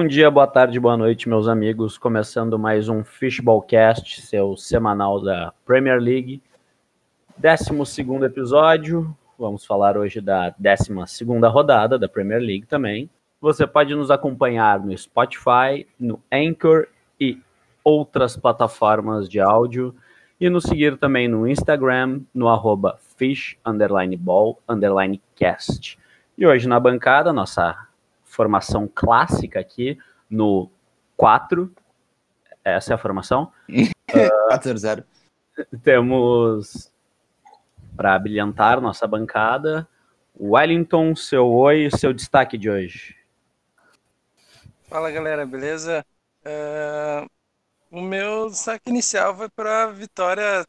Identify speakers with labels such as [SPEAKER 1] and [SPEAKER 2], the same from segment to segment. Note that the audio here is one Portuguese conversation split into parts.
[SPEAKER 1] Bom dia, boa tarde, boa noite, meus amigos. Começando mais um Fishballcast, seu semanal da Premier League. 12 episódio. Vamos falar hoje da 12 rodada da Premier League também. Você pode nos acompanhar no Spotify, no Anchor e outras plataformas de áudio. E nos seguir também no Instagram, no arroba fish, underline ball, underline cast. E hoje na bancada, nossa formação clássica aqui no 4. Essa é a formação.
[SPEAKER 2] uh, 4-0.
[SPEAKER 1] Temos para brilhantar nossa bancada. Wellington, seu oi, seu destaque de hoje.
[SPEAKER 3] Fala galera, beleza? Uh, o meu destaque inicial foi para a vitória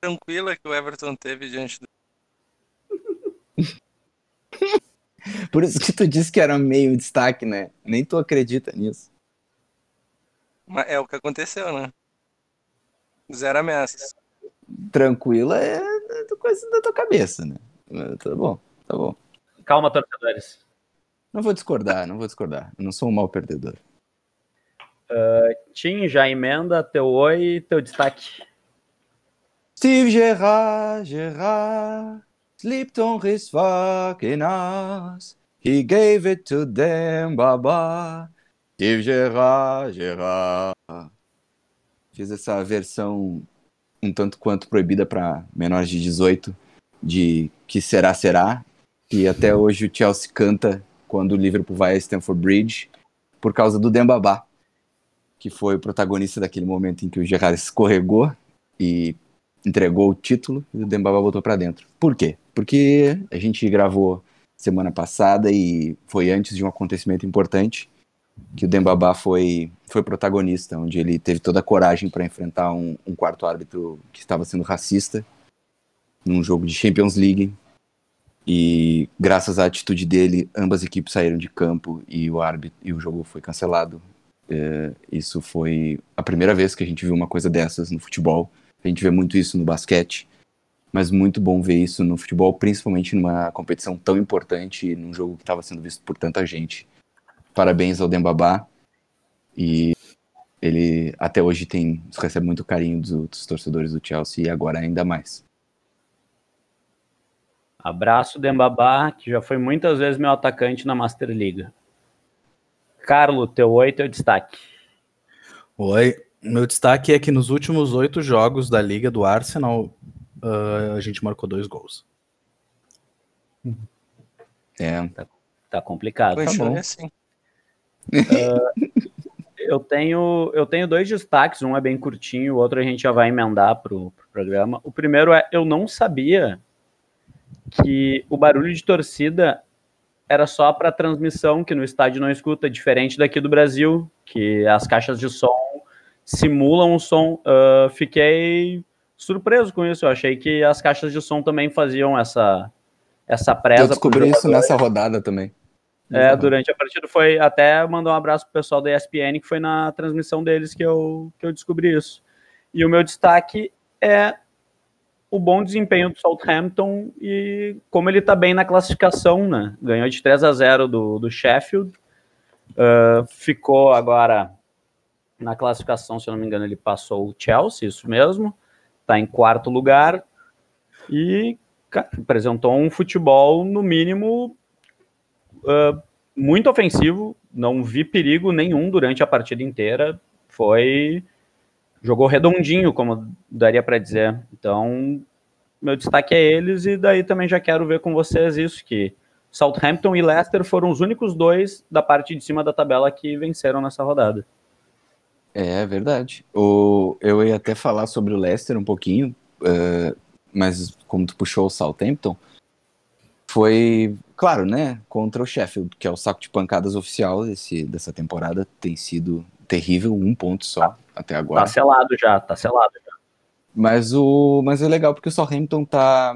[SPEAKER 3] tranquila que o Everton teve diante do.
[SPEAKER 2] Por isso que tu disse que era meio destaque, né? Nem tu acredita nisso.
[SPEAKER 3] Mas é o que aconteceu, né? Zero ameaças.
[SPEAKER 2] Tranquila é coisa da tua cabeça, né? Tá bom, tá bom.
[SPEAKER 1] Calma, torcedores.
[SPEAKER 2] Não vou discordar, não vou discordar. Eu não sou um mau perdedor.
[SPEAKER 1] Uh, Tim, já emenda teu oi teu destaque.
[SPEAKER 2] Steve Gerrard, Gerrard. Slipped on his fucking ass. He gave it to them, baba. Steve Gerard, Gerard. Fiz essa versão um tanto quanto proibida para menores de 18 de Que Será Será. E até hoje o Chelsea canta quando o Liverpool vai a Stamford Bridge por causa do Dembabá, que foi o protagonista daquele momento em que o Gerard escorregou e entregou o título e o Dembaba botou para dentro. Por quê? Porque a gente gravou semana passada e foi antes de um acontecimento importante que o Dembaba foi foi protagonista, onde ele teve toda a coragem para enfrentar um, um, quarto árbitro que estava sendo racista num jogo de Champions League. E graças à atitude dele, ambas equipes saíram de campo e o árbitro e o jogo foi cancelado. É, isso foi a primeira vez que a gente viu uma coisa dessas no futebol. A gente vê muito isso no basquete, mas muito bom ver isso no futebol, principalmente numa competição tão importante e num jogo que estava sendo visto por tanta gente. Parabéns ao Dembabá. E ele até hoje tem recebe muito carinho dos, dos torcedores do Chelsea e agora ainda mais.
[SPEAKER 1] Abraço Dembabá, que já foi muitas vezes meu atacante na Master League. Carlo, teu oi, teu destaque.
[SPEAKER 4] Oi, meu destaque é que nos últimos oito jogos da Liga do Arsenal, uh, a gente marcou dois gols.
[SPEAKER 1] É, tá, tá complicado. Tá bom.
[SPEAKER 3] é assim.
[SPEAKER 1] Uh, eu, tenho, eu tenho dois destaques, um é bem curtinho, o outro a gente já vai emendar pro, pro programa. O primeiro é, eu não sabia que o barulho de torcida era só para transmissão, que no estádio não escuta, diferente daqui do Brasil, que as caixas de som simulam o som. Uh, fiquei surpreso com isso. Eu achei que as caixas de som também faziam essa essa presa. Eu
[SPEAKER 2] descobri isso nessa rodada também.
[SPEAKER 1] É, durante a partida foi até mandar um abraço pro pessoal da ESPN que foi na transmissão deles que eu, que eu descobri isso. E o meu destaque é o bom desempenho do Southampton e como ele tá bem na classificação, né? Ganhou de 3 a 0 do, do Sheffield. Uh, ficou agora na classificação, se eu não me engano, ele passou o Chelsea, isso mesmo. Está em quarto lugar e apresentou um futebol, no mínimo, uh, muito ofensivo. Não vi perigo nenhum durante a partida inteira. Foi. Jogou redondinho, como daria para dizer. Então, meu destaque é eles, e daí também já quero ver com vocês isso: que Southampton e Leicester foram os únicos dois da parte de cima da tabela que venceram nessa rodada.
[SPEAKER 2] É verdade. O, eu ia até falar sobre o Leicester um pouquinho, uh, mas como tu puxou o Southampton, foi, claro, né, contra o Sheffield, que é o saco de pancadas oficial desse, dessa temporada, tem sido terrível, um ponto só tá, até agora.
[SPEAKER 1] Tá selado já, tá selado já.
[SPEAKER 2] Mas, o, mas é legal porque o Southampton tá,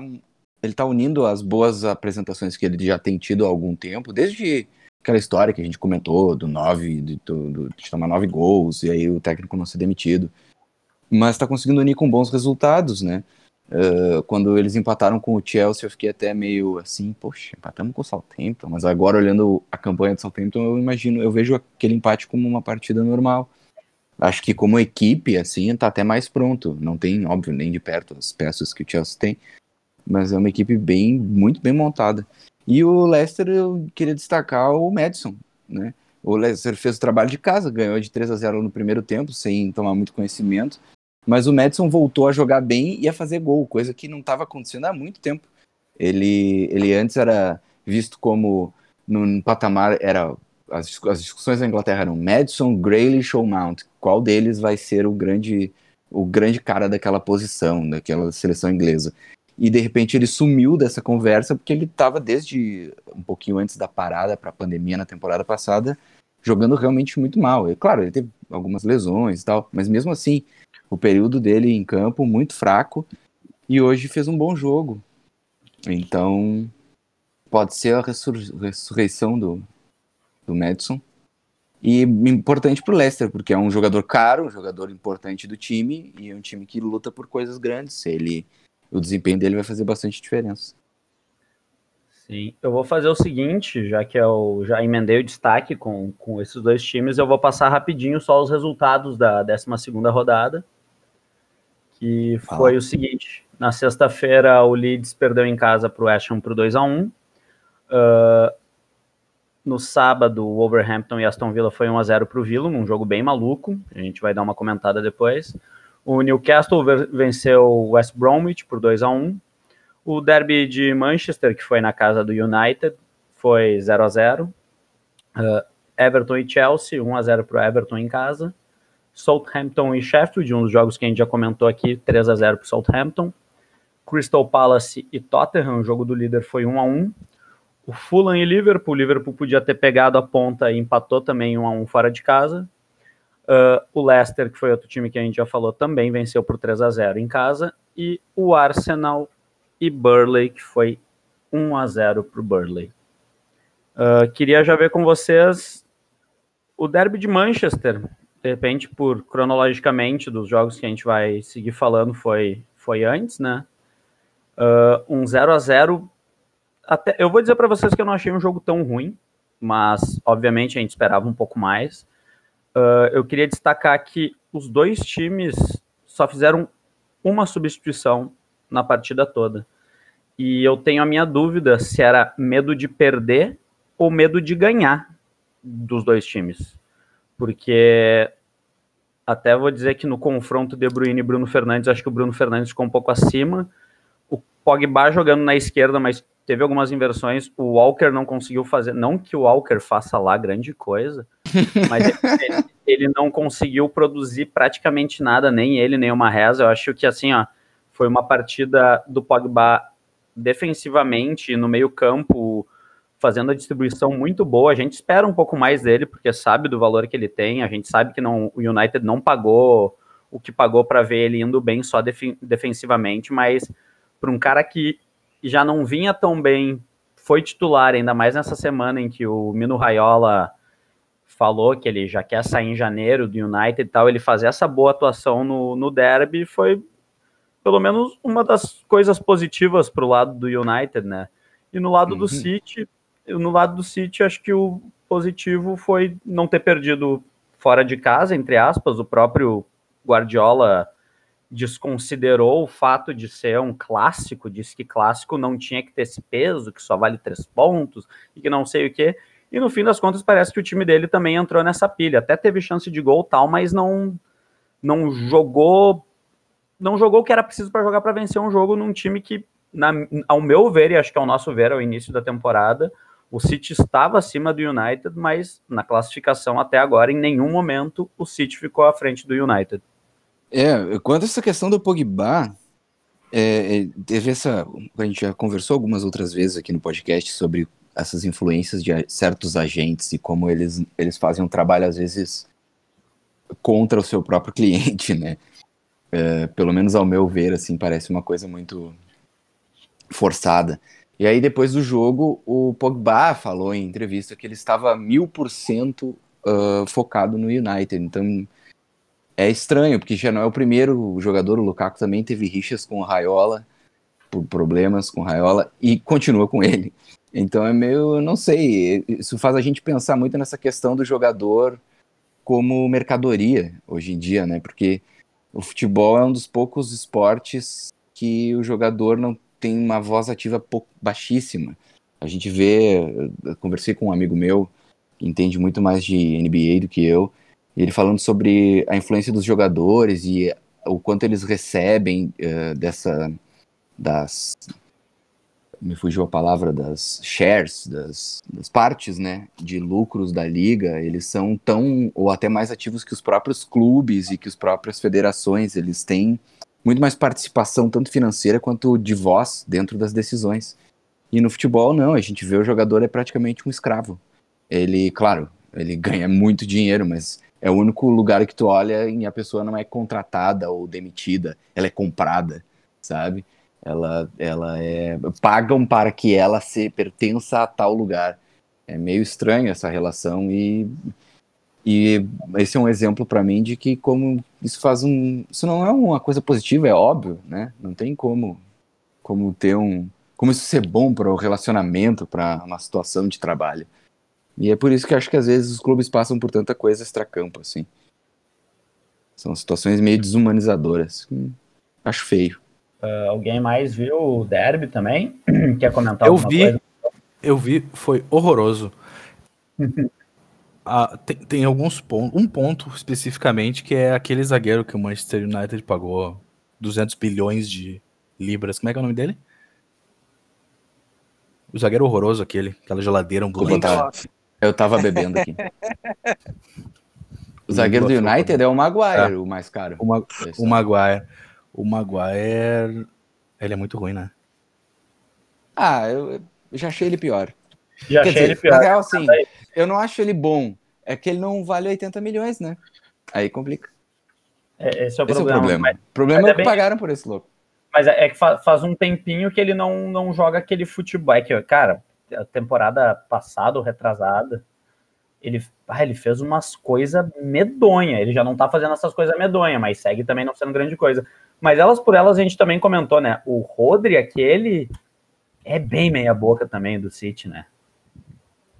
[SPEAKER 2] ele tá unindo as boas apresentações que ele já tem tido há algum tempo, desde aquela história que a gente comentou do nove, de, do, de tomar nove gols e aí o técnico não ser demitido. Mas está conseguindo unir com bons resultados, né? Uh, quando eles empataram com o Chelsea, eu fiquei até meio assim, poxa, empatamos com o Southampton, mas agora olhando a campanha do Southampton, eu imagino, eu vejo aquele empate como uma partida normal. Acho que como equipe, assim, tá até mais pronto. Não tem, óbvio, nem de perto as peças que o Chelsea tem, mas é uma equipe bem, muito bem montada. E o Leicester, eu queria destacar o Madison, né? O Leicester fez o trabalho de casa, ganhou de 3 a 0 no primeiro tempo, sem tomar muito conhecimento. Mas o Madison voltou a jogar bem e a fazer gol, coisa que não estava acontecendo há muito tempo. Ele, ele antes era visto como num patamar era as, as discussões na Inglaterra eram Madison, Grealish ou Mount. Qual deles vai ser o grande o grande cara daquela posição, daquela seleção inglesa? E de repente ele sumiu dessa conversa porque ele estava desde um pouquinho antes da parada para a pandemia na temporada passada jogando realmente muito mal. E, claro, ele teve algumas lesões e tal, mas mesmo assim o período dele em campo muito fraco e hoje fez um bom jogo. Então, pode ser a ressur ressurreição do, do Madison. E importante para o Leicester, porque é um jogador caro, um jogador importante do time e é um time que luta por coisas grandes. Ele, o desempenho dele vai fazer bastante diferença.
[SPEAKER 1] Sim, eu vou fazer o seguinte, já que eu já emendei o destaque com, com esses dois times, eu vou passar rapidinho só os resultados da 12 rodada que foi ah. o seguinte: na sexta-feira o Leeds perdeu em casa para o Ham por 2 a 1 uh, No sábado, o Wolverhampton e Aston Villa foi 1 a 0 para o Villa, num jogo bem maluco. A gente vai dar uma comentada depois. O Newcastle venceu o West Bromwich por 2 a 1 O derby de Manchester, que foi na casa do United, foi 0 a 0 uh, Everton e Chelsea, 1 a 0 para o Everton em casa. Southampton e Sheffield, um dos jogos que a gente já comentou aqui, 3 a 0 para o Southampton. Crystal Palace e Tottenham, o jogo do líder foi 1 a 1 O Fulham e Liverpool, o Liverpool podia ter pegado a ponta e empatou também 1 a 1 fora de casa. Uh, o Leicester, que foi outro time que a gente já falou, também venceu por 3 a 0 em casa. E o Arsenal e Burley, que foi 1 a 0 para o Burley. Uh, queria já ver com vocês o derby de Manchester de repente, por cronologicamente dos jogos que a gente vai seguir falando, foi, foi antes, né? Uh, um 0 a 0 até, eu vou dizer para vocês que eu não achei um jogo tão ruim, mas obviamente a gente esperava um pouco mais. Uh, eu queria destacar que os dois times só fizeram uma substituição na partida toda. E eu tenho a minha dúvida se era medo de perder ou medo de ganhar dos dois times. Porque até vou dizer que no confronto De Bruyne e Bruno Fernandes, acho que o Bruno Fernandes ficou um pouco acima. O Pogba jogando na esquerda, mas teve algumas inversões. O Walker não conseguiu fazer, não que o Walker faça lá grande coisa, mas ele, ele, não conseguiu produzir praticamente nada, nem ele, nem uma reza. Eu acho que assim, ó, foi uma partida do Pogba defensivamente no meio-campo fazendo a distribuição muito boa. A gente espera um pouco mais dele, porque sabe do valor que ele tem. A gente sabe que não, o United não pagou o que pagou para ver ele indo bem só def defensivamente, mas para um cara que já não vinha tão bem, foi titular, ainda mais nessa semana em que o Mino Raiola falou que ele já quer sair em janeiro do United e tal, ele fazer essa boa atuação no, no derby foi pelo menos uma das coisas positivas para o lado do United, né? E no lado uhum. do City, no lado do City, acho que o positivo foi não ter perdido fora de casa, entre aspas. O próprio Guardiola desconsiderou o fato de ser um clássico, disse que clássico não tinha que ter esse peso, que só vale três pontos e que não sei o quê. E no fim das contas parece que o time dele também entrou nessa pilha. Até teve chance de gol tal, mas não não jogou não jogou o que era preciso para jogar para vencer um jogo num time que, na, ao meu ver, e acho que ao nosso ver ao início da temporada, o City estava acima do United, mas na classificação até agora, em nenhum momento, o City ficou à frente do United.
[SPEAKER 2] É, quanto a essa questão do Pogba, é, é, teve essa. A gente já conversou algumas outras vezes aqui no podcast sobre essas influências de certos agentes e como eles, eles fazem um trabalho, às vezes, contra o seu próprio cliente, né? É, pelo menos ao meu ver, assim, parece uma coisa muito forçada. E aí, depois do jogo, o Pogba falou em entrevista que ele estava mil por cento focado no United. Então, é estranho, porque já não é o primeiro jogador, o Lukaku também teve rixas com o Raiola, por problemas com o Raiola, e continua com ele. Então é meio, não sei, isso faz a gente pensar muito nessa questão do jogador como mercadoria hoje em dia, né? Porque o futebol é um dos poucos esportes que o jogador não tem uma voz ativa baixíssima. A gente vê, conversei com um amigo meu que entende muito mais de NBA do que eu, ele falando sobre a influência dos jogadores e o quanto eles recebem uh, dessa das me fugiu a palavra das shares, das, das, partes, né, de lucros da liga, eles são tão ou até mais ativos que os próprios clubes e que as próprias federações, eles têm muito mais participação tanto financeira quanto de voz dentro das decisões. E no futebol não, a gente vê o jogador é praticamente um escravo. Ele, claro, ele ganha muito dinheiro, mas é o único lugar que tu olha e a pessoa não é contratada ou demitida, ela é comprada, sabe? Ela, ela é. pagam para que ela se pertença a tal lugar. É meio estranho essa relação e. E esse é um exemplo para mim de que como isso faz um, isso não é uma coisa positiva, é óbvio, né? Não tem como, como ter um, como isso ser bom para o relacionamento, para uma situação de trabalho. E é por isso que acho que às vezes os clubes passam por tanta coisa extracampo, assim. São situações meio desumanizadoras. Acho feio.
[SPEAKER 1] Uh, alguém mais viu o derby também? Quer comentar
[SPEAKER 4] Eu vi, coisa? eu vi, foi horroroso. ah, tem, tem, alguns pontos, um ponto especificamente que é aquele zagueiro que o Manchester United pagou 200 bilhões de libras. Como é que é o nome dele? O zagueiro horroroso aquele, aquela geladeira ambulante.
[SPEAKER 2] Eu tava bebendo aqui. O zagueiro do United é o Maguire, é. o mais caro.
[SPEAKER 4] O, Ma o Maguire. O Maguire. Ele é muito ruim, né?
[SPEAKER 2] Ah, eu, eu já achei ele pior.
[SPEAKER 1] Já Quer achei dizer, ele pior. Na
[SPEAKER 2] real, assim, eu não acho ele bom. É que ele não vale 80 milhões, né? Aí complica.
[SPEAKER 1] É, esse é o
[SPEAKER 2] esse
[SPEAKER 1] problema.
[SPEAKER 2] É o problema, mas, problema mas é, é bem... que pagaram por esse louco.
[SPEAKER 1] Mas é, é que faz um tempinho que ele não, não joga aquele futebol. É que, cara, a temporada passada ou retrasada, ele, ah, ele fez umas coisas medonha. Ele já não tá fazendo essas coisas medonha, mas segue também não sendo grande coisa. Mas elas por elas a gente também comentou, né? O Rodri, aquele, é bem meia boca também do City, né?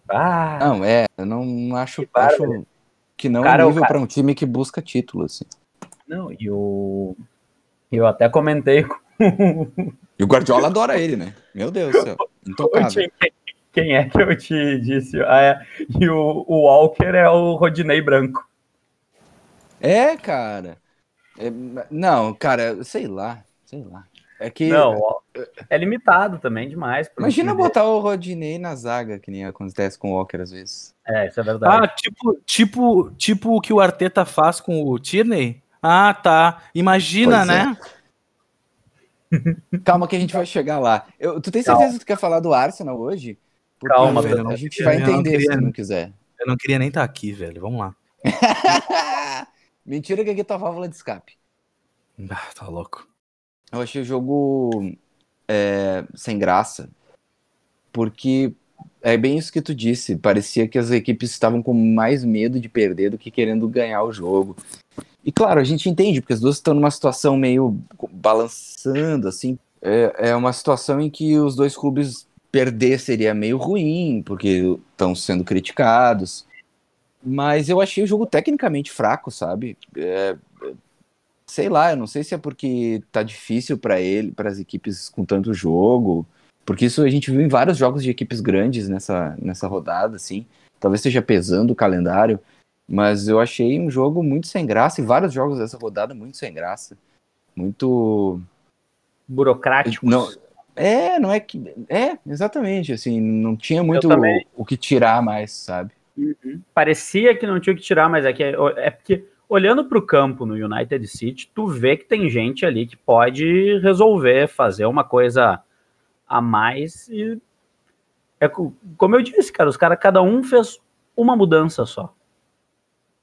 [SPEAKER 2] Ah, não, é, eu não acho, que, acho que não cara, é nível para um time que busca título, assim.
[SPEAKER 1] Não, e o. Eu até comentei com.
[SPEAKER 2] e o Guardiola adora ele, né? Meu Deus do céu. Intocável.
[SPEAKER 1] Quem é que eu te disse? Ah, é. E o, o Walker é o Rodinei branco.
[SPEAKER 2] É, cara. É, não, cara, sei lá, sei lá. É que.
[SPEAKER 1] Não, é limitado também demais.
[SPEAKER 2] Imagina botar o Rodinei na zaga, que nem acontece com o Walker às vezes.
[SPEAKER 1] É, isso é verdade.
[SPEAKER 4] Ah, tipo, tipo, tipo o que o Arteta faz com o Tierney? Ah, tá. Imagina, pois é. né?
[SPEAKER 2] É. Calma que a gente vai chegar lá. Eu, tu tem certeza Calma. que tu quer falar do Arsenal hoje?
[SPEAKER 1] Porque, Calma, velho.
[SPEAKER 2] A gente vai entender queria, se não quiser.
[SPEAKER 4] Eu não queria nem estar tá aqui, velho. Vamos lá.
[SPEAKER 2] Mentira que aqui é tua válvula de escape.
[SPEAKER 4] Ah, tá louco.
[SPEAKER 2] Eu achei o jogo é, sem graça. Porque é bem isso que tu disse. Parecia que as equipes estavam com mais medo de perder do que querendo ganhar o jogo. E claro, a gente entende, porque as duas estão numa situação meio balançando, assim. É, é uma situação em que os dois clubes perder seria meio ruim, porque estão sendo criticados. Mas eu achei o jogo tecnicamente fraco, sabe? É, sei lá, eu não sei se é porque tá difícil para ele, para as equipes com tanto jogo, porque isso a gente viu em vários jogos de equipes grandes nessa, nessa rodada, assim. Talvez esteja pesando o calendário, mas eu achei um jogo muito sem graça e vários jogos dessa rodada muito sem graça, muito
[SPEAKER 1] burocrático.
[SPEAKER 2] Não, é, não é que. É, exatamente. Assim, não tinha muito o, o, que tirar mais, sabe?
[SPEAKER 1] Uhum. Parecia que não tinha o que tirar, mas é que é, é porque, olhando para o campo no United City, tu vê que tem gente ali que pode resolver, fazer uma coisa a mais. E é como eu disse, cara, os caras, cada um fez uma mudança só.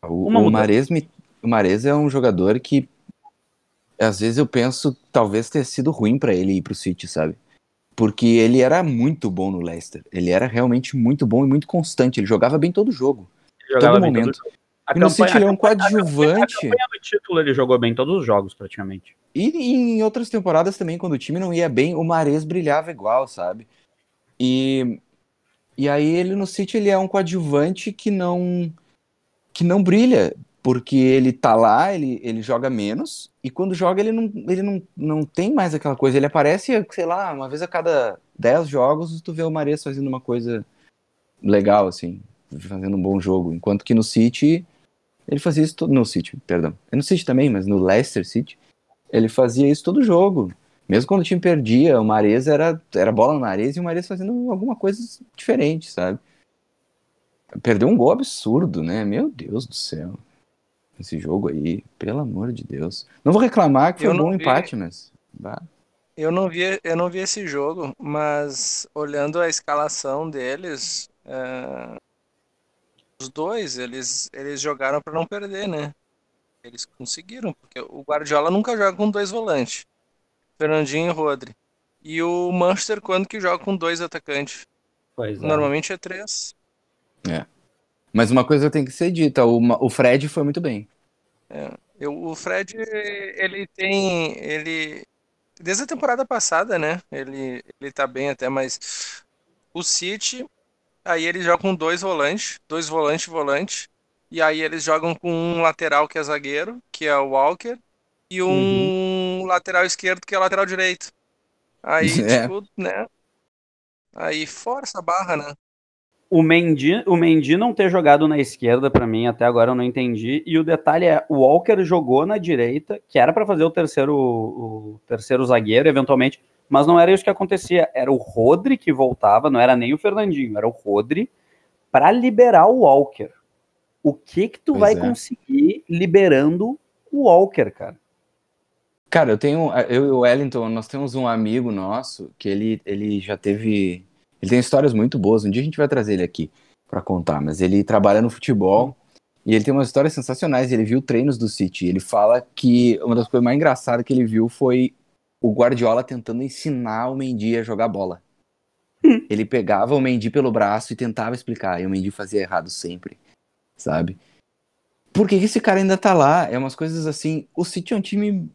[SPEAKER 2] O, uma o, Mares me, o Mares é um jogador que às vezes eu penso talvez ter sido ruim para ele ir pro City, sabe? Porque ele era muito bom no Leicester. Ele era realmente muito bom e muito constante. Ele jogava bem todo jogo. Todo momento. Todo...
[SPEAKER 1] A
[SPEAKER 2] E no City ele é um
[SPEAKER 1] A
[SPEAKER 2] coadjuvante.
[SPEAKER 1] campanha do título ele jogou bem todos os jogos, praticamente.
[SPEAKER 2] E em outras temporadas também, quando o time não ia bem, o Mares brilhava igual, sabe? E, e aí ele no City ele é um coadjuvante que não que não brilha, porque ele tá lá, ele, ele joga menos, e quando joga ele não, ele não, não tem mais aquela coisa. Ele aparece, sei lá, uma vez a cada 10 jogos tu vê o Mares fazendo uma coisa legal, assim, fazendo um bom jogo. Enquanto que no City, ele fazia isso todo. No City, perdão. É no City também, mas no Leicester City, ele fazia isso todo jogo. Mesmo quando o time perdia, o Mares era, era bola no Mares e o Mares fazendo alguma coisa diferente, sabe? Perdeu um gol absurdo, né? Meu Deus do céu. Esse jogo aí, pelo amor de Deus. Não vou reclamar que foi
[SPEAKER 3] Eu
[SPEAKER 2] um
[SPEAKER 3] não
[SPEAKER 2] bom
[SPEAKER 3] vi.
[SPEAKER 2] empate, mas. bah.
[SPEAKER 3] Eu não vi, eu não vi esse jogo, mas olhando a escalação deles, é, os dois, eles, eles jogaram para não perder, né? Eles conseguiram, porque o Guardiola nunca joga com dois volantes, Fernandinho e Rodri. E o Manchester, quando que joga com dois atacantes?
[SPEAKER 1] Pois é.
[SPEAKER 3] Normalmente é três.
[SPEAKER 2] Mas uma coisa tem que ser dita: o, o Fred foi muito bem.
[SPEAKER 3] Eu, o Fred, ele tem, ele, desde a temporada passada, né? Ele, ele tá bem até, mas o City, aí eles jogam com dois volantes, dois volantes, volante, e aí eles jogam com um lateral que é zagueiro, que é o Walker, e um lateral esquerdo que é o lateral direito. Aí,
[SPEAKER 2] É.
[SPEAKER 3] tipo, né? Aí força a barra, né?
[SPEAKER 1] O Mendy, o Mendy não ter jogado na esquerda, pra mim, até agora eu não entendi. E o detalhe é, o Walker jogou na direita, que era pra fazer o terceiro, o terceiro zagueiro, eventualmente, mas não era isso que acontecia. Era o Rodri que voltava, não era nem o Fernandinho, era o Rodri pra liberar o Walker. O que que tu
[SPEAKER 2] Pois
[SPEAKER 1] vai
[SPEAKER 2] é.
[SPEAKER 1] conseguir liberando o Walker, cara?
[SPEAKER 2] Cara, eu tenho. Eu e o Wellington, nós temos um amigo nosso que ele, ele já teve. Ele tem histórias muito boas. Um dia a gente vai trazer ele aqui pra contar, mas ele trabalha no futebol e ele tem umas histórias sensacionais. Ele viu treinos do City. Ele fala que uma das coisas mais engraçadas que ele viu foi o Guardiola tentando ensinar o Mendy a jogar bola. Ele pegava o Mendy pelo braço e tentava explicar, e o Mendy fazia errado sempre, sabe? Por que que esse cara ainda tá lá? É umas coisas assim. O City é um time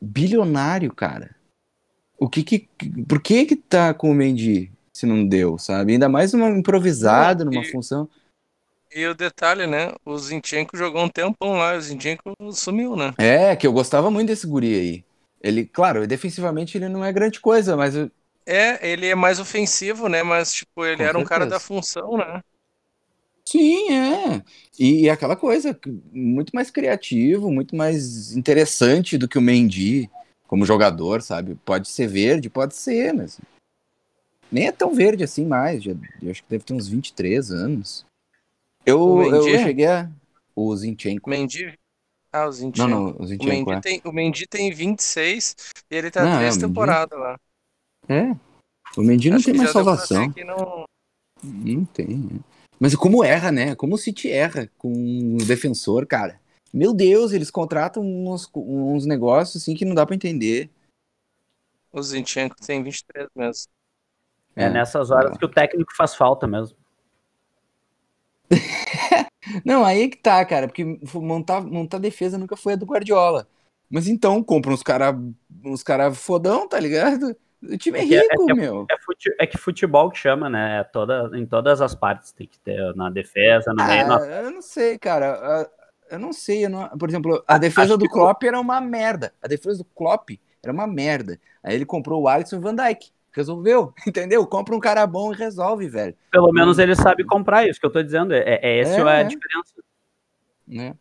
[SPEAKER 2] bilionário, cara. O que que. Por que que tá com o Mendy se não deu, sabe? Ainda mais numa improvisada, numa
[SPEAKER 3] e-
[SPEAKER 2] função.
[SPEAKER 3] E o detalhe, né? O Zinchenko jogou um tempão lá, o Zinchenko sumiu, né?
[SPEAKER 2] É, que eu gostava muito desse guri aí. Ele, claro, defensivamente ele não é grande coisa, mas eu-
[SPEAKER 3] É, ele é mais ofensivo, né? Mas, tipo, ele
[SPEAKER 2] Com
[SPEAKER 3] era um cara
[SPEAKER 2] certeza.
[SPEAKER 3] da função, né?
[SPEAKER 2] sim, é. E, e aquela coisa, muito mais criativo, muito mais interessante do que o Mendy como jogador, sabe? Pode ser verde, pode ser, mas nem é tão verde assim mais. Já, eu acho que deve ter uns 23 anos. Eu,
[SPEAKER 3] O
[SPEAKER 2] eu
[SPEAKER 3] Mendy?
[SPEAKER 2] cheguei a. O Zinchenko.
[SPEAKER 3] Mendy. Ah, o
[SPEAKER 2] Não,
[SPEAKER 3] Zinchenko.
[SPEAKER 2] não, o
[SPEAKER 3] O
[SPEAKER 2] Zinchenko
[SPEAKER 3] Mendy,
[SPEAKER 2] é.
[SPEAKER 3] tem, o Mendy tem 26 e ele tá
[SPEAKER 2] Não, é,
[SPEAKER 3] três
[SPEAKER 2] o Mendy-
[SPEAKER 3] temporadas lá.
[SPEAKER 2] É. O Mendy não
[SPEAKER 3] Acho
[SPEAKER 2] tem mais salvação.
[SPEAKER 3] não-
[SPEAKER 2] Não tem. é. Mas como erra, né? Como o City erra com o defensor, cara. Meu Deus, eles contratam uns, uns negócios assim que não dá pra entender.
[SPEAKER 3] O Zinchenko tem 23 mesmo.
[SPEAKER 1] É, nessas horas
[SPEAKER 2] lá.
[SPEAKER 1] que o técnico faz falta mesmo.
[SPEAKER 2] Não, aí é que tá, cara, porque montar, montar defesa nunca foi a do Guardiola. Mas então, compra uns cara, uns cara fodão, tá ligado? O time é
[SPEAKER 1] É que é-
[SPEAKER 2] rico,
[SPEAKER 1] é que
[SPEAKER 2] meu.
[SPEAKER 1] É, fute- é que futebol que chama, né? É toda, em todas as partes. Tem que ter na defesa, no meio.
[SPEAKER 2] Ah,
[SPEAKER 1] na-
[SPEAKER 2] eu não sei, cara. Eu não sei. eu não- Por exemplo, a defesa
[SPEAKER 1] acho
[SPEAKER 2] do
[SPEAKER 1] que
[SPEAKER 2] Klopp era uma merda. A defesa do Klopp era uma merda. Aí ele comprou o Alisson e o Van Dijk. Resolveu, entendeu? Compra um cara bom e resolve, velho.
[SPEAKER 1] Pelo menos ele sabe comprar isso que eu tô dizendo. É, é esse
[SPEAKER 2] É,
[SPEAKER 1] é, a
[SPEAKER 2] é.
[SPEAKER 1] diferença.
[SPEAKER 2] Né?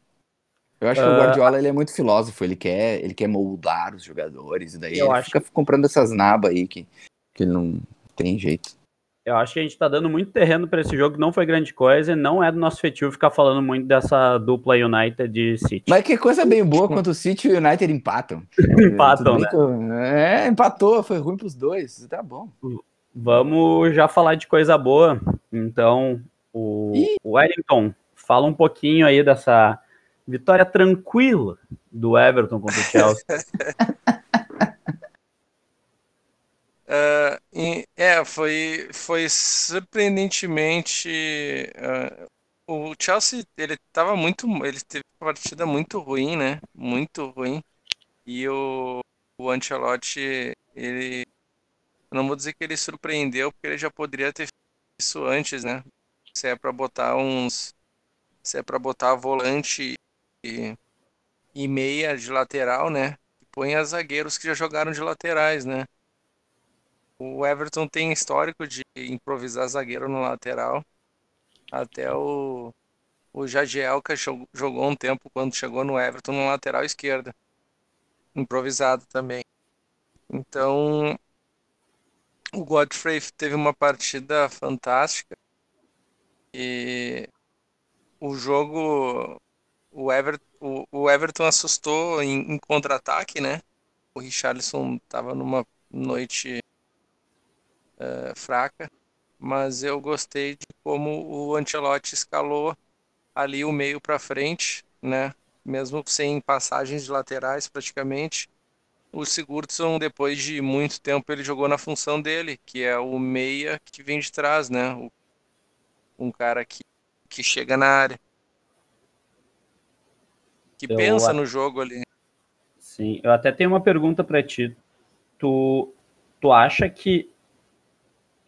[SPEAKER 2] Eu acho que o
[SPEAKER 1] Ah,
[SPEAKER 2] Guardiola ele é muito filósofo. Ele quer, ele quer moldar os jogadores. E daí
[SPEAKER 1] Eu
[SPEAKER 2] ele
[SPEAKER 1] acho
[SPEAKER 2] fica comprando essas nabas aí que, que ele não tem jeito.
[SPEAKER 1] Eu acho que a gente tá dando muito terreno pra esse jogo, que não foi grande coisa, e não é do nosso feitio ficar falando muito dessa dupla United e City.
[SPEAKER 2] Mas que coisa bem boa quando o City e o United empatam.
[SPEAKER 1] Empatam, né?
[SPEAKER 2] que É, empatou, foi ruim pros dois. Tá bom.
[SPEAKER 1] Vamos já falar de coisa boa. Então, o
[SPEAKER 2] Ih.
[SPEAKER 1] o Wellington, fala um pouquinho aí dessa vitória tranquila do Everton contra o Chelsea.
[SPEAKER 3] Ah, e- é, foi, foi surpreendentemente ah, o Chelsea, ele tava muito. Ele teve uma partida muito ruim, né? Muito ruim. E o, o Ancelotti, ele. Não vou dizer que ele surpreendeu, porque ele já poderia ter feito isso antes, né? Se é pra botar uns. Se é pra botar volante e, e meia de lateral, né? Põe as zagueiros que já jogaram de laterais, né? O Everton tem histórico de improvisar zagueiro no lateral. Até o, o Jagielka jogou um tempo quando chegou no Everton no lateral esquerda. Improvisado também. Então, o Godfrey teve uma partida fantástica. E o jogo. O, Ever, o, o Everton assustou em, em contra-ataque, né? O Richarlison estava numa noite uh, fraca mas eu gostei de como o Ancelotti escalou ali o meio para frente, né? Mesmo sem passagens de laterais praticamente. O Sigurdsson, depois de muito tempo, ele jogou na função dele, que é o meia que vem de trás, né? Um cara que, que chega na área. Que eu pensa no jogo ali.
[SPEAKER 1] Sim, eu até tenho uma pergunta para ti. Tu, tu acha que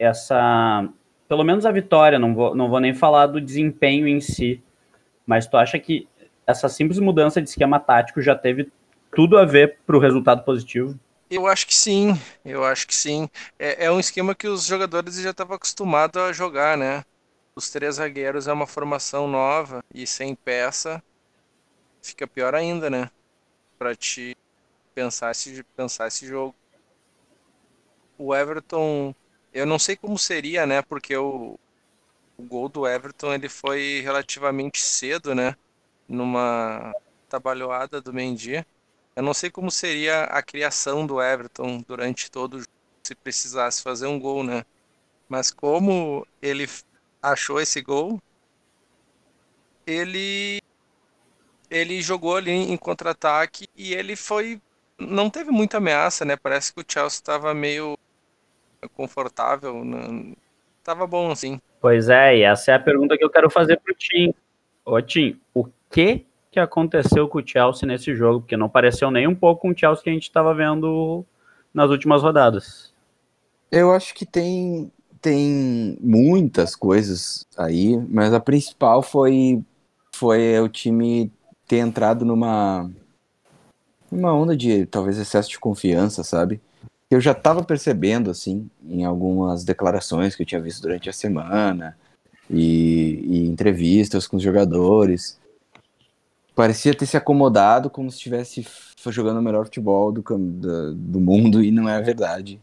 [SPEAKER 1] essa, pelo menos a vitória, não vou, não vou nem falar do desempenho em si, mas tu acha que essa simples mudança de esquema tático já teve tudo a ver para o resultado positivo?
[SPEAKER 3] Eu acho que sim, eu acho que sim. É, é um esquema que os jogadores já estavam acostumados a jogar, né? Os três zagueiros é uma formação nova e sem peça fica pior ainda, né? Para te pensar esse, pensar esse jogo. O Everton eu não sei como seria, né? Porque o, o gol do Everton ele foi relativamente cedo, né? Numa trabalhada do Mendy. Eu não sei como seria a criação do Everton durante todo o jogo, se precisasse fazer um gol, né? Mas como ele achou esse gol, ele ele jogou ali em contra-ataque e ele foi não teve muita ameaça, né? Parece que o Chelsea estava meio confortável. Não... Tava bom, assim.
[SPEAKER 1] Pois é, e essa é a pergunta que eu quero fazer pro Tim. Ô, Tim, o que que aconteceu com o Chelsea nesse jogo? Porque não pareceu nem um pouco com o Chelsea que a gente estava vendo nas últimas rodadas.
[SPEAKER 2] Eu acho que tem, tem muitas coisas aí, mas a principal foi, foi o time ter entrado numa, numa onda de talvez excesso de confiança, sabe? Eu já estava percebendo, assim, em algumas declarações que eu tinha visto durante a semana e, e entrevistas com os jogadores. Parecia ter se acomodado como se estivesse jogando o melhor futebol do, do, do mundo e não é verdade.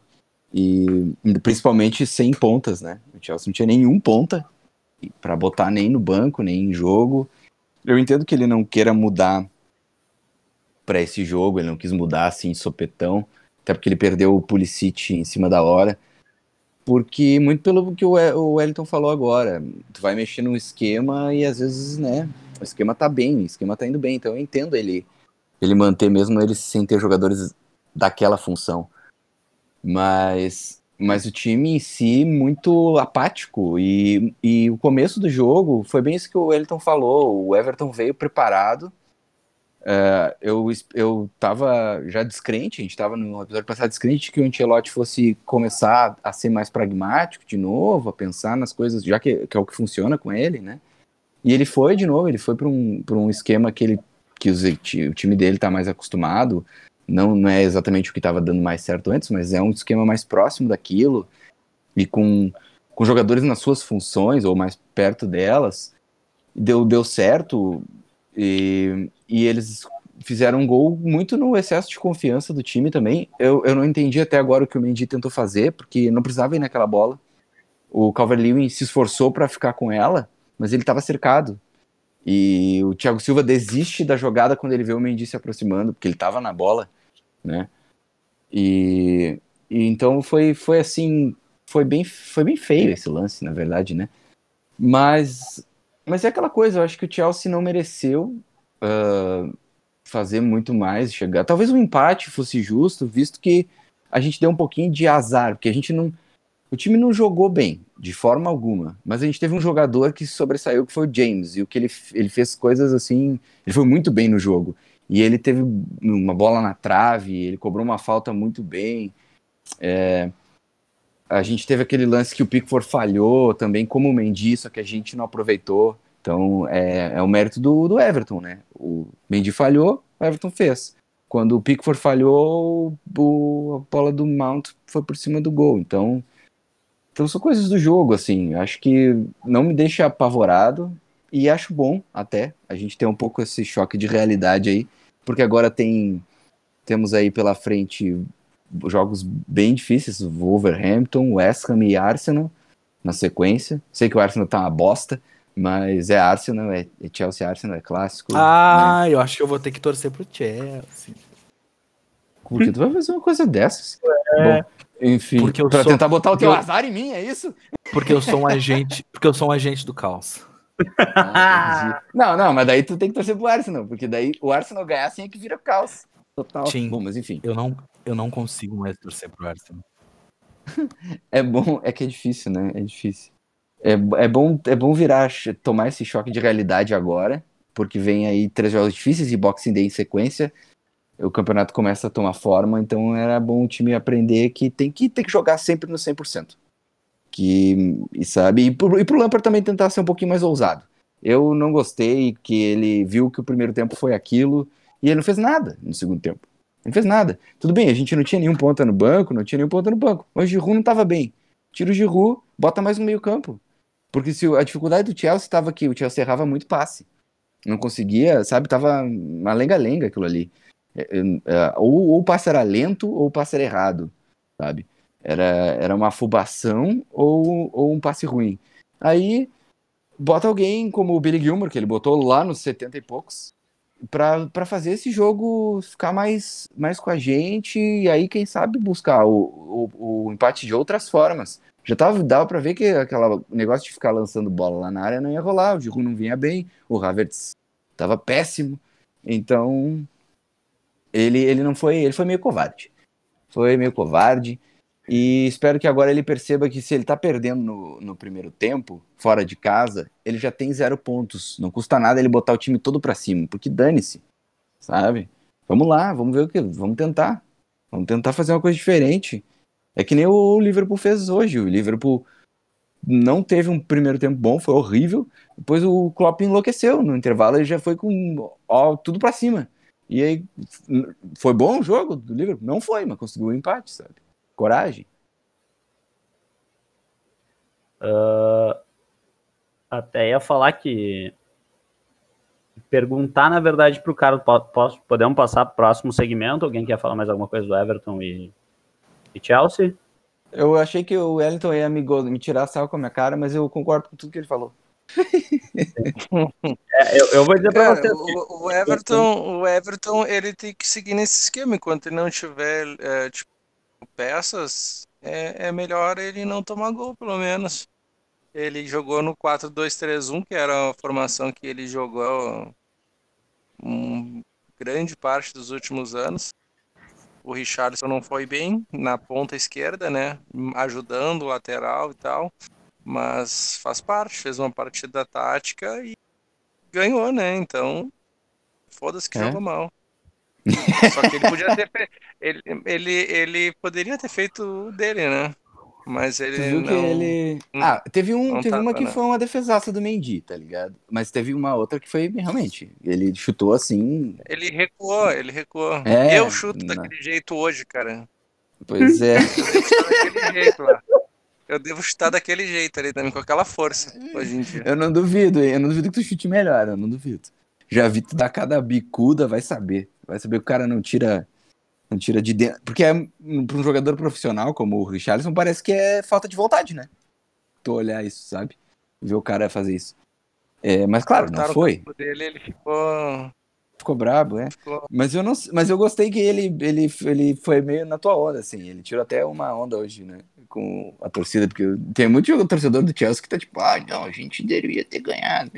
[SPEAKER 2] E principalmente sem pontas, né? O Chelsea não tinha nenhum ponta para botar nem no banco, nem em jogo. Eu entendo que ele não queira mudar para esse jogo, ele não quis mudar assim, sopetão até porque ele perdeu o Pulisic em cima da hora. Porque, muito pelo que o Wellington falou agora, tu vai mexer num esquema e às vezes, né, o esquema tá bem, o esquema tá indo bem, então eu entendo ele, ele manter mesmo ele sem ter jogadores daquela função. Mas, mas o time em si muito apático. E, e o começo do jogo foi bem isso que o Wellington falou, o Everton veio preparado, Uh, eu, eu tava já descrente, a gente tava no episódio passado descrente que o Ancelotti fosse começar a ser mais pragmático de novo, a pensar nas coisas, já que, que é o que funciona com ele, né? E ele foi de novo, ele foi para um, um esquema que, ele, que os, o time dele tá mais acostumado, não, não é exatamente o que estava dando mais certo antes, mas é um esquema mais próximo daquilo, e com, com jogadores nas suas funções, ou mais perto delas, deu, deu certo, e, e eles fizeram um gol muito no excesso de confiança do time também. Eu, eu não entendi até agora o que o Mendy tentou fazer, porque não precisava ir naquela bola. O Calvert-Lewin se esforçou para ficar com ela, mas ele estava cercado. E o Thiago Silva desiste da jogada quando ele vê o Mendy se aproximando, porque ele estava na bola, né? E, e, então foi, foi assim, foi bem, foi bem feio esse lance, na verdade, né? Mas mas é aquela coisa, eu acho que o Chelsea não mereceu uh, fazer muito mais, chegar. Talvez um empate fosse justo, visto que a gente deu um pouquinho de azar, porque a gente não. O time não jogou bem, de forma alguma. Mas a gente teve um jogador que sobressaiu, que foi o James. E o que ele, ele fez coisas assim. Ele foi muito bem no jogo. E ele teve uma bola na trave, ele cobrou uma falta muito bem. É, a gente teve aquele lance que o Pickford falhou também, como o Mendy, só que a gente não aproveitou. Então é, é o mérito do, do Everton, né? O Mendy falhou, o Everton fez. Quando o Pickford falhou, o, a bola do Mount foi por cima do gol. Então, então são coisas do jogo, assim. Acho que não me deixa apavorado e acho bom até a gente ter um pouco esse choque de realidade aí, porque agora tem temos aí pela frente jogos bem difíceis, Wolverhampton, West Ham e Arsenal na sequência. Sei que o Arsenal tá uma bosta, mas é Arsenal, é, é Chelsea Arsenal, é clássico.
[SPEAKER 4] Ah, né? eu acho que eu vou ter que torcer pro Chelsea.
[SPEAKER 2] Porque tu vai fazer uma coisa dessas? É. Bom, enfim,
[SPEAKER 4] porque eu
[SPEAKER 2] pra
[SPEAKER 4] sou...
[SPEAKER 2] tentar botar o teu eu... azar em mim, é isso?
[SPEAKER 4] Porque eu sou um agente, porque eu sou um agente do caos.
[SPEAKER 2] Ah, não, não, mas daí tu tem que torcer pro Arsenal, porque daí o Arsenal ganhar assim é que vira caos. Total.
[SPEAKER 4] Sim.
[SPEAKER 2] Bom, mas enfim.
[SPEAKER 4] Eu não, eu não consigo mais torcer pro Arsenal.
[SPEAKER 2] é bom, é que é difícil, né? É difícil. É, é, bom, é bom virar, tomar esse choque de realidade agora, porque vem aí três jogos difíceis e Boxing Day em sequência. O campeonato começa a tomar forma, então era bom o time aprender que tem que, tem que jogar sempre no 100%. Que, e sabe, e pro, e pro Lampard também tentar ser um pouquinho mais ousado. Eu não gostei que ele viu que o primeiro tempo foi aquilo e ele não fez nada no segundo tempo. Ele não fez nada. Tudo bem, a gente não tinha nenhum ponta no banco, não tinha nenhum ponta no banco, mas o Giroud não estava bem. Tira o Giroud, bota mais no meio campo. Porque se a dificuldade do Chelsea estava que o Chelsea errava muito passe. Não conseguia, sabe? Tava uma lenga-lenga aquilo ali. É, é, é, ou, ou o passe era lento ou o passe era errado, sabe? Era, era uma afobação ou, ou um passe ruim. Aí bota alguém como o Billy Gilmore, que ele botou lá nos 70 e poucos, para fazer esse jogo ficar mais, mais com a gente e aí, quem sabe, buscar o, o, o empate de outras formas. Já tava, dava para ver que aquele negócio de ficar lançando bola lá na área não ia rolar, o Giroud não vinha bem, o Havertz tava péssimo, então ele, ele não foi, ele foi meio covarde. Foi meio covarde. E espero que agora ele perceba que se ele tá perdendo no, no primeiro tempo, fora de casa, ele já tem zero pontos. Não custa nada ele botar o time todo para cima, porque dane-se, sabe? Vamos lá, vamos ver o que. Vamos tentar. Vamos tentar fazer uma coisa diferente. É que nem o Liverpool fez hoje. O Liverpool não teve um primeiro tempo bom, foi horrível. Depois o Klopp enlouqueceu. No intervalo ele já foi com ó, tudo para cima. E aí, foi bom o jogo do Liverpool? Não foi, mas conseguiu um empate, sabe? Coragem.
[SPEAKER 1] Uh, até ia falar que perguntar, na verdade, para o cara, posso, podemos passar para o próximo segmento? Alguém quer falar mais alguma coisa do Everton e, e Chelsea?
[SPEAKER 2] Eu achei que o Wellington ia me, me tirar sal com a minha cara, mas eu concordo com tudo que ele falou.
[SPEAKER 1] é, eu, eu, vou dizer para você.
[SPEAKER 3] O, o, Everton, o Everton, ele tem que seguir nesse esquema. Enquanto ele não tiver é, tipo, peças, é, é melhor ele não tomar gol, pelo menos. Ele jogou no 4-2-3-1, que era a formação que ele jogou um, grande parte dos últimos anos. O Richardson não foi bem na ponta esquerda, né? Ajudando o lateral e tal. Mas faz parte, fez uma partida tática e ganhou, né? Então, foda-se que é. jogou mal. Só que ele podia ter fe... ele, ele, ele poderia ter feito o dele, né? Mas ele. Tu viu
[SPEAKER 2] não... que ele. Ah, teve, um, teve uma que foi uma defesaça do Mendy, tá ligado? Mas teve uma outra que foi realmente. Ele chutou assim.
[SPEAKER 3] Ele recuou, ele recuou. É, eu chuto não. daquele jeito hoje, cara.
[SPEAKER 2] Pois é.
[SPEAKER 3] Eu devo chutar daquele jeito lá. Eu devo chutar daquele jeito ali também, com aquela força hoje em dia.
[SPEAKER 2] Eu não duvido, eu não duvido que tu chute melhor, eu não duvido. Já vi tu dar cada bicuda, vai saber. Vai saber que o cara não tira tira de dentro. Porque é, para um jogador profissional como o Richarlison, parece que é falta de vontade, né? Tu olhar isso, sabe? Ver o cara fazer isso. É, mas claro, Cortaram não foi.
[SPEAKER 3] O dele, ele ficou.
[SPEAKER 2] Ficou brabo, é. Ficou... Mas eu não, mas eu gostei que ele, ele, ele foi meio na tua onda, assim. Ele tirou até uma onda hoje, né? Com a torcida, porque tem muito torcedor do Chelsea que tá tipo, ah, não, a gente deveria ter ganhado.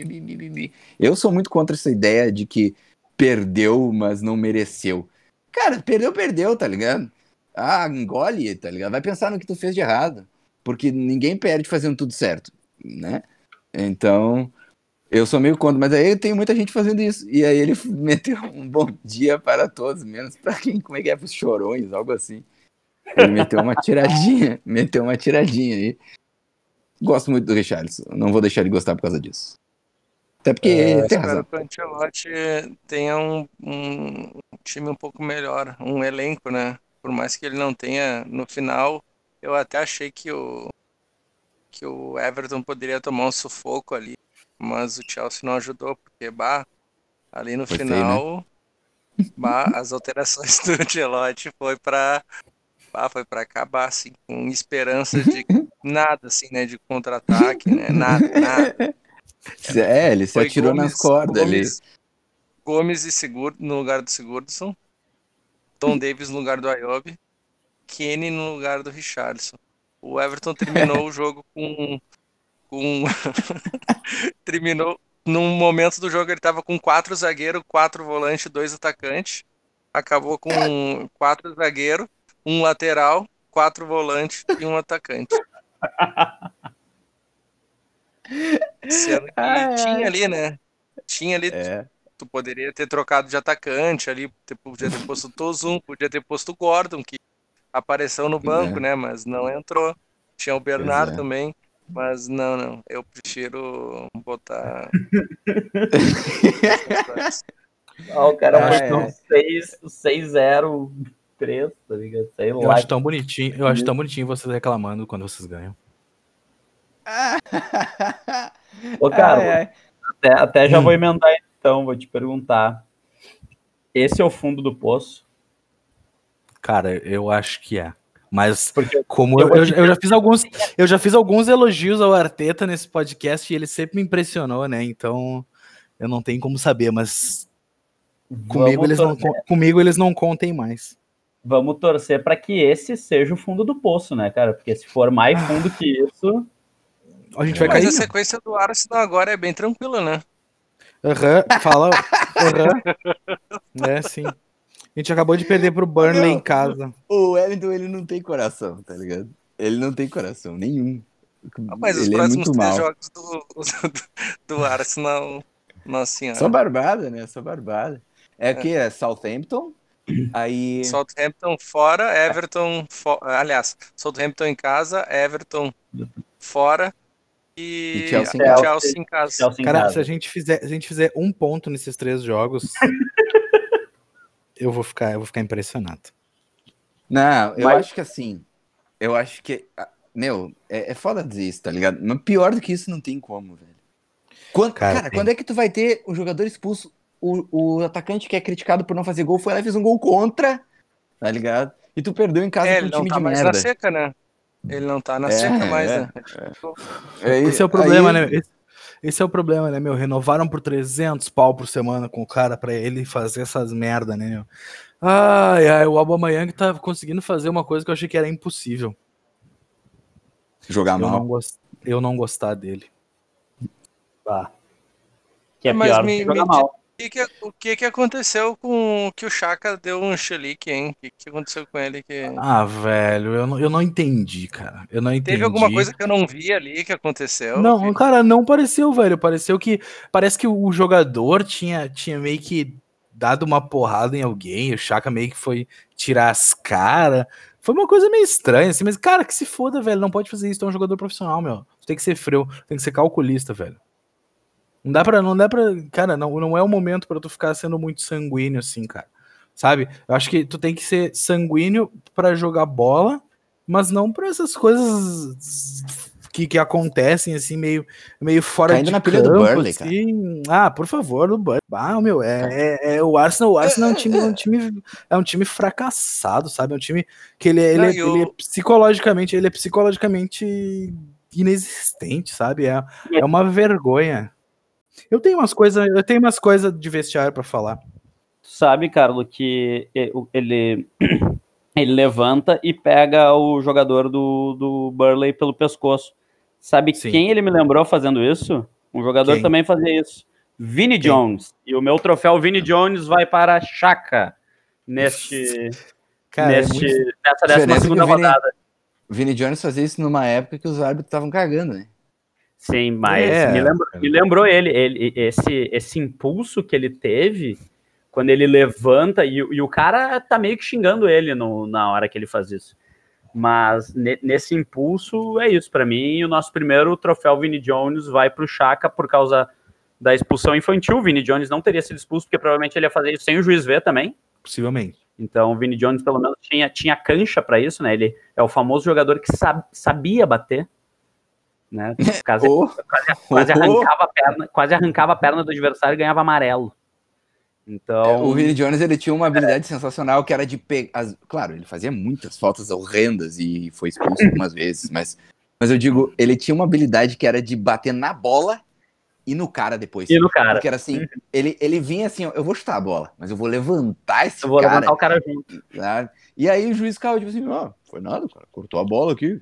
[SPEAKER 2] Eu sou muito contra essa ideia de que perdeu, mas não mereceu. Cara, perdeu, perdeu, tá ligado? Ah, engole, tá ligado? Vai pensar no que tu fez de errado. porque ninguém perde fazendo tudo certo, né? Então, eu sou meio contra, mas aí tem muita gente fazendo isso. E aí ele meteu um bom dia para todos, menos para quem, como é que é, para os chorões, algo assim. Ele meteu uma tiradinha, meteu uma tiradinha aí. Gosto muito do Richarlison, não vou deixar de gostar por causa disso. Até porque
[SPEAKER 3] É,
[SPEAKER 2] tem
[SPEAKER 3] espero
[SPEAKER 2] razão.
[SPEAKER 3] que o Ancelotti tenha um, um time um pouco melhor, um elenco, né? Por mais que ele não tenha, no final, eu até achei que o, que o Everton poderia tomar um sufoco ali, mas o Chelsea não ajudou, porque, bah, ali no
[SPEAKER 2] Foi feio, né?
[SPEAKER 3] final, bah, as alterações do Ancelotti foi pra, bah, foi pra acabar, assim, com esperança de nada, assim, né? De contra-ataque, né? Nada, nada.
[SPEAKER 2] É, ele se
[SPEAKER 3] Foi
[SPEAKER 2] atirou nas cordas ali.
[SPEAKER 3] Gomes, Gomes e Seguro no lugar do Sigurdsson. Tom Davis no lugar do Ayobi. Kenny no lugar do Richardson. O Everton terminou o jogo com. com terminou. Num momento do jogo ele tava com quatro zagueiros, quatro volantes, dois atacantes. Acabou com quatro zagueiros, um lateral, quatro volantes e um atacante. Sendo que tinha ali, né? Tinha ali
[SPEAKER 2] É,
[SPEAKER 3] tu poderia ter trocado de atacante ali, ter- podia ter posto o Tozum, podia ter posto o Gordon, que apareceu no banco,
[SPEAKER 2] é.
[SPEAKER 3] né? Mas não entrou. Tinha o Bernardo
[SPEAKER 2] é.
[SPEAKER 3] também, mas não, não. Eu prefiro botar.
[SPEAKER 1] Ah, o cara
[SPEAKER 2] Ah, é.
[SPEAKER 1] com 6, 6-0, 3, tá ligado? Sei
[SPEAKER 4] Eu
[SPEAKER 1] lá.
[SPEAKER 4] acho tão bonitinho, eu acho tão bonitinho vocês reclamando quando vocês ganham.
[SPEAKER 1] Ô, cara,
[SPEAKER 2] Ai, ai.
[SPEAKER 1] até, até já
[SPEAKER 4] Hum.
[SPEAKER 1] vou emendar então, vou te perguntar. Esse é o fundo do poço?
[SPEAKER 4] Cara, eu acho que é. Mas
[SPEAKER 1] Porque
[SPEAKER 4] como
[SPEAKER 1] Eu
[SPEAKER 4] eu, eu, já fiz alguns, eu já fiz alguns elogios ao Arteta nesse podcast e ele sempre me impressionou, né? Então eu não tenho como saber, mas comigo
[SPEAKER 1] vamos,
[SPEAKER 4] eles não
[SPEAKER 1] torcer,
[SPEAKER 4] comigo eles não contem mais.
[SPEAKER 1] vamos torcer para que esse seja o fundo do poço, né, cara? Porque se for mais fundo que isso,
[SPEAKER 4] A gente vai
[SPEAKER 3] Mas
[SPEAKER 4] cair.
[SPEAKER 3] a
[SPEAKER 4] meu.
[SPEAKER 3] sequência do Arsenal agora é bem tranquila, né?
[SPEAKER 4] Aham, fala. Aham. É, sim. A gente acabou de perder pro Burnley
[SPEAKER 2] Não.
[SPEAKER 4] em casa.
[SPEAKER 2] O Wellington, ele não tem coração, tá ligado? Ele não tem coração nenhum.
[SPEAKER 3] Ah, Mas os
[SPEAKER 2] ele é
[SPEAKER 3] próximos
[SPEAKER 2] muito
[SPEAKER 3] três
[SPEAKER 2] mal.
[SPEAKER 3] jogos do, do, do Arsenal, nossa senhora.
[SPEAKER 2] Só barbada, né? Só barbada. É que é Southampton, aí
[SPEAKER 3] Southampton fora, Everton fo- aliás, Southampton em casa, Everton fora e,
[SPEAKER 2] E Chelsea em
[SPEAKER 1] casa.
[SPEAKER 3] Chelsea em casa.
[SPEAKER 1] Chelsea
[SPEAKER 4] Cara, se a gente fizer, se a gente fizer um ponto nesses três jogos, eu vou ficar, eu vou ficar impressionado.
[SPEAKER 2] Não, eu
[SPEAKER 1] Mas-
[SPEAKER 2] acho que assim. Eu acho que. ah, Meu, é, é foda dizer isso, tá ligado? Mas pior do que isso não tem como, velho. Quando,
[SPEAKER 4] Cara,
[SPEAKER 2] cara,
[SPEAKER 4] tem.
[SPEAKER 2] quando é que tu vai ter o jogador expulso? O, o atacante que é criticado por não fazer gol foi lá e fez um gol contra, tá ligado? E tu perdeu em casa
[SPEAKER 3] É,
[SPEAKER 2] com
[SPEAKER 3] ele
[SPEAKER 2] um time
[SPEAKER 3] tá
[SPEAKER 2] de
[SPEAKER 3] mais na
[SPEAKER 2] merda.
[SPEAKER 3] seca, né? Ele não tá na
[SPEAKER 2] É,
[SPEAKER 3] seca mais,
[SPEAKER 2] é,
[SPEAKER 3] né?
[SPEAKER 2] Aí-
[SPEAKER 4] Esse é o problema,
[SPEAKER 2] aí-
[SPEAKER 4] né? Esse, esse é o problema, né, meu? Renovaram por 300 pau por semana com o cara pra ele fazer essas merda, né, meu? Ai, ai, o Aubameyang tá conseguindo fazer uma coisa que eu achei que era impossível.
[SPEAKER 2] Jogar
[SPEAKER 4] Eu
[SPEAKER 2] mal.
[SPEAKER 4] não, gost... eu não gostar dele.
[SPEAKER 1] Tá. Que é
[SPEAKER 3] Mas
[SPEAKER 1] pior
[SPEAKER 3] me-
[SPEAKER 1] jogar
[SPEAKER 3] me
[SPEAKER 1] mal.
[SPEAKER 3] O que, que, o que que aconteceu com que o Chaka deu um chilique, hein? O que, que aconteceu com ele? Que...
[SPEAKER 4] Ah, velho, eu não, eu não entendi, cara. Eu não entendi.
[SPEAKER 3] Teve alguma coisa que eu não vi ali que aconteceu?
[SPEAKER 4] Não,
[SPEAKER 3] que-
[SPEAKER 4] cara, não pareceu, velho. Pareceu que. Parece que o jogador tinha, tinha meio que dado uma porrada em alguém. O Chaka meio que foi tirar as caras. Foi uma coisa meio estranha, assim, mas, cara, que se foda, velho. Não pode fazer isso. Tu é um jogador profissional, meu. Tu tem que ser frio, tem que ser calculista, velho. Não dá pra. Não dá pra. Cara, não, não é o momento pra tu ficar sendo muito sanguíneo, assim, cara. Sabe? Eu acho que tu tem que ser sanguíneo pra jogar bola, mas não pra essas coisas que, que acontecem, assim, meio, meio fora
[SPEAKER 2] Caindo
[SPEAKER 4] de
[SPEAKER 2] na pilha do Burnley,
[SPEAKER 4] assim. Ah, por favor, do Burnley. Ah, meu, é, é, é o Arsenal. O Arsenal é um time, é um time, é um time fracassado, sabe? É um time que ele, é- ele,
[SPEAKER 3] Não,
[SPEAKER 4] é-
[SPEAKER 3] e o-
[SPEAKER 4] ele é psicologicamente, ele é psicologicamente inexistente, sabe? É, é uma vergonha. Eu tenho umas coisas, eu tenho umas coisas de vestiário pra falar.
[SPEAKER 1] Tu sabe, Carlos, que ele, ele levanta e pega o jogador do, do Burley pelo pescoço. Sabe
[SPEAKER 4] Sim.
[SPEAKER 1] quem ele me lembrou fazendo isso? Um jogador
[SPEAKER 4] Quem?
[SPEAKER 1] também fazia isso. Vini
[SPEAKER 4] Quem?
[SPEAKER 1] Jones. E o meu troféu Vini Jones vai para a Chaka neste,
[SPEAKER 4] Cara, é
[SPEAKER 1] neste,
[SPEAKER 4] muito-
[SPEAKER 1] nessa 12 segunda
[SPEAKER 2] Vini-
[SPEAKER 1] rodada.
[SPEAKER 2] Vini Jones fazia isso numa época que os árbitros estavam cagando, né?
[SPEAKER 1] Sim, mas
[SPEAKER 4] É,
[SPEAKER 1] me, lembrou, me lembrou ele, ele esse, esse impulso que ele teve quando ele levanta e, o- e o cara tá meio que xingando ele no- na hora que ele faz isso. Mas ne- nesse impulso é isso para mim. O nosso primeiro troféu Vini Jones vai pro Chaka por causa da expulsão infantil. O Vini Jones não teria sido expulso porque provavelmente ele ia fazer isso sem o juiz ver também.
[SPEAKER 4] Possivelmente.
[SPEAKER 1] Então o Vini Jones pelo menos tinha, tinha cancha para isso, né? Ele é o famoso jogador que sab- sabia bater, né? Quase,
[SPEAKER 2] Ou,
[SPEAKER 1] quase
[SPEAKER 2] ou-
[SPEAKER 1] arrancava a perna, quase arrancava a perna do adversário e ganhava amarelo. Então,
[SPEAKER 2] o Vini Jones ele tinha uma habilidade sensacional que era de pegar. Claro, ele fazia muitas faltas horrendas e foi expulso algumas vezes, mas, mas eu digo, ele tinha uma habilidade que era de bater na bola e no cara depois.
[SPEAKER 1] e no cara,
[SPEAKER 2] Porque era assim, ele, ele vinha assim, ó, eu vou chutar a bola, mas eu vou levantar esse
[SPEAKER 1] eu vou
[SPEAKER 2] cara.
[SPEAKER 1] levantar o cara junto.
[SPEAKER 2] sabe? E aí o juiz ficava tipo assim, ó, foi nada, cara, cortou a bola aqui,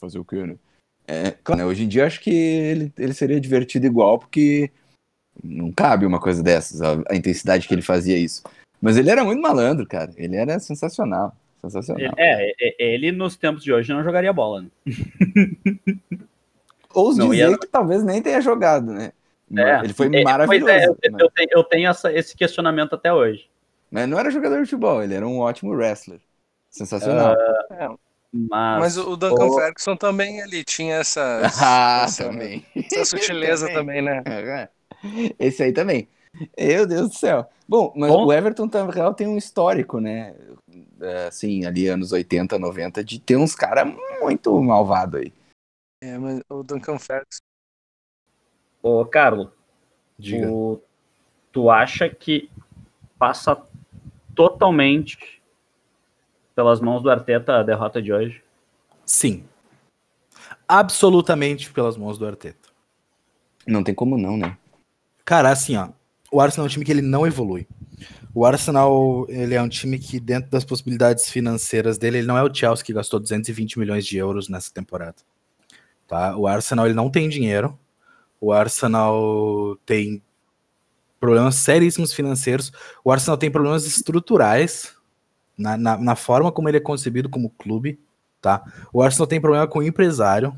[SPEAKER 2] fazer o quê, né? É, claro, né, hoje em dia acho que ele, ele seria divertido igual, porque não cabe uma coisa dessas, a, a intensidade que ele fazia isso. Mas ele era muito malandro, cara, ele era sensacional, sensacional.
[SPEAKER 1] É, é, é, ele nos tempos de hoje não jogaria bola. Né? Não,
[SPEAKER 2] dizer
[SPEAKER 1] e
[SPEAKER 2] que talvez nem tenha jogado, né?
[SPEAKER 1] É,
[SPEAKER 2] ele foi
[SPEAKER 1] é,
[SPEAKER 2] maravilhoso.
[SPEAKER 1] Pois é, eu,
[SPEAKER 2] mas,
[SPEAKER 1] eu tenho, eu tenho essa, esse questionamento até hoje.
[SPEAKER 2] mas não era jogador de futebol, ele era um ótimo wrestler. Sensacional.
[SPEAKER 3] É,
[SPEAKER 1] Mas,
[SPEAKER 3] mas o Duncan
[SPEAKER 1] o-
[SPEAKER 3] Ferguson também ele tinha essa,
[SPEAKER 2] ah,
[SPEAKER 3] essa,
[SPEAKER 2] também.
[SPEAKER 3] essa sutileza também, né?
[SPEAKER 2] É, Esse aí também. Meu Deus do céu. Bom, mas
[SPEAKER 1] Bom.
[SPEAKER 2] o Everton na real tem um histórico, né? É, Assim, ali anos 80, 90, de ter uns caras muito malvado aí.
[SPEAKER 3] É, mas o Duncan Ferguson.
[SPEAKER 1] Ô, Carlos,
[SPEAKER 4] Diga.
[SPEAKER 1] o- tu acha que passa totalmente pelas mãos do Arteta a derrota de hoje?
[SPEAKER 4] Sim. Absolutamente pelas mãos do Arteta.
[SPEAKER 2] Não tem como não, né?
[SPEAKER 4] Cara, assim, ó. O Arsenal é um time que ele não evolui. O Arsenal, ele é um time que, dentro das possibilidades financeiras dele, ele não é o Chelsea que gastou 220 milhões de euros nessa temporada. Tá? O Arsenal, ele não tem dinheiro. O Arsenal tem problemas seríssimos financeiros. O Arsenal tem problemas estruturais na, na, na forma como ele é concebido como clube. Tá? O Arsenal tem problema com o empresário.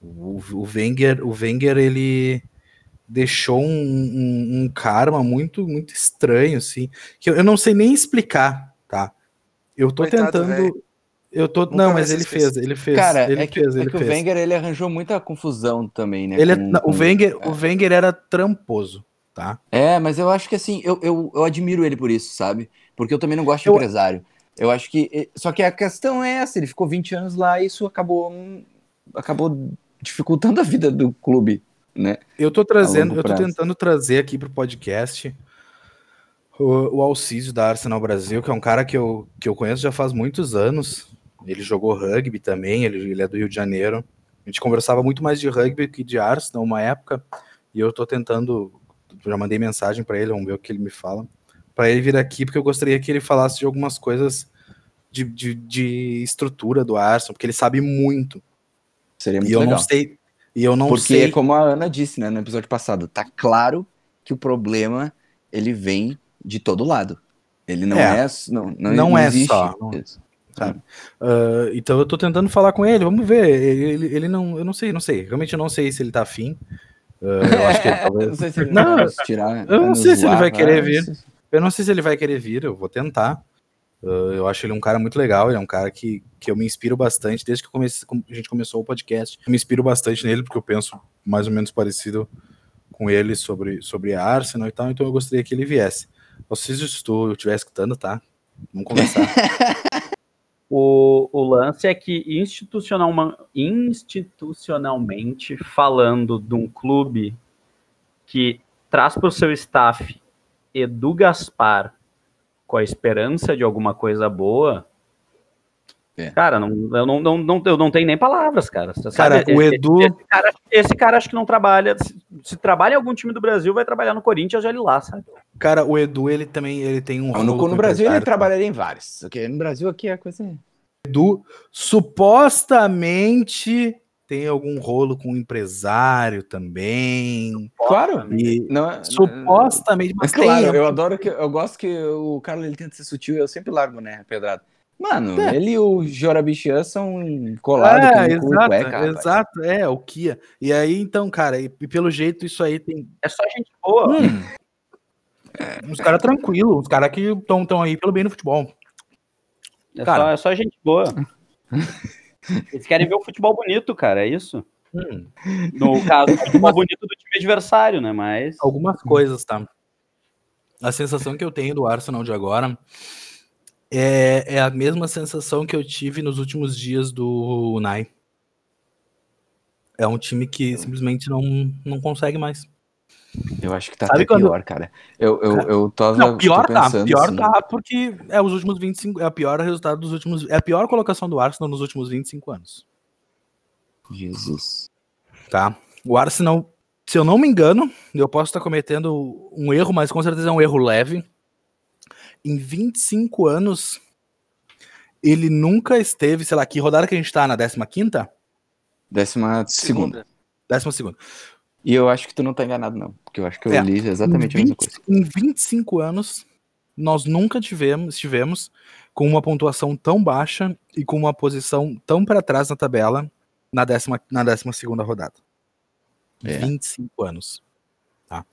[SPEAKER 4] O, o Wenger, o Wenger, ele deixou um, um, um karma muito muito estranho, assim, que eu, eu não sei nem explicar, tá? Eu tô
[SPEAKER 3] Coitado,
[SPEAKER 4] tentando,
[SPEAKER 3] velho.
[SPEAKER 4] eu tô,
[SPEAKER 3] Nunca
[SPEAKER 4] não, mas ele fez, ele fez,
[SPEAKER 2] Cara,
[SPEAKER 4] ele
[SPEAKER 2] é que,
[SPEAKER 4] fez,
[SPEAKER 2] é
[SPEAKER 4] ele
[SPEAKER 2] que o
[SPEAKER 4] fez.
[SPEAKER 2] Wenger ele arranjou muita confusão também, né?
[SPEAKER 4] Ele é-
[SPEAKER 2] com-
[SPEAKER 4] não, o Wenger,
[SPEAKER 2] é.
[SPEAKER 4] o Wenger era tramposo, tá?
[SPEAKER 2] É, mas eu acho que assim, eu, eu, eu admiro ele por isso, sabe? Porque eu também não gosto de
[SPEAKER 4] Eu-
[SPEAKER 2] empresário. Eu acho que. Só que a questão é essa, ele ficou 20 anos lá e isso acabou. acabou dificultando a vida do clube, né?
[SPEAKER 4] Eu tô trazendo, eu tô tentando trazer aqui pro podcast o, o Alcísio da Arsenal Brasil, que é um cara que eu, que eu conheço já faz muitos anos. Ele jogou rugby também, ele, ele é do Rio de Janeiro. A gente conversava muito mais de rugby que de Arsenal uma época, e eu tô tentando, já mandei mensagem para ele, vamos ver o que ele me fala, para ele vir aqui, porque eu gostaria que ele falasse de algumas coisas de, de, de estrutura do Arsenal, porque ele sabe muito.
[SPEAKER 2] Seria muito
[SPEAKER 4] E eu
[SPEAKER 2] legal.
[SPEAKER 4] não sei, e eu não
[SPEAKER 2] Porque,
[SPEAKER 4] sei
[SPEAKER 2] como a Ana disse, né, no episódio passado, tá claro que o problema ele vem de todo lado. Ele não
[SPEAKER 4] É.
[SPEAKER 2] é, não, não,
[SPEAKER 4] Não é
[SPEAKER 2] existe
[SPEAKER 4] só, não- sabe? Ah, então eu tô tentando falar com ele, vamos ver. Ele, ele não, eu não sei, não sei. Realmente eu não sei se ele tá afim. Ah, eu acho que ele
[SPEAKER 2] não
[SPEAKER 4] talvez.
[SPEAKER 2] sei se ele
[SPEAKER 4] Não,
[SPEAKER 2] vai tirar.
[SPEAKER 4] eu não sei se ele vai querer vir. Eu não sei se ele vai querer vir, eu vou tentar. Ah, eu acho ele um cara muito legal, ele é um cara que, que eu me inspiro bastante, desde que eu comecei- a gente começou o podcast. Eu me inspiro bastante nele, porque eu penso mais ou menos parecido com ele sobre, sobre a Arsenal e tal, então eu gostaria que ele viesse. Vocês, se tu estiver escutando, tá? Vamos conversar.
[SPEAKER 1] O, o lance é que institucionalma- institucionalmente falando de um clube que traz para o seu staff Edu Gaspar com a esperança de alguma coisa boa,
[SPEAKER 2] É.
[SPEAKER 1] cara, não, eu, não, não, não, eu não tenho nem palavras, cara. Você
[SPEAKER 4] Cara,
[SPEAKER 1] sabe,
[SPEAKER 4] o
[SPEAKER 1] esse-
[SPEAKER 4] Edu-
[SPEAKER 1] Esse cara, esse cara acho que não trabalha. Se, se trabalha em algum time do Brasil, vai trabalhar no Corinthians, olha lá, sabe?
[SPEAKER 4] Cara, o Edu, ele também ele tem um
[SPEAKER 2] Não, no, no Brasil ele trabalharia em vários. ok? No Brasil aqui a coisa é.
[SPEAKER 4] Edu supostamente tem algum rolo com um empresário também.
[SPEAKER 2] Claro.
[SPEAKER 4] E
[SPEAKER 2] Não, é-
[SPEAKER 4] supostamente, mas
[SPEAKER 2] Mas claro,
[SPEAKER 4] tem,
[SPEAKER 2] eu adoro que eu gosto que o Carlos ele tenta ser sutil, eu sempre largo, né, pedrado. Mano,
[SPEAKER 4] É.
[SPEAKER 2] ele e o Jorabichian são colados
[SPEAKER 4] É,
[SPEAKER 2] o
[SPEAKER 4] exato,
[SPEAKER 2] cueca, rapaz.
[SPEAKER 4] exato, é, o Kia. E aí, então, cara, e, e pelo jeito isso aí tem.
[SPEAKER 1] É só gente boa.
[SPEAKER 4] Hum, uns caras tranquilos, uns caras que estão tão aí pelo bem no futebol.
[SPEAKER 1] É,
[SPEAKER 4] Cara.
[SPEAKER 1] só, é só gente boa. Eles querem ver o futebol bonito, cara, é isso.
[SPEAKER 4] Hum,
[SPEAKER 1] No caso, o futebol bonito do time adversário, né? Mas.
[SPEAKER 4] algumas coisas, tá? A sensação que eu tenho do Arsenal de agora é, é a mesma sensação que eu tive nos últimos dias do Unai. É um time que simplesmente não, não consegue mais.
[SPEAKER 2] Eu acho que tá
[SPEAKER 4] Sabe
[SPEAKER 2] até
[SPEAKER 4] quando-
[SPEAKER 2] pior, cara. Eu, eu, eu tava
[SPEAKER 4] Não, pior
[SPEAKER 2] tô
[SPEAKER 4] tá,
[SPEAKER 2] pensando
[SPEAKER 4] pior
[SPEAKER 2] assim,
[SPEAKER 4] tá, porque é os últimos 25, é a pior resultado dos últimos, é a pior colocação do Arsenal nos últimos 25 anos,
[SPEAKER 2] Jesus.
[SPEAKER 4] tá? O Arsenal, se eu não me engano, eu posso estar cometendo um erro, mas com certeza é um erro leve. Em 25 anos, ele nunca esteve, sei lá, que rodada que a gente tá na 15ª?
[SPEAKER 2] Décima segunda.
[SPEAKER 3] Segunda.
[SPEAKER 4] Décima segunda.
[SPEAKER 2] E eu acho que tu não tá enganado, não. Porque eu acho que eu
[SPEAKER 4] É.
[SPEAKER 2] li exatamente a mesma
[SPEAKER 4] 20
[SPEAKER 2] coisa.
[SPEAKER 4] em 25 anos, nós nunca tivemos, estivemos com uma pontuação tão baixa e com uma posição tão para trás na tabela na décima, na décima segunda rodada.
[SPEAKER 2] É.
[SPEAKER 4] 25 anos. Tá?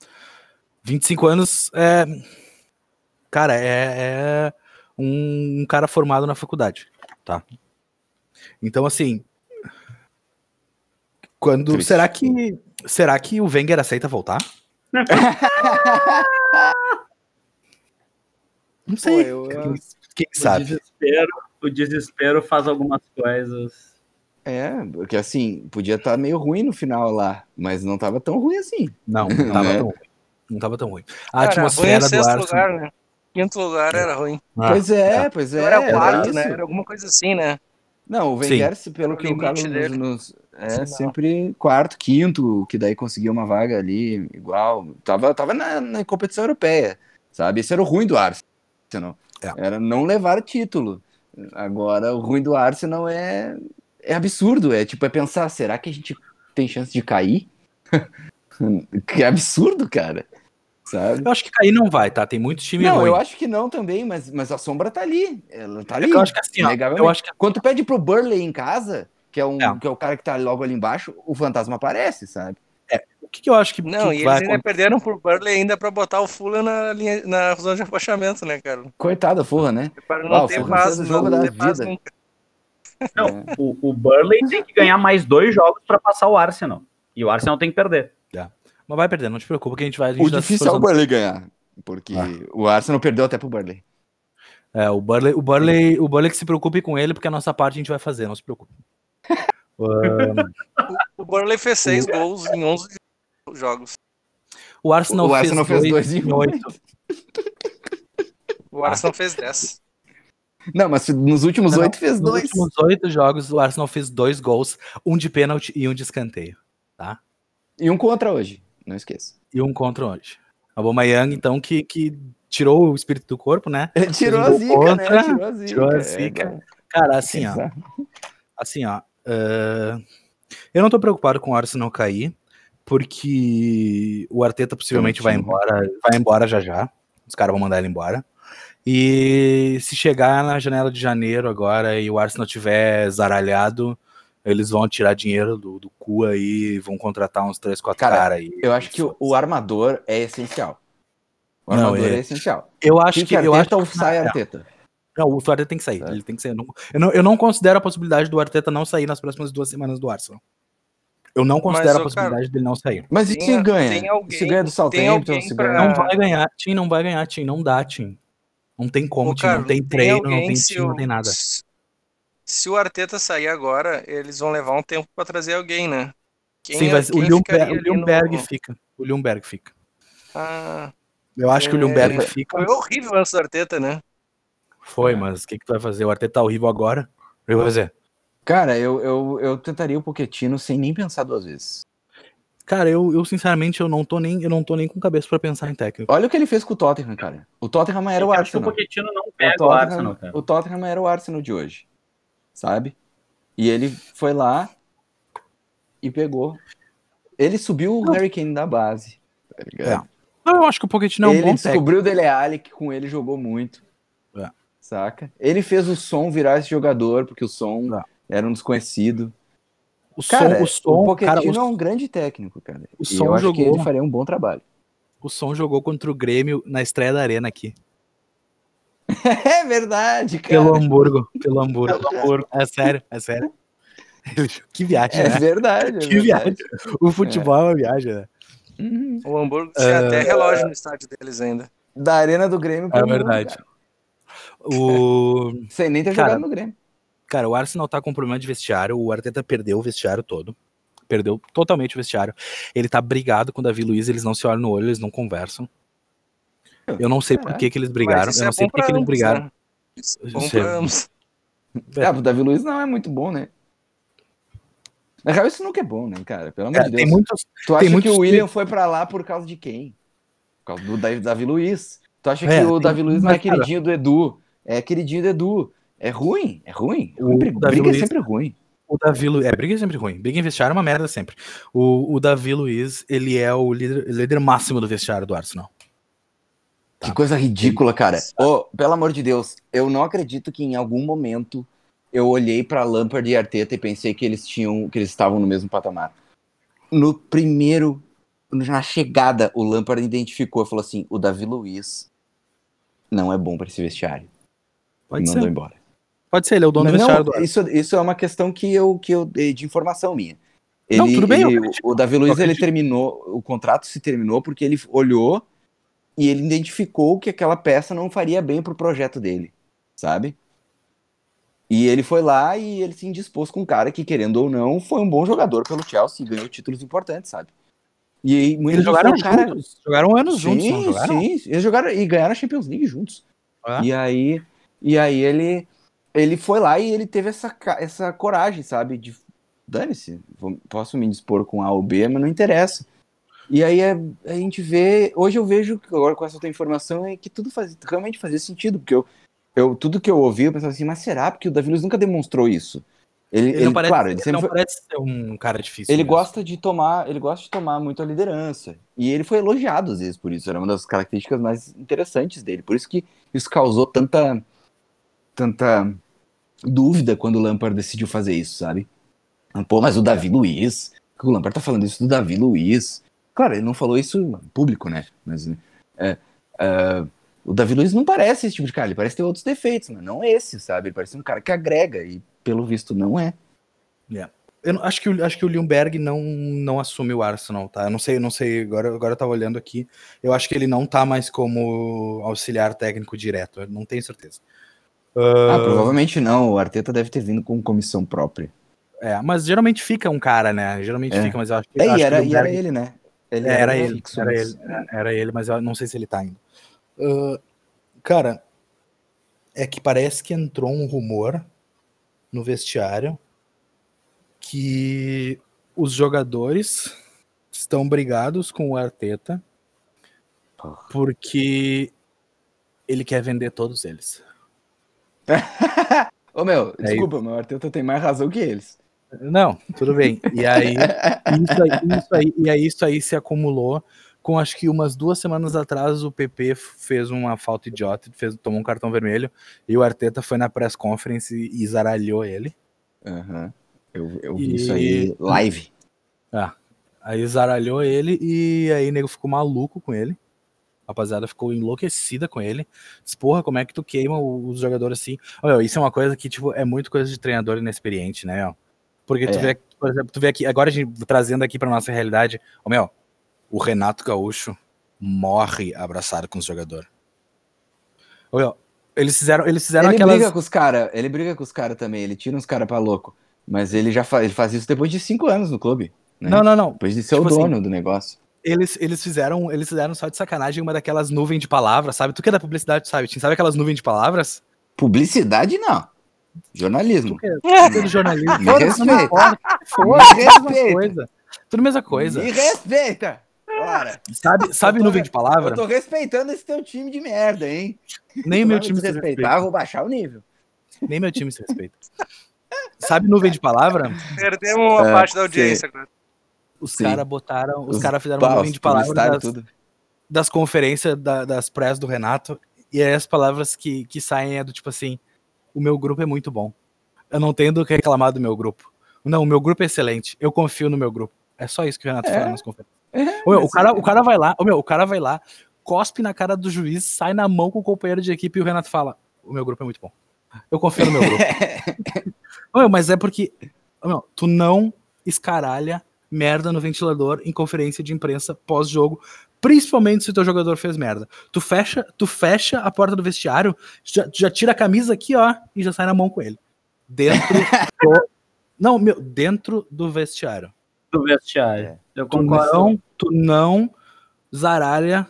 [SPEAKER 4] 25 anos é. Cara, é, é um, um cara formado na faculdade. Tá? Então, assim. Quando.
[SPEAKER 2] Triste.
[SPEAKER 4] Será que. Será que o Wenger aceita voltar? Não sei.
[SPEAKER 2] Pô, eu-
[SPEAKER 4] quem, quem
[SPEAKER 1] O
[SPEAKER 4] sabe?
[SPEAKER 1] desespero, o desespero faz algumas coisas.
[SPEAKER 2] É, porque assim, podia estar meio ruim no final lá, mas não tava tão ruim assim.
[SPEAKER 4] Não, não tava
[SPEAKER 2] Né?
[SPEAKER 4] tão ruim. Não tava tão ruim. A
[SPEAKER 3] Cara, ruim é
[SPEAKER 4] atmosfera do Arsenal.
[SPEAKER 3] lugar, né? Quinto lugar era ruim.
[SPEAKER 4] Ah,
[SPEAKER 2] pois é,
[SPEAKER 4] tá.
[SPEAKER 2] pois é.
[SPEAKER 3] Então era quarto, né? Era alguma coisa assim, né?
[SPEAKER 2] Não, o. Wenger, pelo que o Carlos
[SPEAKER 3] dele.
[SPEAKER 2] nos, é
[SPEAKER 3] Sim,
[SPEAKER 2] sempre quarto, quinto, que daí conseguiu uma vaga ali, igual. Tava, tava na, na competição europeia, sabe? Esse era o ruim do Arsenal.
[SPEAKER 4] É.
[SPEAKER 2] Era não levar título. Agora, o ruim do Arsenal é, é absurdo. É tipo, é pensar, será que a gente tem chance de cair? que absurdo, cara. Sabe?
[SPEAKER 4] Eu acho que cair não vai, tá? Tem muito time
[SPEAKER 2] Não,
[SPEAKER 4] ruim.
[SPEAKER 2] eu acho que não também, mas, mas a sombra tá ali. Ela tá ali.
[SPEAKER 4] É eu acho que assim, ó, eu acho que
[SPEAKER 2] Quando tu pede pro Burley em casa, que é, um,
[SPEAKER 4] É.
[SPEAKER 2] que é o cara que tá logo ali embaixo, o fantasma aparece, sabe?
[SPEAKER 4] o que, que eu acho que,
[SPEAKER 3] Não,
[SPEAKER 4] que
[SPEAKER 3] e
[SPEAKER 4] vai
[SPEAKER 3] eles ainda
[SPEAKER 4] acontecer?
[SPEAKER 3] perderam por Burley ainda pra botar o Fulham na, linha, na zona de rebaixamento, né, cara?
[SPEAKER 2] Coitada, forra, né?
[SPEAKER 3] Para não
[SPEAKER 2] o
[SPEAKER 3] ter
[SPEAKER 2] Fulham
[SPEAKER 3] paz,
[SPEAKER 2] jogo
[SPEAKER 3] não
[SPEAKER 2] da vida.
[SPEAKER 1] Não, o, o Burley tem que ganhar mais dois jogos pra passar o Arsenal. E o Arsenal tem que perder.
[SPEAKER 4] Mas vai perder, não te preocupa que a gente vai. A gente
[SPEAKER 2] O difícil é o. Burley ganhar. Porque
[SPEAKER 4] Ah.
[SPEAKER 2] o Arsenal perdeu até pro Burley.
[SPEAKER 4] É, o Burley, o Burley, o Burley que se preocupe com ele, porque a nossa parte a gente vai fazer, não se preocupe.
[SPEAKER 3] O Burley fez seis gols em 11 jogos.
[SPEAKER 4] o Arsenal,
[SPEAKER 2] O Arsenal fez dois em
[SPEAKER 4] oito.
[SPEAKER 3] O Arsenal fez 10.
[SPEAKER 2] Não, mas nos últimos oito fez
[SPEAKER 4] Nos
[SPEAKER 2] dois.
[SPEAKER 4] últimos oito jogos, o Arsenal fez dois gols, um de pênalti e um de escanteio.
[SPEAKER 2] E um contra hoje, não esqueça.
[SPEAKER 4] E um contra hoje. A Bomayang, então, que, que tirou o espírito do corpo, né?
[SPEAKER 2] Ele tirou
[SPEAKER 4] Fez
[SPEAKER 2] a
[SPEAKER 4] um
[SPEAKER 2] zica,
[SPEAKER 4] contra,
[SPEAKER 2] né? Tirou a zica.
[SPEAKER 4] tirou a
[SPEAKER 2] é,
[SPEAKER 4] zica.
[SPEAKER 2] não.
[SPEAKER 4] Cara, assim, ó. Assim, ó. Ah, eu não tô preocupado com o Arsenal cair, porque o Arteta possivelmente vai embora, vai embora já já. Os caras vão mandar ele embora. E se chegar na janela de janeiro agora e o Arsenal tiver zaralhado, eles vão tirar dinheiro do, do cu aí, vão contratar uns 3, 4
[SPEAKER 2] Cara,
[SPEAKER 4] caras aí.
[SPEAKER 2] Eu acho que o, o armador é essencial. O
[SPEAKER 4] Não,
[SPEAKER 2] armador é,
[SPEAKER 4] é-
[SPEAKER 2] essencial.
[SPEAKER 4] Eu acho que eu acho que-
[SPEAKER 2] sai. Arteta?
[SPEAKER 4] Não, o Arteta tem que sair.
[SPEAKER 2] É.
[SPEAKER 4] Ele tem que sair. Eu não, eu, não, eu não considero a possibilidade do Arteta não sair nas próximas duas semanas do Arsenal. Eu não considero a
[SPEAKER 3] ô,
[SPEAKER 4] possibilidade dele não sair.
[SPEAKER 2] Mas e
[SPEAKER 3] Tem-
[SPEAKER 2] se ganha?
[SPEAKER 3] tem alguém-
[SPEAKER 2] se ganha do
[SPEAKER 3] tem
[SPEAKER 2] Southampton, se
[SPEAKER 3] pra-
[SPEAKER 2] ganha...
[SPEAKER 4] Não vai ganhar, Tim, não vai ganhar, Tim, não dá, Tim. Não tem como,
[SPEAKER 3] Ô,
[SPEAKER 4] Tim,
[SPEAKER 3] cara,
[SPEAKER 4] não tem treino, não
[SPEAKER 3] alguém,
[SPEAKER 4] tem time, não
[SPEAKER 3] o-
[SPEAKER 4] tem nada.
[SPEAKER 3] se- o Arteta sair agora, eles vão levar um tempo pra trazer alguém, né? Quem
[SPEAKER 4] Sim,
[SPEAKER 3] é-
[SPEAKER 4] vai ser- o
[SPEAKER 3] quem
[SPEAKER 4] Ljungberg, o
[SPEAKER 3] no-
[SPEAKER 4] fica. O Ljungberg fica.
[SPEAKER 3] Ah,
[SPEAKER 4] Eu acho que o
[SPEAKER 3] É,
[SPEAKER 4] Ljungberg
[SPEAKER 2] foi-
[SPEAKER 4] fica.
[SPEAKER 3] foi horrível do Arteta, né?
[SPEAKER 4] Foi, mas o que, que tu vai fazer? O Arteta tá horrível agora. O que eu vou fazer?
[SPEAKER 2] Cara, eu, eu, eu tentaria o Pochettino sem nem pensar duas vezes.
[SPEAKER 4] Cara, eu, eu sinceramente eu não tô nem eu não tô nem com cabeça pra pensar em técnico.
[SPEAKER 2] Olha o que ele fez com o Tottenham, cara. O Tottenham era o
[SPEAKER 1] Eu o
[SPEAKER 2] Arsenal.
[SPEAKER 1] Pochettino não
[SPEAKER 2] O
[SPEAKER 1] pega o,
[SPEAKER 2] Tottenham,
[SPEAKER 1] Arsenal, cara.
[SPEAKER 2] o Tottenham era o Arsenal de hoje. Sabe? E ele foi lá e pegou. Ele subiu o Harry Kane da base. Tá ligado?
[SPEAKER 4] Não, eu acho que o Pochettino é um
[SPEAKER 2] ele
[SPEAKER 4] bom técnico.
[SPEAKER 2] descobriu o Dele Alli, que com ele jogou muito.
[SPEAKER 4] É.
[SPEAKER 2] saca? Ele fez o som virar esse jogador, porque o som
[SPEAKER 4] Não.
[SPEAKER 2] era um desconhecido.
[SPEAKER 4] O
[SPEAKER 2] Cara,
[SPEAKER 4] som, o som,
[SPEAKER 2] Pochettino
[SPEAKER 4] cara, o,
[SPEAKER 2] é um grande técnico, cara.
[SPEAKER 4] o
[SPEAKER 2] e
[SPEAKER 4] som
[SPEAKER 2] eu acho que
[SPEAKER 4] jogou-
[SPEAKER 2] ele faria um bom trabalho.
[SPEAKER 4] o som jogou contra o Grêmio na estreia da Arena aqui.
[SPEAKER 2] É verdade, cara.
[SPEAKER 4] Pelo Hamburgo, pelo Hamburgo. É sério, é sério. que viagem,
[SPEAKER 2] É
[SPEAKER 4] né?
[SPEAKER 2] verdade. é
[SPEAKER 4] Que
[SPEAKER 2] verdade.
[SPEAKER 4] O futebol é uma viagem, né?
[SPEAKER 2] Uhum.
[SPEAKER 3] O Hamburgo tinha até relógio no estádio deles ainda.
[SPEAKER 2] Da arena do Grêmio
[SPEAKER 4] É
[SPEAKER 2] mundo,
[SPEAKER 4] verdade.
[SPEAKER 2] cara.
[SPEAKER 4] O...
[SPEAKER 2] Sem nem ter
[SPEAKER 4] Cara,
[SPEAKER 2] jogado no Grêmio.
[SPEAKER 4] Cara, o Arsenal tá com problema de vestiário. O Arteta perdeu o vestiário todo. Perdeu totalmente o vestiário. Ele tá brigado com o Davi Luiz, eles não se olham no olho, eles não conversam. Eu não sei por
[SPEAKER 2] Caralho.
[SPEAKER 4] que, que eles brigaram. Eu
[SPEAKER 3] é
[SPEAKER 4] não sei
[SPEAKER 3] bom
[SPEAKER 4] por que, que brigaram.
[SPEAKER 3] né? Isso é
[SPEAKER 4] é-.
[SPEAKER 2] Ah, o Davi Luiz não é muito bom, né? Na real, isso nunca é bom, né, cara? Pelo amor
[SPEAKER 4] É,
[SPEAKER 2] de
[SPEAKER 4] tem
[SPEAKER 2] Deus.
[SPEAKER 4] muitos.
[SPEAKER 2] Tu acha que
[SPEAKER 4] muitos
[SPEAKER 2] o William foi pra lá por causa de quem? Por causa do Davi, Davi Luiz. Tu acha
[SPEAKER 4] É,
[SPEAKER 2] que o
[SPEAKER 4] tem-
[SPEAKER 2] Davi Luiz não é
[SPEAKER 4] mas, cara-
[SPEAKER 2] queridinho do Edu? É queridinho do Edu. É ruim, é ruim. É.
[SPEAKER 4] O
[SPEAKER 2] Briga, briga é
[SPEAKER 4] Luiz-
[SPEAKER 2] sempre ruim.
[SPEAKER 4] O Davi Luiz. É, briga é sempre ruim. Briga em vestiário é uma merda sempre. O, o Davi Luiz, ele é o líder, líder máximo do vestiário do Arsenal. Tá.
[SPEAKER 2] Que coisa ridícula, cara. Ô, pelo amor de Deus, eu não acredito que em algum momento eu olhei pra Lampard e Arteta e pensei que eles tinham, que eles estavam no mesmo patamar. No primeiro, na chegada, o Lampard identificou e falou assim: o Davi Luiz não é bom pra esse vestiário.
[SPEAKER 4] Pode
[SPEAKER 2] e mandou
[SPEAKER 4] ser.
[SPEAKER 2] embora.
[SPEAKER 4] Pode ser, ele é o dono do
[SPEAKER 2] Não,
[SPEAKER 4] vestiário do Arsenal.
[SPEAKER 2] isso, isso é uma questão que eu, que eu de informação minha. Ele,
[SPEAKER 4] Não, tudo bem,
[SPEAKER 2] ele- o Davi Luiz ele terminou, o contrato se terminou porque ele olhou e ele identificou que aquela peça não faria bem pro projeto dele, sabe? E ele foi lá e ele se indispôs com um cara que, querendo ou não, foi um bom jogador pelo Chelsea e ganhou títulos importantes, sabe? E aí,
[SPEAKER 4] Eles jogaram
[SPEAKER 2] falou, cara,
[SPEAKER 4] juntos. Jogaram anos juntos, não
[SPEAKER 2] Sim,
[SPEAKER 4] jogaram?
[SPEAKER 2] sim, eles jogaram e ganharam a Champions League juntos.
[SPEAKER 4] Ah.
[SPEAKER 2] E aí, e aí ele, ele foi lá e ele teve essa, essa coragem, sabe? De dane-se, posso me dispor com A ou B, mas não interessa. E aí é- a gente vê, hoje eu vejo agora com essa tua informação é que tudo faz, realmente fazia sentido, porque eu, eu tudo que eu ouvi eu pensava assim, mas será? Porque o Davi Luiz nunca demonstrou isso. Ele,
[SPEAKER 4] Ele,
[SPEAKER 2] ele-
[SPEAKER 4] não parece,
[SPEAKER 2] claro, ele
[SPEAKER 4] ele não
[SPEAKER 2] foi,
[SPEAKER 4] parece ser um cara difícil.
[SPEAKER 2] ele
[SPEAKER 4] mesmo.
[SPEAKER 2] gosta de tomar, ele gosta de tomar muito a liderança. E ele foi elogiado às vezes por isso, era uma das características mais interessantes dele. Por isso que isso causou tanta tanta dúvida quando o Lampard decidiu fazer isso, sabe? Pô, mas o Davi Luiz, o Lampard tá falando isso do Davi Luiz. Claro, ele não falou isso em público, né? Mas é, é, o Davi Luiz não parece esse tipo de cara, ele parece ter outros defeitos, mas não esse, sabe? Ele parece um cara que agrega e pelo visto não é.
[SPEAKER 4] Eu não- acho que, acho que o Lundberg não, não assume o Arsenal, tá? Eu não sei, eu não sei, agora, agora eu tava olhando aqui. Eu acho que ele não tá mais como auxiliar técnico direto, eu não tenho certeza.
[SPEAKER 2] Ah, provavelmente não. O Arteta deve ter vindo com comissão própria.
[SPEAKER 4] É, mas geralmente fica um cara, né? Geralmente
[SPEAKER 2] É.
[SPEAKER 4] fica, mas eu acho que.
[SPEAKER 2] É, e era, e era ele, né? Ele
[SPEAKER 4] É, era ele,
[SPEAKER 2] fixo,
[SPEAKER 4] era
[SPEAKER 2] mas-
[SPEAKER 4] ele, era ele, mas eu não sei se ele tá indo. Ah, cara, é que parece que entrou um rumor no vestiário que os jogadores estão brigados com o Arteta porque ele quer vender todos eles.
[SPEAKER 2] Ô, meu,
[SPEAKER 4] É
[SPEAKER 2] desculpa, mas o Arteta tem mais razão que eles.
[SPEAKER 4] Não, tudo bem. E aí, isso aí, isso aí, e aí isso aí se acumulou com acho que umas duas semanas atrás o PP fez uma falta idiota, fez, tomou um cartão vermelho e o Arteta foi na press conference e, zaralhou ele.
[SPEAKER 2] Aham. Eu, eu vi
[SPEAKER 4] E-
[SPEAKER 2] isso aí live.
[SPEAKER 4] Aí zaralhou ele e aí o nego ficou maluco com ele. A rapaziada ficou enlouquecida com ele. Diz, porra, como é que tu queima os jogadores assim? Olha, isso é uma coisa que, tipo, é muito coisa de treinador inexperiente, né, meu? Porque tu
[SPEAKER 2] É.
[SPEAKER 4] vê, por exemplo, tu vê aqui, agora a gente trazendo aqui pra nossa realidade, ô meu, o Renato Gaúcho morre abraçado com os jogadores. Ô, meu, eles fizeram, eles fizeram
[SPEAKER 2] Ele
[SPEAKER 4] aquelas.
[SPEAKER 2] briga com os caras, ele briga com os caras também, ele tira uns caras pra louco. Mas ele já faz, ele faz isso depois de cinco anos no clube. né?
[SPEAKER 4] Não, não, não.
[SPEAKER 2] Depois de ser
[SPEAKER 4] Tipo
[SPEAKER 2] o
[SPEAKER 4] assim,
[SPEAKER 2] dono do negócio.
[SPEAKER 4] Eles, eles fizeram, eles fizeram só de sacanagem uma daquelas nuvens de palavras, sabe? Tu que é da publicidade, sabe? Tim? Sabe aquelas nuvens de palavras?
[SPEAKER 2] Publicidade, não. Jornalismo.
[SPEAKER 4] Tu que é, tu é do jornalismo.
[SPEAKER 2] Me
[SPEAKER 4] Foda-se,
[SPEAKER 2] respeita.
[SPEAKER 4] importa.
[SPEAKER 2] Me
[SPEAKER 4] Foda-se, mesma coisa. Tudo mesma coisa.
[SPEAKER 2] Me respeita! Ora,
[SPEAKER 4] Sabe, sabe
[SPEAKER 2] Eu tô-
[SPEAKER 4] nuvem de
[SPEAKER 2] eu
[SPEAKER 4] palavra?
[SPEAKER 2] tô respeitando esse teu time de merda, hein?
[SPEAKER 4] Nem meu time
[SPEAKER 2] me
[SPEAKER 4] se
[SPEAKER 2] respeitar,
[SPEAKER 4] respeita.
[SPEAKER 2] vou baixar o nível.
[SPEAKER 4] Nem meu time se respeita. Sabe nuvem de palavra?
[SPEAKER 3] Perdemos uma
[SPEAKER 2] É,
[SPEAKER 3] parte da audiência agora.
[SPEAKER 4] Os caras botaram, os
[SPEAKER 2] Os
[SPEAKER 4] caras fizeram
[SPEAKER 2] Pá,
[SPEAKER 4] nuvem
[SPEAKER 2] os
[SPEAKER 4] de palavras das,
[SPEAKER 2] tudo.
[SPEAKER 4] das conferências da- das press do Renato e aí as palavras que, que saem é do tipo assim: o meu grupo é muito bom. Eu não tenho do que reclamar do meu grupo. Não, o meu grupo é excelente. Eu confio no meu grupo. É só isso que o Renato
[SPEAKER 2] É.
[SPEAKER 4] fala nas conferências.
[SPEAKER 2] É,
[SPEAKER 4] Ô, meu, o, cara,
[SPEAKER 2] é-
[SPEAKER 4] o cara vai lá, ô, meu, o cara vai lá, cospe na cara do juiz, sai na mão com o companheiro de equipe e o Renato fala: O meu grupo é muito bom. Eu confio no meu grupo. Meu, mas é porque meu, tu não escaralha merda no ventilador em conferência de imprensa pós-jogo, principalmente se o teu jogador fez merda. Tu fecha, tu fecha a porta do vestiário, já, já tira a camisa aqui, ó, e já sai na mão com ele. Dentro do... Não, meu, dentro do vestiário.
[SPEAKER 1] do vestiário.
[SPEAKER 2] É.
[SPEAKER 1] Eu
[SPEAKER 4] Tu
[SPEAKER 1] concordo.
[SPEAKER 4] não, tu não zaralha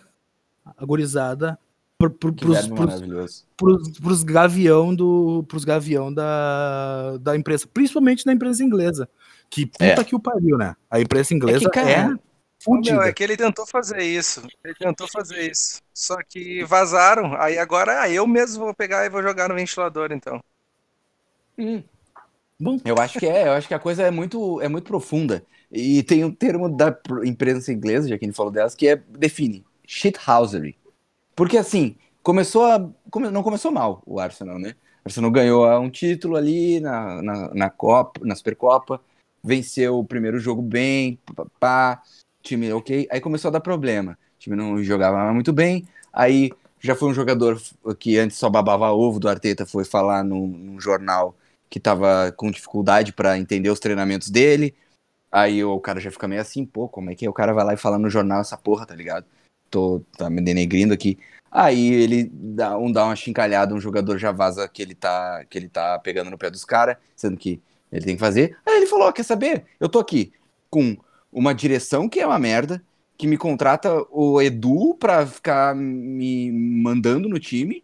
[SPEAKER 4] a gurizada pro, pro, pros, pros, pros, pros gavião do pros gavião da, da imprensa, principalmente da imprensa inglesa. Que puta
[SPEAKER 2] É.
[SPEAKER 4] que o pariu, né? A imprensa inglesa é,
[SPEAKER 2] cara,
[SPEAKER 3] Ô,
[SPEAKER 4] fudida.
[SPEAKER 3] Meu, é que ele tentou fazer isso. Ele tentou fazer isso. Só que vazaram. Aí agora ah, eu mesmo vou pegar e vou jogar no ventilador, então.
[SPEAKER 4] Bom,
[SPEAKER 2] Eu acho que é, eu acho que a coisa é muito, é muito profunda. E tem um termo da pr- imprensa inglesa, já que a gente falou delas, que é define shithousery. Porque assim, começou a. come- não começou mal o Arsenal, né? O Arsenal ganhou um título ali na, na, na Copa, na Supercopa, venceu o primeiro jogo bem, pá, time ok. Aí começou a dar problema. O time não jogava muito bem. Aí já foi um jogador que antes só babava ovo do Arteta, foi falar num, num jornal que tava com dificuldade para entender os treinamentos dele. Aí o cara já fica meio assim, pô, como é que é? O cara vai lá e fala no jornal essa porra, tá ligado? Tô tá me denegrindo aqui. Aí ele dá, um, dá uma chincalhada, um jogador já vaza que ele tá, que ele tá pegando no pé dos caras, sendo que ele tem que fazer. Aí ele falou: quer saber? Eu tô aqui com uma direção que é uma merda, que me contrata o Edu pra ficar me mandando no time,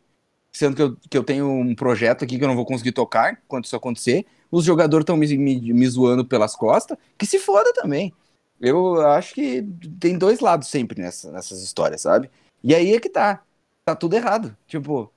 [SPEAKER 2] sendo que eu, que eu tenho um projeto aqui que eu não vou conseguir tocar quando isso acontecer. Os jogadores estão me, me, me zoando pelas costas, que se foda também. Eu acho que tem dois lados sempre nessa, nessas histórias, sabe? E aí é que tá. Tá tudo errado. Tipo,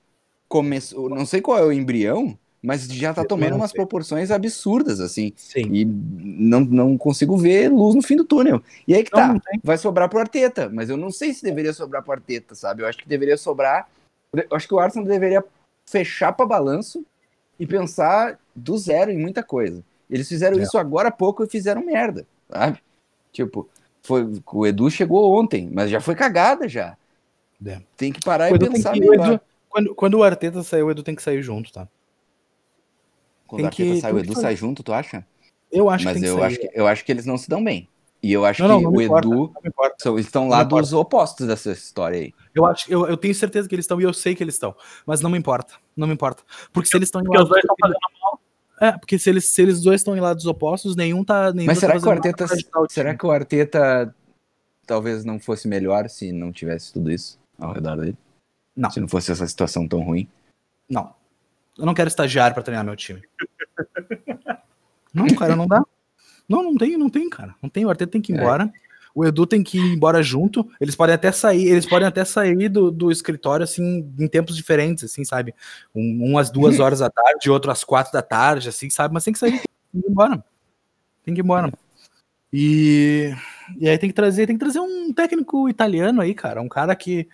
[SPEAKER 2] começou. Não sei qual é o embrião, mas já tá tomando umas proporções absurdas, assim.
[SPEAKER 4] sim.
[SPEAKER 2] E não, não consigo ver luz no fim do túnel. E aí que tá.
[SPEAKER 4] não.
[SPEAKER 2] Vai sobrar pro Arteta, mas eu não sei se deveria sobrar pro Arteta, sabe? Eu acho que deveria sobrar. Eu acho que o Arsenal deveria fechar para balanço e pensar do zero em muita coisa. Eles fizeram
[SPEAKER 4] É.
[SPEAKER 2] isso agora há pouco e fizeram merda, sabe? Tipo, foi, o Edu chegou ontem, mas já foi cagada já.
[SPEAKER 4] É.
[SPEAKER 2] Tem que parar e pensar melhor.
[SPEAKER 4] Edu- quando, quando o Arteta sair, o Edu tem que sair junto, tá?
[SPEAKER 2] Quando
[SPEAKER 4] tem
[SPEAKER 2] o Arteta
[SPEAKER 4] que-
[SPEAKER 2] sai, o Edu sai junto, tu acha?
[SPEAKER 4] Eu acho
[SPEAKER 2] mas
[SPEAKER 4] que tem
[SPEAKER 2] eu
[SPEAKER 4] que sair.
[SPEAKER 2] acho que, eu acho que eles não se dão bem. E eu acho
[SPEAKER 4] Não, não,
[SPEAKER 2] que
[SPEAKER 4] não
[SPEAKER 2] o
[SPEAKER 4] importa,
[SPEAKER 2] Edu são, estão
[SPEAKER 4] Não
[SPEAKER 2] lá dos opostos dessa história aí.
[SPEAKER 4] Eu acho, eu, eu tenho certeza que eles estão e eu sei que eles estão, mas não me importa, não me importa, porque se eles estão em
[SPEAKER 1] Porque os dois
[SPEAKER 4] lados-
[SPEAKER 1] estão fazendo
[SPEAKER 4] é, porque se eles se eles dois estão em lados opostos, nenhum tá nenhum
[SPEAKER 2] Mas
[SPEAKER 4] tá
[SPEAKER 2] será que o Arteta,
[SPEAKER 4] o
[SPEAKER 2] será que o Arteta talvez não fosse melhor se não tivesse tudo isso ao redor dele?
[SPEAKER 4] Não.
[SPEAKER 2] Se não fosse essa situação tão ruim?
[SPEAKER 4] Não. Eu não quero estagiário pra treinar meu time. Não, cara, não dá. Não, não tem, não tem, cara. Não tem, o Arteta tem que ir
[SPEAKER 2] É.
[SPEAKER 4] embora. O Edu tem que ir embora junto. Eles podem até sair, eles podem até sair do, do escritório assim em tempos diferentes, assim, sabe? Um, um às duas horas da tarde, outro às quatro da tarde, assim, sabe? Mas tem que sair, tem que ir embora. Tem que ir embora. E, e aí tem que trazer, tem que trazer um técnico italiano aí, cara, um cara que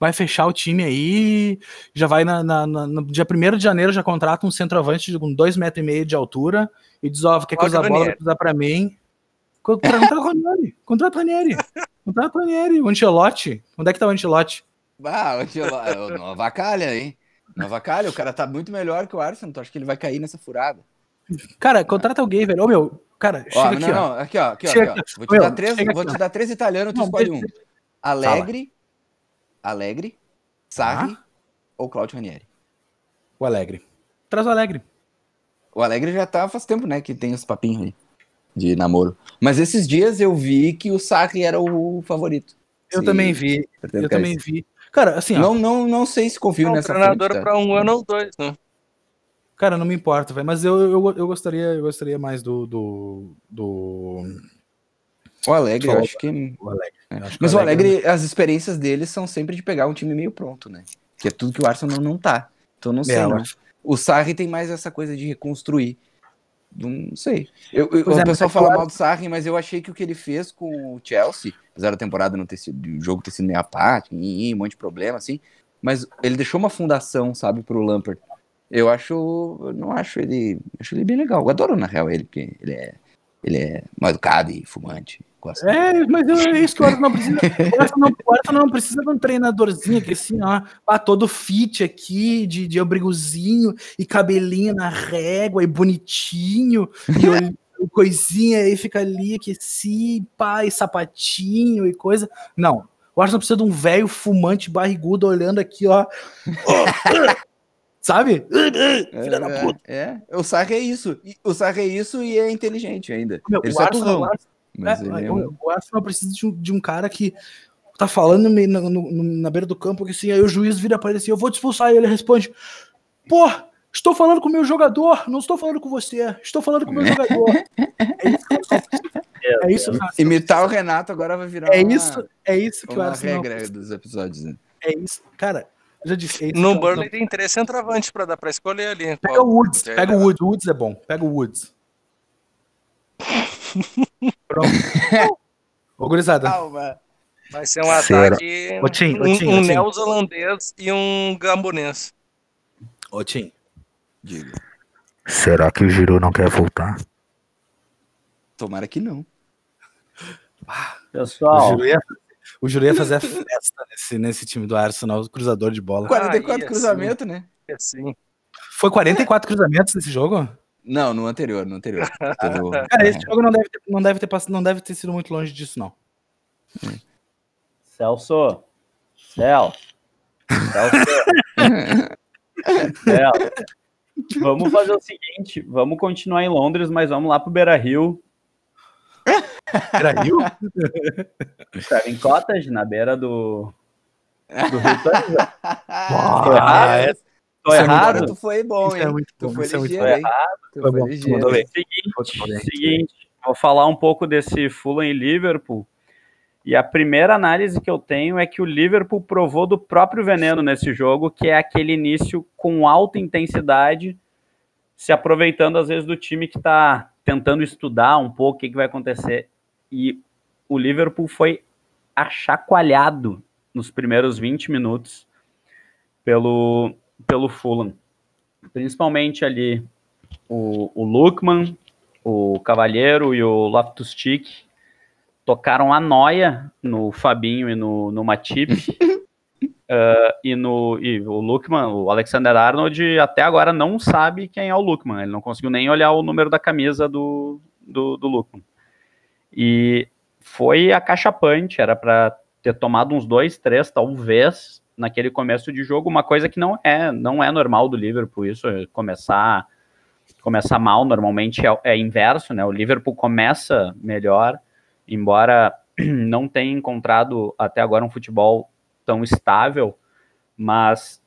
[SPEAKER 4] vai fechar o time aí, já vai na, na- na- no dia 1 de janeiro já contrata um centroavante de- com dois metros e meio de altura e diz, ó, quer
[SPEAKER 3] Cláudio
[SPEAKER 4] cruzar a bola, cruzar pra mim. Contra- Contrata o Ranieri, contrata o Ranieri, contrata o Ranieri, o Ancelotti, onde é que tá o Ancelotti?
[SPEAKER 2] Ah, o Nova Calha, hein? Nova Calha, o cara tá muito melhor que o Arsenal, tu acha que ele vai cair nessa furada?
[SPEAKER 4] Cara, contrata alguém, velho, ô meu, cara,
[SPEAKER 2] Ó,
[SPEAKER 4] chega
[SPEAKER 2] não,
[SPEAKER 4] aqui, ó.
[SPEAKER 2] não, aqui, ó, aqui, ó, aqui, ó.
[SPEAKER 4] aqui.
[SPEAKER 2] Vou te
[SPEAKER 4] Meu,
[SPEAKER 2] dar três, vou
[SPEAKER 4] aqui,
[SPEAKER 2] te
[SPEAKER 4] ó.
[SPEAKER 2] dar três italianos, tu
[SPEAKER 4] Não,
[SPEAKER 2] escolhe um. Alegre, Alegre, Sarri
[SPEAKER 4] Ah.
[SPEAKER 2] ou Claudio Ranieri?
[SPEAKER 4] O Alegre. Traz o Alegre.
[SPEAKER 2] O Alegre já tá faz tempo, né, que tem os papinhos aí de namoro. Mas esses dias eu vi que o Sarri era o favorito.
[SPEAKER 4] Eu
[SPEAKER 2] Se-
[SPEAKER 4] também vi, eu também vi. Cara, assim, ó,
[SPEAKER 2] Não, não, não sei se confio
[SPEAKER 3] É um
[SPEAKER 2] nessa
[SPEAKER 3] treinador
[SPEAKER 2] tá?
[SPEAKER 3] pra um ano ou dois, né?
[SPEAKER 4] Cara, não me importa, velho. Mas eu, eu, eu gostaria, eu gostaria mais do. do, do...
[SPEAKER 2] O Alegre, eu acho que
[SPEAKER 4] o Alegre. Eu acho que
[SPEAKER 2] Mas o Alegre, as experiências dele são sempre de pegar um time meio pronto, né? Que é tudo que o Arsenal não tá. Então não sei,
[SPEAKER 4] É, eu
[SPEAKER 2] não.
[SPEAKER 4] acho.
[SPEAKER 2] O Sarri tem mais essa coisa de reconstruir. Não sei. Eu, eu-
[SPEAKER 4] é,
[SPEAKER 2] o pessoal
[SPEAKER 4] é que
[SPEAKER 2] fala
[SPEAKER 4] eu
[SPEAKER 2] mal do Sarri, mas eu achei que o que ele fez com o Chelsea, apesar da temporada não ter sido, o jogo ter sido meio apático, um monte de problema, assim, mas ele deixou uma fundação, sabe, pro Lampard. Eu acho, eu não acho ele, acho ele bem legal. Eu adoro na real ele, porque ele é, ele é mal educado e fumante. Gosto.
[SPEAKER 4] É, mas é isso que o Arsenal não precisa. O Arsenal, o Arsenal não precisa de um treinadorzinho que assim, ó, ah, todo fit aqui, de, de abrigozinho e cabelinho na régua e bonitinho, e coisinha, aí fica ali aqueci, pá, e sapatinho e coisa. Não. O Arsenal precisa de um velho fumante barrigudo olhando aqui, ó. Sabe? Filha da puta.
[SPEAKER 2] É, é, o Sarri é isso. O Sarri é isso e é inteligente ainda.
[SPEAKER 4] Meu,
[SPEAKER 2] ele
[SPEAKER 4] o
[SPEAKER 2] só é turrão.
[SPEAKER 4] o Arsenal-
[SPEAKER 2] Mas
[SPEAKER 4] É,
[SPEAKER 2] ele é
[SPEAKER 4] o, Arsenal precisa de um, de um cara que tá falando na, no- no- na beira do campo que assim, aí o juiz vira pra ele assim, eu vou te expulsar, e ele responde, pô, estou falando com o meu jogador, não estou falando com você, estou falando com o meu jogador. É isso. É isso, Arsenal
[SPEAKER 2] Imitar o. Renato agora vai virar
[SPEAKER 4] é
[SPEAKER 2] uma,
[SPEAKER 4] isso, é isso que
[SPEAKER 2] uma
[SPEAKER 4] Arsenal
[SPEAKER 2] regra
[SPEAKER 4] precisa.
[SPEAKER 2] dos episódios. Né?
[SPEAKER 4] É isso, cara. Já disse, é
[SPEAKER 3] No
[SPEAKER 4] que o
[SPEAKER 3] Burnley
[SPEAKER 4] Arsenal-
[SPEAKER 3] tem três centroavantes pra dar pra escolher ali.
[SPEAKER 4] Pega
[SPEAKER 3] Qual-
[SPEAKER 4] o Woods,
[SPEAKER 3] É,
[SPEAKER 4] pega o Woods, o Woods é bom, pega o Woods. Pronto. Ô, gurizada,
[SPEAKER 2] Calma.
[SPEAKER 3] Vai ser um
[SPEAKER 4] Será?
[SPEAKER 3] ataque.
[SPEAKER 4] Ô, Tim, ô,
[SPEAKER 3] um
[SPEAKER 4] Tim,
[SPEAKER 3] um
[SPEAKER 4] Tim.
[SPEAKER 3] neozelandês e um gambonês.
[SPEAKER 4] ô Tim,
[SPEAKER 2] Diga.
[SPEAKER 4] será que o Giroud não quer voltar?
[SPEAKER 2] Tomara que não.
[SPEAKER 4] O
[SPEAKER 1] Pessoal,
[SPEAKER 4] Giroud ia, o Giroud ia fazer a festa nesse, nesse time do Arsenal, cruzador de bola.
[SPEAKER 2] 44
[SPEAKER 3] ia
[SPEAKER 2] cruzamento, né?
[SPEAKER 3] Assim.
[SPEAKER 4] Foi 44 cruzamentos nesse jogo?
[SPEAKER 2] Não, no anterior, no anterior.
[SPEAKER 4] Cara, esse jogo não deve ter, não deve ter, não deve ter sido muito longe disso, não.
[SPEAKER 1] Celso. Celso. Celso. Celso. Vamos fazer o seguinte, vamos continuar em Londres, mas vamos lá pro Beira Rio,
[SPEAKER 4] Era Rio?
[SPEAKER 1] Craven Cottage, na beira do, do Rio
[SPEAKER 4] Ah,
[SPEAKER 1] errado?
[SPEAKER 4] é-
[SPEAKER 1] Tô
[SPEAKER 4] Isso é
[SPEAKER 1] errado?
[SPEAKER 2] Tu foi bom, hein?
[SPEAKER 4] é muito
[SPEAKER 2] tu
[SPEAKER 4] bom,
[SPEAKER 2] foi
[SPEAKER 4] isso é muito
[SPEAKER 2] ligeiro? Tu
[SPEAKER 4] Foi bom, tu
[SPEAKER 2] ligeiro.
[SPEAKER 4] mandou bem.
[SPEAKER 1] Seguinte, seguinte, vou falar um pouco desse Fulham e Liverpool. E a primeira análise que eu tenho é que o Liverpool provou do próprio veneno nesse jogo, que é aquele início com alta intensidade, se aproveitando às vezes do time que está tentando estudar um pouco o que, que vai acontecer. E o Liverpool foi achacoalhado nos primeiros 20 minutos pelo, pelo Fulham. Principalmente ali o, o Lukman, o Cavalheiro e o Loftus-Cheek tocaram a noia no Fabinho e no, no Matip. Uh, e, no, e o Lukman, o Alexander Arnold, até agora não sabe quem é o Lukman. Ele não conseguiu nem olhar o número da camisa do, do, do Lukman. E foi acachapante, era para ter tomado uns dois, três, talvez, naquele começo de jogo, uma coisa que não é, não é normal do Liverpool, isso, é começar começar mal, normalmente é, é inverso, né? O Liverpool começa melhor, embora não tenha encontrado até agora um futebol tão estável, mas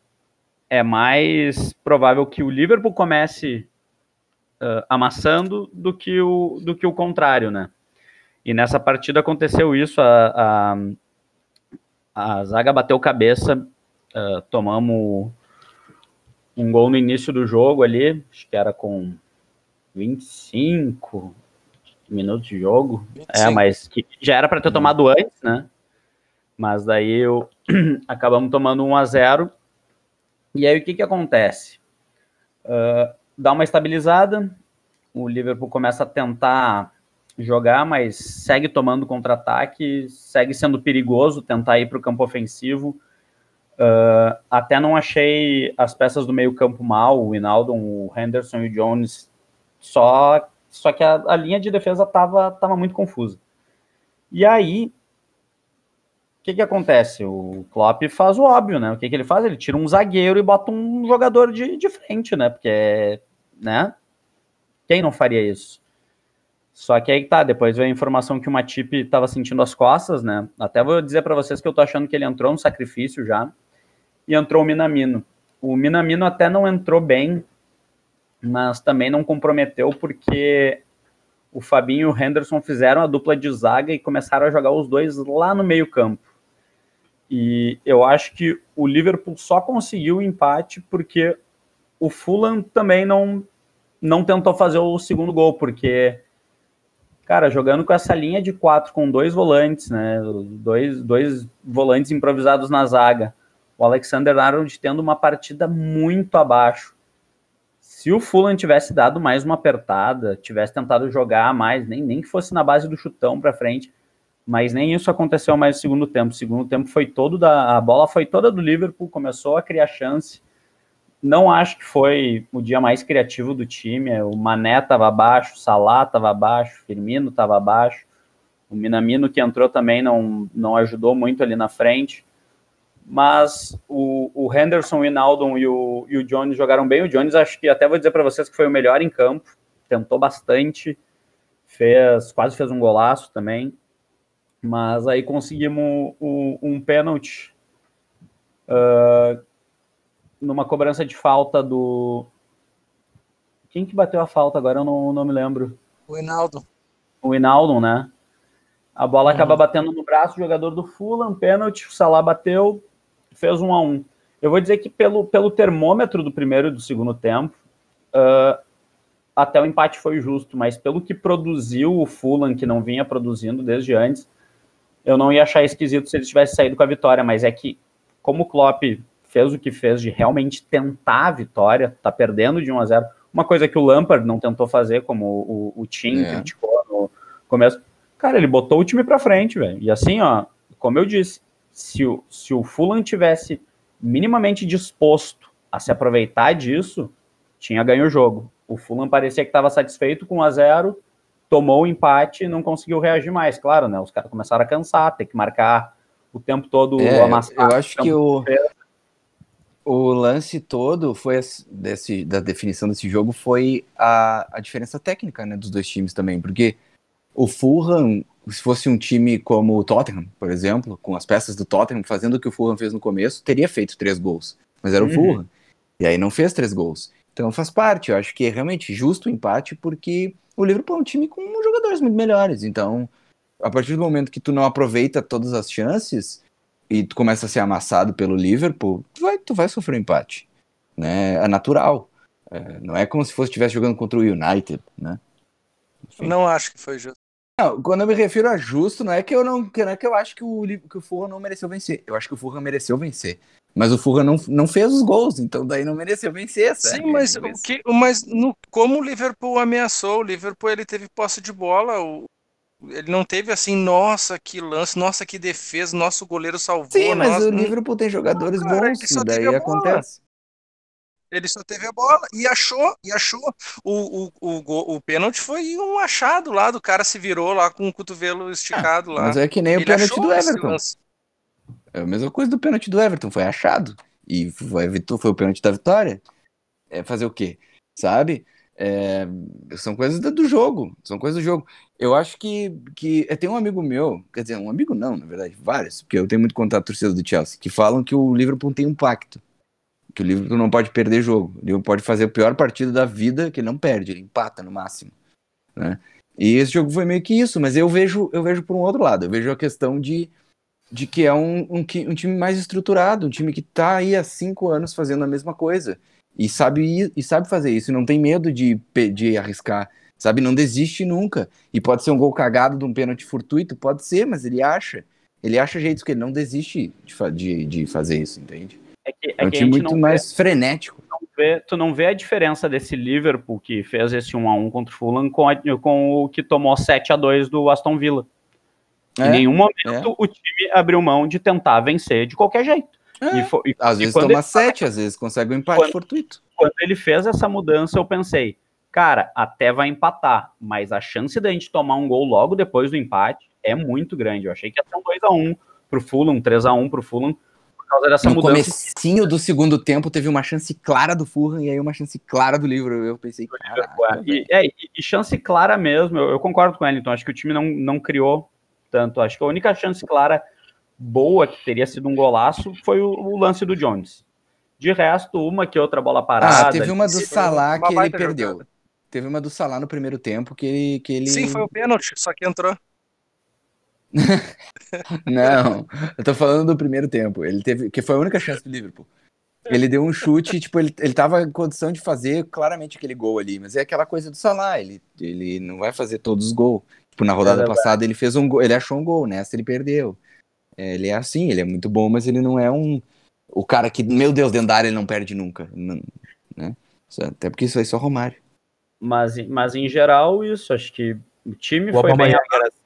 [SPEAKER 1] é mais provável que o Liverpool comece uh, amassando do que, o, do que o contrário, né? E nessa partida aconteceu isso, a, a, a zaga bateu cabeça, uh, tomamos um gol no início do jogo ali, acho que era com 25 minutos de jogo. 25. É, mas que já era para ter tomado antes, né? Mas daí eu acabamos tomando 1 a 0 E aí o que que acontece? Uh, dá uma estabilizada, o Liverpool começa a tentar jogar, mas segue tomando contra-ataque, segue sendo perigoso tentar ir para o campo ofensivo. Uh, até não achei as peças do meio campo mal, o Inaldo, o Henderson e o Jones, só, só que a, a linha de defesa estava tava muito confusa. E aí, o que, que acontece? O Klopp faz o óbvio, né? O que, que ele faz? Ele tira um zagueiro e bota um jogador de, de frente, né? Porque, né? Quem não faria isso? Só que aí tá, depois veio a informação que o Matip estava sentindo as costas, né? Até vou dizer para vocês que eu tô achando que ele entrou no sacrifício já. E entrou o Minamino. O Minamino até não entrou bem, mas também não comprometeu porque o Fabinho e o Henderson fizeram a dupla de zaga e começaram a jogar os dois lá no meio-campo. E eu acho que o Liverpool só conseguiu o empate porque o Fulham também não, não tentou fazer o segundo gol, porque cara, jogando com essa linha de quatro, com dois volantes, né? Dois, dois volantes improvisados na zaga. o Alexander Arnold tendo uma partida muito abaixo. Se o Fulham tivesse dado mais uma apertada, tivesse tentado jogar mais, nem, nem que fosse na base do chutão para frente, mas nem isso aconteceu mais no segundo tempo. O segundo tempo foi todo da. A bola foi toda do Liverpool, começou a criar chance. Não acho que foi o dia mais criativo do time. O Mané estava abaixo, o Salah estava abaixo, o Firmino estava abaixo. O Minamino que entrou também não, não ajudou muito ali na frente. Mas o, o Henderson, o Inaldo e o, e o Jones jogaram bem. O Jones, acho que até vou dizer para vocês que foi o melhor em campo. Tentou bastante, fez quase fez um golaço também. Mas aí conseguimos um, um pênalti uh, numa cobrança de falta do. Quem que bateu a falta agora? Eu não, não me lembro.
[SPEAKER 3] O Inaldo.
[SPEAKER 1] O Inaldo, né? A bola uhum. acaba batendo no braço do jogador do Fulham, pênalti, o Salah bateu, fez um a um. Eu vou dizer que pelo, pelo termômetro do primeiro e do segundo tempo, uh, até o empate foi justo, mas pelo que produziu o Fulham, que não vinha produzindo desde antes, eu não ia achar esquisito se ele tivesse saído com a vitória, mas é que, como o Klopp fez o que fez de realmente tentar a vitória, tá perdendo de 1 a 0 uma coisa que o Lampard não tentou fazer, como o, o Tim é. criticou no começo. Cara, ele botou o time pra frente, velho. E assim, ó, como eu disse, se o, se o Fulham tivesse minimamente disposto a se aproveitar disso, tinha ganho o jogo. O Fulham parecia que estava satisfeito com 1 a 0 tomou o empate e não conseguiu reagir mais, claro, né? Os caras começaram a cansar, ter que marcar o tempo todo
[SPEAKER 2] é, amassado. Eu acho que o, o lance todo foi desse, da definição desse jogo foi a, a diferença técnica né, dos dois times também, porque o Fulham, se fosse um time como o Tottenham, por exemplo, com as peças do Tottenham fazendo o que o Fulham fez no começo, teria feito três gols, mas era o uhum. Fulham, e aí não fez três gols. Então faz parte, eu acho que é realmente justo o empate, porque o Liverpool é um time com jogadores muito melhores. Então, a partir do momento que tu não aproveita todas as chances e tu começa a ser amassado pelo Liverpool, tu vai, tu vai sofrer um empate. Né? É natural. É, não é como se fosse estivesse jogando contra o United, né?
[SPEAKER 3] Enfim. Não acho que foi justo.
[SPEAKER 2] Não, quando eu me refiro a justo, não é que eu não, não é que eu acho que o, que o Fulham não mereceu vencer. Eu acho que o Fulham mereceu vencer. Mas o Fulham não, não fez os gols, então daí não mereceu vencer,
[SPEAKER 3] sabe? Sim, mas, o que, mas no, como o Liverpool ameaçou, o Liverpool ele teve posse de bola, o, ele não teve assim, nossa, que lance, nossa, que defesa, nosso goleiro salvou.
[SPEAKER 2] Sim, mas
[SPEAKER 3] nossa,
[SPEAKER 2] o Liverpool tem jogadores não, cara, bons, e daí acontece.
[SPEAKER 3] Ele só teve a bola e achou, e achou. O, o, o, o pênalti foi um achado lá, do cara se virou lá com o cotovelo esticado ah, lá.
[SPEAKER 2] Mas é que nem ele o pênalti do Everton. É a mesma coisa do pênalti do Everton, foi achado. E foi, foi o pênalti da vitória. É fazer o quê? Sabe? É, são coisas do jogo. São coisas do jogo. Eu acho que, que tem um amigo meu, quer dizer, um amigo não, na verdade, vários, porque eu tenho muito contato a torcida do Chelsea, que falam que o Liverpool tem um pacto. Que o Liverpool não pode perder jogo. O Liverpool pode fazer o pior partido da vida, que ele não perde, ele empata no máximo. Né? E esse jogo foi meio que isso, mas eu vejo, eu vejo por um outro lado. Eu vejo a questão de de que é um, um, um, time mais estruturado, um time que está aí há cinco anos fazendo a mesma coisa e sabe, e sabe fazer isso, e não tem medo de, de arriscar, sabe? Não desiste nunca. E pode ser um gol cagado de um pênalti fortuito, pode ser, mas ele acha. Ele acha jeitos que ele não desiste de, de, de fazer isso, entende? É, que, é, é um time muito mais vê, frenético.
[SPEAKER 1] Não vê, tu não vê a diferença desse Liverpool que fez esse 1x1 contra o Fulham com, a, com o que tomou 7 a 2 do Aston Villa. É, em nenhum momento é. o time abriu mão de tentar vencer de qualquer jeito.
[SPEAKER 2] É. E foi, e, às vezes toma ele, sete, às vezes consegue um empate
[SPEAKER 1] quando,
[SPEAKER 2] fortuito.
[SPEAKER 1] Quando ele fez essa mudança, eu pensei, cara, até vai empatar, mas a chance da gente tomar um gol logo depois do empate é muito grande. Eu achei que ia ser um 2x1 pro Fulham, um 3x1 pro Fulham, por causa dessa
[SPEAKER 2] no
[SPEAKER 1] mudança.
[SPEAKER 2] No comecinho do segundo tempo teve uma chance clara do Fulham e aí uma chance clara do livro. Eu pensei, caraca,
[SPEAKER 1] e, é, e, e, chance clara mesmo, eu, eu concordo com ele, então acho que o time não, não criou tanto, acho que a única chance clara boa que teria sido um golaço foi o, o lance do Jones. De resto, uma que outra bola parada.
[SPEAKER 2] Ah, teve uma do Salah que ele perdeu. Jogada. Teve uma do Salah no primeiro tempo que ele, que ele.
[SPEAKER 3] Sim, foi o pênalti, só que entrou.
[SPEAKER 2] não, eu tô falando do primeiro tempo. Ele teve, que foi a única chance do Liverpool. Ele deu um chute, tipo, ele, ele tava em condição de fazer claramente aquele gol ali, mas é aquela coisa do Salah, ele, ele não vai fazer todos os gols. Tipo, na rodada é passada ele fez um gol, ele achou um gol, nessa ele perdeu. É, ele é assim, ele é muito bom, mas ele não é um. o cara que, meu Deus, dentro da área ele não perde nunca. Não, né? Até porque isso vai ser o Romário.
[SPEAKER 1] Mas, mas em geral, isso. Acho que o time o foi bem abaixo.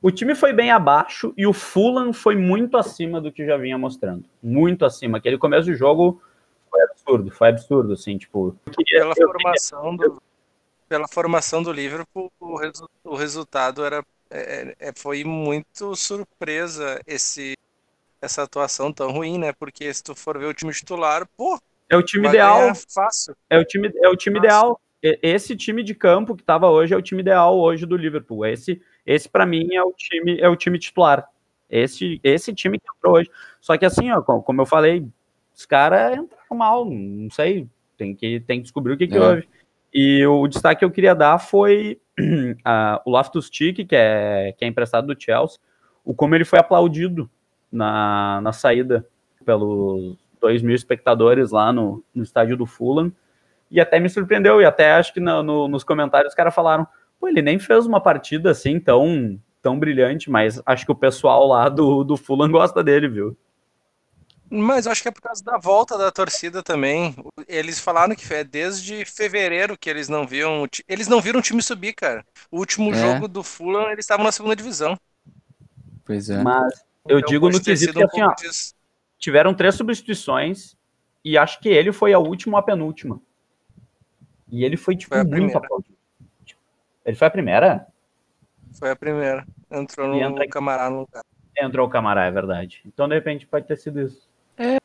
[SPEAKER 1] O time foi bem abaixo e o Fulham foi muito acima do que já vinha mostrando. Muito acima. Aquele começo do jogo foi absurdo, foi absurdo, assim, tipo.
[SPEAKER 3] Pela formação do, pela formação do Liverpool, o, resu, o resultado era é, é, foi muito surpresa esse essa atuação tão ruim, né? Porque se tu for ver o time titular, pô,
[SPEAKER 1] é o time ideal. Fácil. É o time, é o time ideal. Esse time de campo que estava hoje é o time ideal hoje do Liverpool. Esse, esse para mim é o time, é o time titular. Esse, esse time que entrou hoje. Só que assim, ó, como eu falei, os caras entraram mal, não sei, tem que, tem que descobrir o que, que é. E o destaque que eu queria dar foi o Loftus Cheek, que é, que é emprestado do Chelsea, o como ele foi aplaudido na, na saída pelos 2 mil espectadores lá no, no estádio do Fulham, e até me surpreendeu, e até acho que no, no, nos comentários os caras falaram, pô, ele nem fez uma partida assim tão, tão brilhante, mas acho que o pessoal lá do, do Fulham gosta dele, viu?
[SPEAKER 3] Mas acho que é por causa da volta da torcida também. Eles falaram que é desde fevereiro que eles não viam. Eles não viram o time subir, cara. O último é. jogo do Fulham, eles estavam na segunda divisão.
[SPEAKER 2] Pois é.
[SPEAKER 1] Mas eu então, digo no quesito que assim, ó, tiveram três substituições e acho que ele foi a última ou a penúltima. E ele foi, tipo, foi muito aplaudido. Ele foi a primeira?
[SPEAKER 3] Foi a primeira. Entrou no entra... Camará no lugar.
[SPEAKER 1] Entrou o Camará, é verdade. Então, de repente, pode ter sido isso.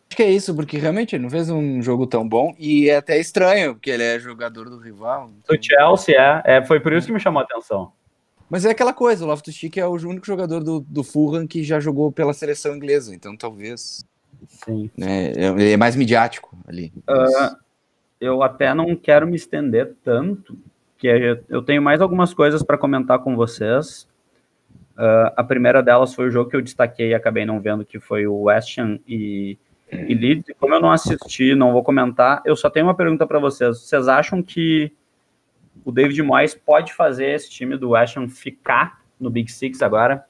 [SPEAKER 2] Acho que é isso, porque realmente ele não fez um jogo tão bom e é até estranho, porque ele é jogador do rival.
[SPEAKER 1] Então... Do Chelsea, é. é. Foi por isso que me chamou a atenção.
[SPEAKER 2] Mas é aquela coisa, o Loftus-Cheek é o único jogador do, do Fulham que já jogou pela seleção inglesa, então talvez...
[SPEAKER 1] Sim.
[SPEAKER 2] Né, ele é mais midiático ali. Uh,
[SPEAKER 1] eu até não quero me estender tanto, que eu tenho mais algumas coisas para comentar com vocês. Uh, a primeira delas foi o jogo que eu destaquei e acabei não vendo, que foi o West Ham e, e Leeds. Como eu não assisti, não vou comentar, eu só tenho uma pergunta para vocês. Vocês acham que o David Moyes pode fazer esse time do West Ham ficar no Big Six agora?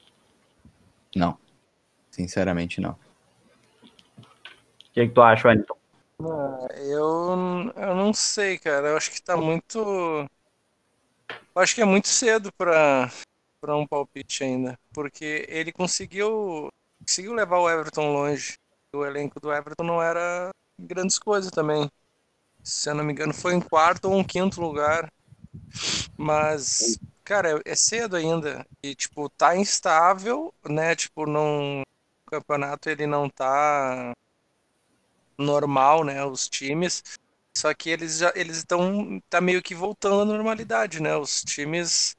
[SPEAKER 2] Não. Sinceramente, não.
[SPEAKER 1] O que, que tu acha, Wellington?
[SPEAKER 3] Ah, eu, eu não sei, cara. Eu acho que tá muito. Eu acho que é muito cedo para para um palpite ainda, porque ele conseguiu conseguiu levar o Everton longe. O elenco do Everton não era grandes coisas também. Se eu não me engano, foi em quarto ou um quinto lugar. Mas, cara, é cedo ainda. E, tipo, tá instável, né? Tipo, não. O campeonato ele não tá normal, né? Os times. Só que eles já eles estão tá meio que voltando à normalidade, né? Os times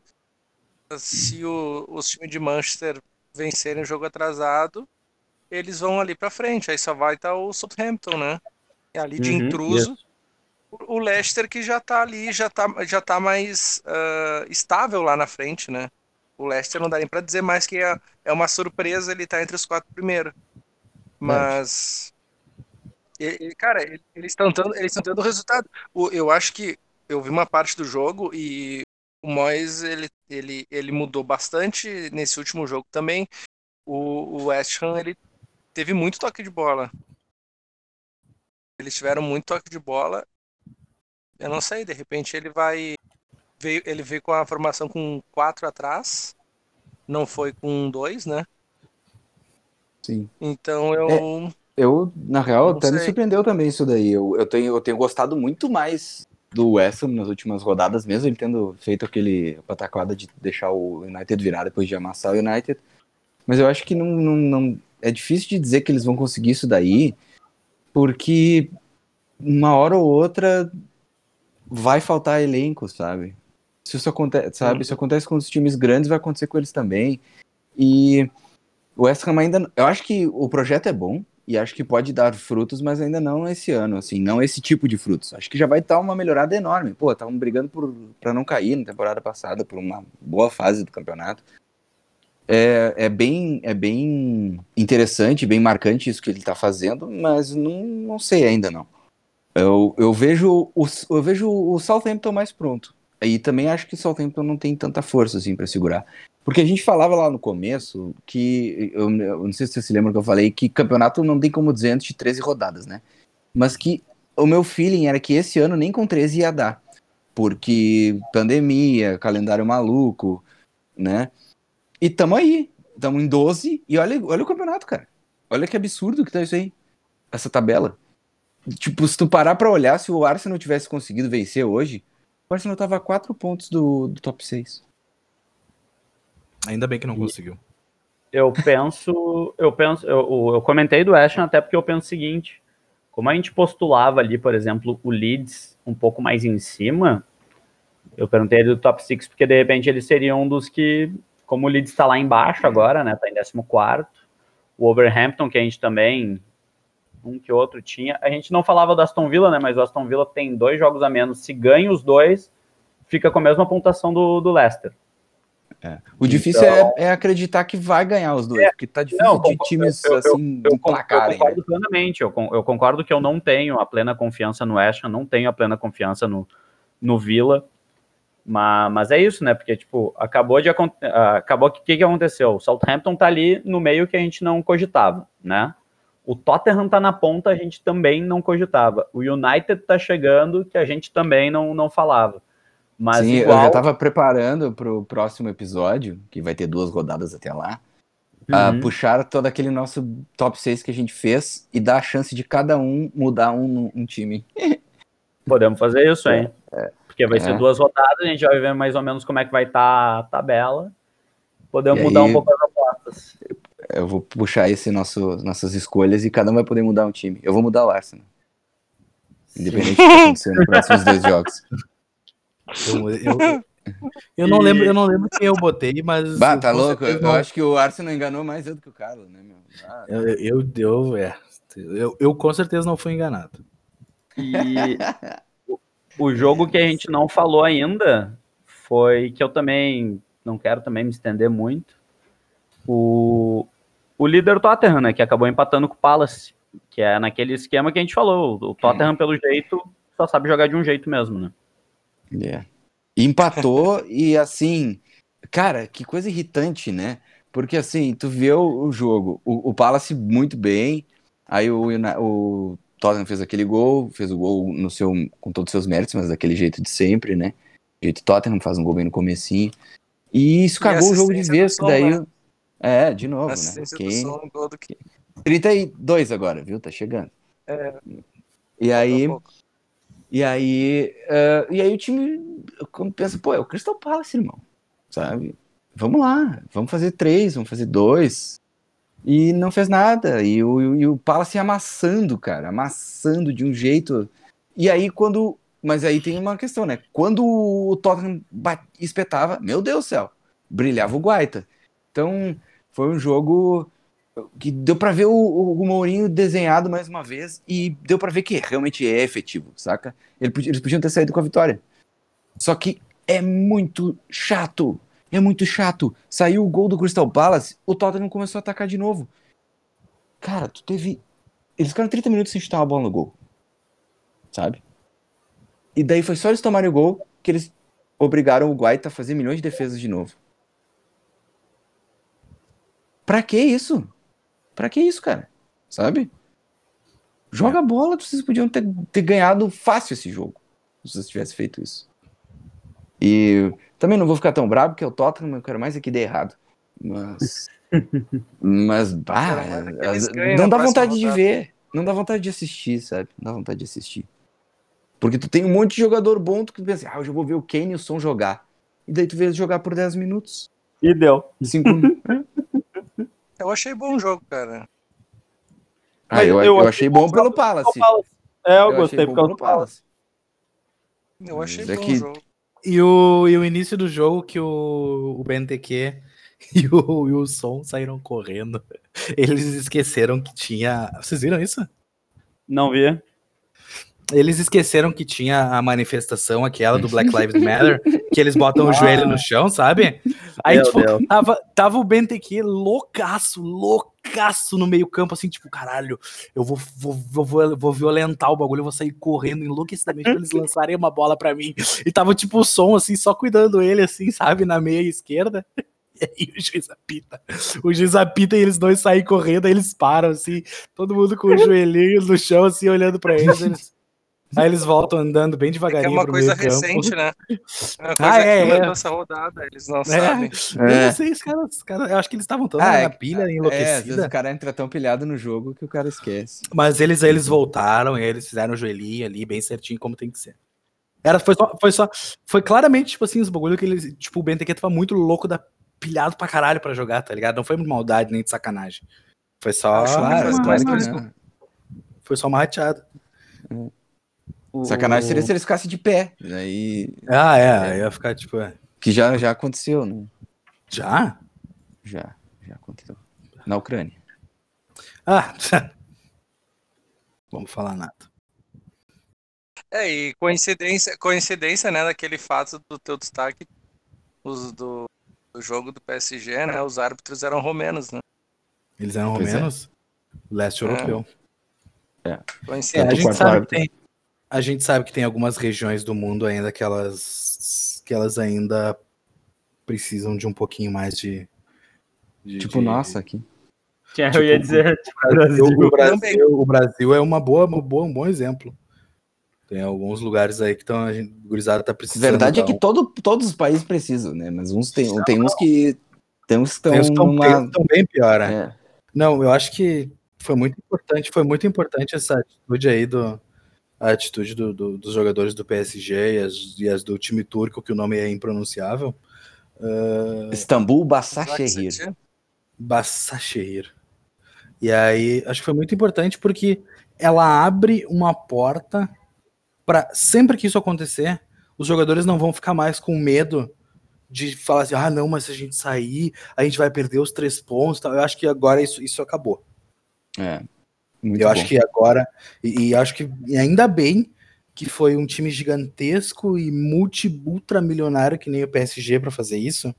[SPEAKER 3] se o, os times de Manchester vencerem o jogo atrasado, eles vão ali para frente. Aí só vai estar tá o Southampton, né? E ali de uhum, intruso. Yes o Leicester que já tá ali, já tá, já tá mais uh, estável lá na frente, né? O Leicester não dá nem pra dizer mais que é, é uma surpresa ele tá entre os quatro primeiros. Mas. Ele, cara, eles estão dando, eles dando resultado. O, eu acho que eu vi uma parte do jogo e o Moyes ele, ele, ele mudou bastante nesse último jogo também. O, o West Ham ele teve muito toque de bola. Eles tiveram muito toque de bola eu não sei, de repente ele vai. Veio, ele veio com a formação com quatro atrás. Não foi com dois, né?
[SPEAKER 2] Sim.
[SPEAKER 3] Então eu. É,
[SPEAKER 2] eu, na real, até sei. me surpreendeu também isso daí. Eu, eu, tenho, eu tenho gostado muito mais do West Ham nas últimas rodadas, mesmo ele tendo feito aquele pataquada de deixar o United virar depois de amassar o United. Mas eu acho que não, não, não, é difícil de dizer que eles vão conseguir isso daí, porque uma hora ou outra vai faltar elenco, sabe? Se isso acontece, sabe? Isso acontece com os times grandes, vai acontecer com eles também. E o West Ham ainda, eu acho que o projeto é bom e acho que pode dar frutos, mas ainda não esse ano, assim, não esse tipo de frutos. Acho que já vai estar uma melhorada enorme. Pô, estavam brigando para não cair na temporada passada por uma boa fase do campeonato. É, é, bem, é bem interessante, bem marcante isso que ele está fazendo, mas não, não sei ainda não. Eu, eu, vejo o, eu vejo o Southampton mais pronto. E também acho que o Southampton não tem tanta força assim para segurar. Porque a gente falava lá no começo que, eu, eu não sei se você se lembra que eu falei, que campeonato não tem como dizer antes de 13 rodadas, né? Mas que o meu feeling era que esse ano nem com 13 ia dar. Porque pandemia, calendário maluco, né? E tamo aí. Tamo em 12 e olha, olha o campeonato, cara. Olha que absurdo que tá isso aí. Essa tabela. Tipo, se tu parar pra olhar, se o Arsenal tivesse conseguido vencer hoje, o Arsenal tava a 4 pontos do, do top 6.
[SPEAKER 4] Ainda bem que não
[SPEAKER 1] E-
[SPEAKER 4] conseguiu.
[SPEAKER 1] Eu penso, eu penso, eu, eu comentei do Ashton até porque eu penso o seguinte, como a gente postulava ali, por exemplo, o Leeds um pouco mais em cima, eu perguntei ele do top 6 porque de repente eles seriam um dos que, como o Leeds está lá embaixo agora, né, tá em 14º, o Overhampton que a gente também um que outro tinha, a gente não falava do Aston Villa, né, mas o Aston Villa tem dois jogos a menos, se ganha os dois, fica com a mesma pontuação do, do Leicester.
[SPEAKER 2] O difícil é, é acreditar que vai ganhar os dois, porque tá difícil
[SPEAKER 1] Não,
[SPEAKER 2] de
[SPEAKER 1] concordo,
[SPEAKER 2] times
[SPEAKER 1] eu- eu-
[SPEAKER 2] assim
[SPEAKER 1] Eu, eu
[SPEAKER 2] emplacarem. né?
[SPEAKER 1] concordo plenamente. Eu, eu concordo que eu não tenho a plena confiança no Ashton, não tenho a plena confiança no, no Villa. Mas, mas é isso, né? Porque, tipo, acabou de ah, acabou que o que, que aconteceu? O Southampton tá ali no meio que a gente não cogitava, né? O Tottenham tá na ponta, a gente também não cogitava. O United tá chegando, que a gente também não, não falava. Mas
[SPEAKER 2] Sim,
[SPEAKER 1] igual,
[SPEAKER 2] eu já tava preparando pro próximo episódio, que vai ter duas rodadas até lá, a
[SPEAKER 1] Uhum.
[SPEAKER 2] puxar todo aquele nosso top 6 que a gente fez e dar a chance de cada um mudar um, um time.
[SPEAKER 1] Podemos fazer isso, hein? Porque vai ser
[SPEAKER 2] É.
[SPEAKER 1] duas rodadas, a gente vai ver mais ou menos como é que vai estar a tabela. Podemos
[SPEAKER 2] E
[SPEAKER 1] mudar
[SPEAKER 2] aí-
[SPEAKER 1] um pouco as apostas.
[SPEAKER 2] Eu vou puxar esse nosso, nossas escolhas e cada um vai poder mudar um time. Eu vou mudar o Arsenal. Independente do que acontecer nos próximos dois jogos.
[SPEAKER 4] Eu, eu- eu não lembro, eu não lembro quem eu botei, mas.
[SPEAKER 2] Bah,
[SPEAKER 4] eu
[SPEAKER 2] tá louco? Eu,
[SPEAKER 4] não-
[SPEAKER 2] acho que o Arsenal enganou mais eu do que o Carlos, né, meu? Ah,
[SPEAKER 4] Eu, eu, eu, é, eu, eu com certeza não fui enganado.
[SPEAKER 1] E o- jogo que a gente não falou ainda foi que eu também não quero também me estender muito. O, o líder Tottenham, né, que acabou empatando com o Palace, que é naquele esquema que a gente falou. O Tottenham, pelo jeito, só sabe jogar de um jeito mesmo, né?
[SPEAKER 2] É. Empatou e assim, cara, que coisa irritante, né? Porque assim, tu vê o, o jogo, o, o Palace muito bem, aí o, o Tottenham fez aquele gol, fez o gol no seu, com todos os seus méritos, mas daquele jeito de sempre, né? Jeito Tottenham faz um gol bem no comecinho. E isso
[SPEAKER 3] E
[SPEAKER 2] cagou o jogo de vez, que daí.
[SPEAKER 3] né?
[SPEAKER 2] É, de novo, né? Quem...
[SPEAKER 3] do que
[SPEAKER 2] 32 agora, viu? Tá chegando. E aí, e aí, eh, e aí o time quando pensa, pô, é o Crystal Palace, irmão, sabe? Vamos lá, vamos fazer três, vamos fazer dois. E não fez nada. E o, e o Palace amassando, cara, amassando de um jeito. E aí quando, mas aí tem uma questão, né? Quando o Tottenham bat- espetava, meu Deus do céu, brilhava o Guaita. Então, foi um jogo que deu pra ver o, o Mourinho desenhado mais uma vez e deu pra ver que realmente é efetivo, saca? Eles podiam ter saído com a vitória. Só que é muito chato. É muito chato. Saiu o gol do Crystal Palace, o Tottenham começou a atacar de novo. Cara, tu teve. Eles ficaram 30 minutos sem chutar uma bola no gol. Sabe? E daí foi só eles tomarem o gol que eles obrigaram o Guaita a fazer milhões de defesas de novo. Pra que isso? Pra que isso, cara? Sabe? Joga a bola, vocês podiam ter, ter ganhado fácil esse jogo. Se vocês tivessem feito isso. E também não vou ficar tão bravo, porque o Tottenham eu quero mais é que dê errado. Mas. mas, bah,
[SPEAKER 3] Quero mais é que
[SPEAKER 2] não dá vontade de ver. Não dá vontade de assistir, sabe? Não dá vontade de assistir. Porque tu tem um monte de jogador bom, tu pensa, ah, eu já vou ver o Kane e o Son jogar. E daí tu vê eles jogar por 10 minutos.
[SPEAKER 1] E deu.
[SPEAKER 2] 5
[SPEAKER 3] Eu achei bom o jogo, cara.
[SPEAKER 2] Ah, eu,
[SPEAKER 1] eu
[SPEAKER 2] eu
[SPEAKER 1] achei bom
[SPEAKER 2] bom pelo Palace.
[SPEAKER 1] É, eu,
[SPEAKER 2] Eu
[SPEAKER 1] gostei por causa
[SPEAKER 2] pelo
[SPEAKER 1] do Palace.
[SPEAKER 3] Eu achei
[SPEAKER 2] Mas é
[SPEAKER 3] bom
[SPEAKER 2] que-
[SPEAKER 3] o jogo.
[SPEAKER 4] E o, e o início do jogo que o, o BNTQ e o Wilson saíram correndo. Eles esqueceram que tinha. Vocês viram isso?
[SPEAKER 1] Não vi.
[SPEAKER 4] Eles esqueceram que tinha a manifestação aquela do Black Lives Matter, que eles botam o joelho no chão, sabe? Aí,
[SPEAKER 1] Meu
[SPEAKER 4] tipo,
[SPEAKER 1] Deus.
[SPEAKER 4] tava, tava o BNTQ loucaço, loucaço no meio campo, assim, tipo, caralho, eu vou, vou, vou, vou, vou violentar o bagulho, eu vou sair correndo enlouquecidamente pra eles lançarem uma bola pra mim. E tava, tipo, o som, assim, só cuidando ele, assim, sabe, na meia esquerda. E aí o juiz apita. O juiz apita e eles dois saem correndo, aí eles param, assim, todo mundo com o joelhinho no chão, assim, olhando pra eles. eles- Aí eles voltam andando bem
[SPEAKER 3] É que é
[SPEAKER 4] devagarinho
[SPEAKER 3] uma
[SPEAKER 4] pro
[SPEAKER 3] coisa
[SPEAKER 4] meio campo.
[SPEAKER 3] recente, né? É uma coisa
[SPEAKER 4] Ah, é,
[SPEAKER 3] que
[SPEAKER 4] é.
[SPEAKER 3] começou essa rodada, eles não
[SPEAKER 4] É.
[SPEAKER 3] sabem.
[SPEAKER 4] Eu
[SPEAKER 2] É.
[SPEAKER 4] não sei, os caras, os caras- eu acho que eles estavam todos
[SPEAKER 2] Ah,
[SPEAKER 4] na
[SPEAKER 2] é-
[SPEAKER 4] pilha,
[SPEAKER 2] É, vezes
[SPEAKER 4] enlouquecida.
[SPEAKER 2] o cara entra tão pilhado no jogo que o cara esquece.
[SPEAKER 4] Mas eles, eles voltaram, e eles fizeram o joelhinho ali, bem certinho, como tem que ser. Era, foi só, foi só, foi claramente, tipo assim, os bagulho que eles, tipo, o BNTQ tava muito louco da pilhado pra caralho pra jogar, tá ligado? Não foi maldade nem de sacanagem. Foi só,
[SPEAKER 2] Claro, não.
[SPEAKER 4] foi só uma rateada.
[SPEAKER 1] O-
[SPEAKER 2] Sacanagem seria se eles ficassem de pé. Aí,
[SPEAKER 4] Ah, é, aí ia ficar, tipo, é,
[SPEAKER 2] que já, já aconteceu, né?
[SPEAKER 4] já?
[SPEAKER 2] Já, já aconteceu. Na Ucrânia.
[SPEAKER 4] Ah, vamos falar nada.
[SPEAKER 3] É, e coincidência, coincidência, né, daquele fato do teu destaque os do, do jogo do PSG, né? Os árbitros eram romenos, né?
[SPEAKER 4] Eles eram
[SPEAKER 2] Pois é.
[SPEAKER 4] romenos, leste europeu. É,
[SPEAKER 3] Coincidência.
[SPEAKER 4] a,
[SPEAKER 2] Tanto
[SPEAKER 4] gente sabe que tem, a gente sabe que tem algumas regiões do mundo ainda que elas, que elas ainda precisam de um pouquinho mais de. de-
[SPEAKER 2] Tipo,
[SPEAKER 4] de-
[SPEAKER 2] nossa, aqui.
[SPEAKER 1] Que eu
[SPEAKER 4] tipo,
[SPEAKER 1] ia dizer, tipo,
[SPEAKER 4] O Brasil, o. Brasil, o Brasil é uma boa, um bom, um bom exemplo. Tem alguns lugares aí que estão, a gente, gurizada tá
[SPEAKER 2] A
[SPEAKER 4] precisando.
[SPEAKER 2] verdade é
[SPEAKER 4] dar
[SPEAKER 2] que todo, todos os países precisam, né? Mas uns tem, tem uns que. Tem uns que
[SPEAKER 4] um- tem uns
[SPEAKER 2] estão numa.
[SPEAKER 4] bem pior, né?
[SPEAKER 2] É.
[SPEAKER 4] Não, eu acho que foi muito importante, foi muito importante essa atitude aí do a atitude do- do- dos jogadores do PSG e as, e as do time turco, que o nome é impronunciável. Uh,
[SPEAKER 2] Istambul Başakşehir.
[SPEAKER 4] Bassachehir. E aí, acho que foi muito importante porque ela abre uma porta para sempre que isso acontecer, os jogadores não vão ficar mais com medo de falar assim, ah, não, mas se a gente sair, a gente vai perder os três pontos. e tal." Eu acho que agora isso, isso acabou.
[SPEAKER 2] É. Muito
[SPEAKER 4] eu
[SPEAKER 2] bom.
[SPEAKER 4] acho que agora, e, e acho que ainda bem que foi um time gigantesco e multi-ultramilionário que nem o PSG para fazer isso.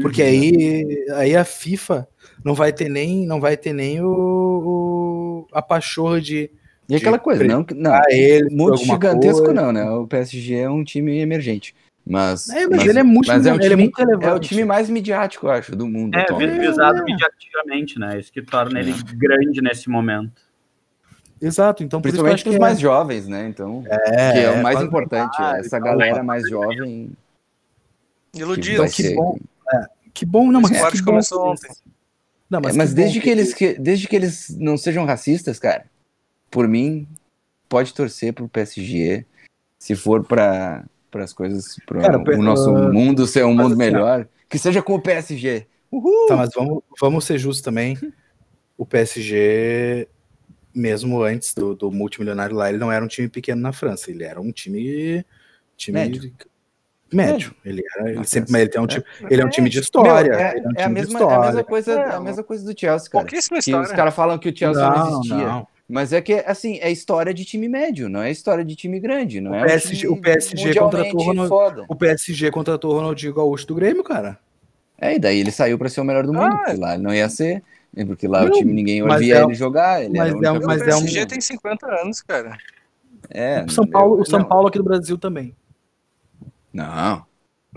[SPEAKER 4] Porque
[SPEAKER 2] Uhum.
[SPEAKER 4] aí, aí a FIFA não vai ter nem, não vai ter nem o, o- a pachorra de
[SPEAKER 2] E aquela coisa, não, não
[SPEAKER 4] ele
[SPEAKER 2] muito gigantesco
[SPEAKER 4] coisa.
[SPEAKER 2] não, né? O PSG é um time emergente. Mas,
[SPEAKER 4] É, mas, ele é muito,
[SPEAKER 2] mas é um
[SPEAKER 4] ele é
[SPEAKER 2] time,
[SPEAKER 4] muito relevante.
[SPEAKER 2] é o time mais midiático, eu acho, do mundo.
[SPEAKER 1] É,
[SPEAKER 2] atualmente.
[SPEAKER 1] visado
[SPEAKER 4] É.
[SPEAKER 1] mediaticamente, né? Isso que torna ele grande nesse momento.
[SPEAKER 4] Exato, então que
[SPEAKER 2] Principalmente para os
[SPEAKER 4] que
[SPEAKER 2] mais jovens, né? Então,
[SPEAKER 4] é,
[SPEAKER 2] que é o
[SPEAKER 4] é,
[SPEAKER 2] mais importante.
[SPEAKER 4] Ah,
[SPEAKER 2] essa
[SPEAKER 4] e tal,
[SPEAKER 2] galera mais jovem que
[SPEAKER 3] Iludido.
[SPEAKER 2] vai
[SPEAKER 4] que bom. Que bom, não, mas que bom
[SPEAKER 3] começou
[SPEAKER 4] que-
[SPEAKER 3] ontem.
[SPEAKER 4] Não,
[SPEAKER 2] É,
[SPEAKER 4] mas,
[SPEAKER 2] Mas,
[SPEAKER 4] que
[SPEAKER 2] desde,
[SPEAKER 4] bom
[SPEAKER 2] que eles, que, desde que eles não sejam racistas, cara, por mim, pode torcer pro PSG. Se for para as coisas, para o nosso
[SPEAKER 4] uh,
[SPEAKER 2] mundo ser um
[SPEAKER 4] mas
[SPEAKER 2] mundo
[SPEAKER 4] assim,
[SPEAKER 2] melhor, que seja com o PSG. Uhul!
[SPEAKER 4] Tá, mas vamos, vamos ser justos também. O PSG, mesmo antes do, do multimilionário lá, ele não era um time pequeno na França. Ele era um time. time
[SPEAKER 2] Médio.
[SPEAKER 4] Médio. Ele, era, ele sempre, mas ele, tem um time, ele é um time de história.
[SPEAKER 2] Meu, é,
[SPEAKER 4] ele é um
[SPEAKER 2] é a
[SPEAKER 4] time de
[SPEAKER 2] mesma, é a
[SPEAKER 4] história.
[SPEAKER 2] mesma coisa, é a
[SPEAKER 3] Não.
[SPEAKER 2] mesma coisa do Chelsea, cara.
[SPEAKER 3] Pouquíssima
[SPEAKER 2] Que os
[SPEAKER 3] história.
[SPEAKER 2] caras falam que o Chelsea não,
[SPEAKER 4] Não,
[SPEAKER 2] existia.
[SPEAKER 4] não.
[SPEAKER 2] Mas é que, assim, é história de time médio, não é história de time grande. Não
[SPEAKER 4] O
[SPEAKER 2] é
[SPEAKER 4] PSG
[SPEAKER 2] um time
[SPEAKER 4] o PSG contratou o Ronald-
[SPEAKER 2] foda.
[SPEAKER 4] O PSG contratou o Ronaldinho Gaúcho do Grêmio, cara.
[SPEAKER 2] É, e daí ele saiu pra ser o melhor do mundo,
[SPEAKER 3] Ah,
[SPEAKER 2] lá ele não ia ser, né, porque lá
[SPEAKER 4] Não,
[SPEAKER 2] o time ninguém
[SPEAKER 4] mas
[SPEAKER 2] via
[SPEAKER 4] é-
[SPEAKER 2] ele jogar, ele
[SPEAKER 4] mas é-
[SPEAKER 3] O
[SPEAKER 4] mas
[SPEAKER 2] coisa
[SPEAKER 4] é um-
[SPEAKER 3] PSG tem 50 anos, cara.
[SPEAKER 2] É,
[SPEAKER 4] o São Paulo, o São
[SPEAKER 2] não,
[SPEAKER 4] Paulo aqui do Brasil também.
[SPEAKER 2] Não,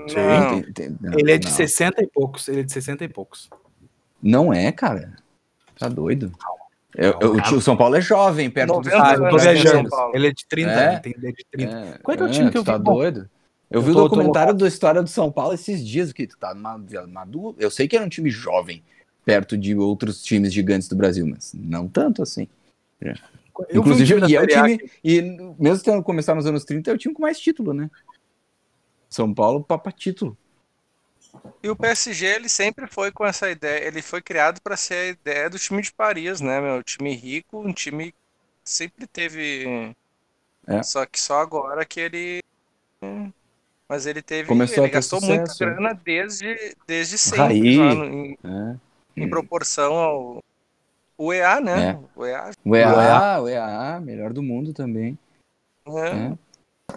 [SPEAKER 4] Sim.
[SPEAKER 3] Não.
[SPEAKER 2] tem- tem- não,
[SPEAKER 4] Ele é de
[SPEAKER 2] não.
[SPEAKER 4] 60 e poucos. Ele é de 60 e poucos.
[SPEAKER 2] Não é, cara. Tá doido. Eu- eu- o, o São Paulo é jovem, perto do
[SPEAKER 3] 90
[SPEAKER 4] Ah, eu tô viajando.
[SPEAKER 3] Paulo.
[SPEAKER 4] Ele é de 30,
[SPEAKER 2] É?
[SPEAKER 4] né? Tem ele é de 30.
[SPEAKER 2] É,
[SPEAKER 4] Qual é que é o time que eu
[SPEAKER 2] tá
[SPEAKER 4] vi? Bom,
[SPEAKER 2] doido? Eu
[SPEAKER 4] eu
[SPEAKER 2] vi o
[SPEAKER 4] tô- tô
[SPEAKER 2] documentário da história do São Paulo esses dias, que tu tá maduro. Eu sei que era um time jovem, perto de outros times gigantes do Brasil, mas não tanto assim.
[SPEAKER 4] Eu vi um
[SPEAKER 2] Inclusive, e é o time,
[SPEAKER 4] que-
[SPEAKER 2] e mesmo tendo começado nos anos 30, é o time com mais título, né? São Paulo, papa título.
[SPEAKER 3] E o PSG, ele sempre foi com essa ideia, ele foi criado para ser a ideia do time de Paris, né, meu? Time rico, um time que sempre teve.
[SPEAKER 2] É.
[SPEAKER 3] Só que só agora que ele. Mas ele teve.
[SPEAKER 2] Começou a
[SPEAKER 3] ele
[SPEAKER 2] ter
[SPEAKER 3] gastou
[SPEAKER 2] sucesso,
[SPEAKER 3] muita grana desde, desde sempre,
[SPEAKER 2] Raí.
[SPEAKER 3] lá no- em,
[SPEAKER 2] É.
[SPEAKER 3] em proporção ao. O EA, né?
[SPEAKER 2] É.
[SPEAKER 3] O EA.
[SPEAKER 2] O EA, o EA, melhor do mundo também.
[SPEAKER 3] né?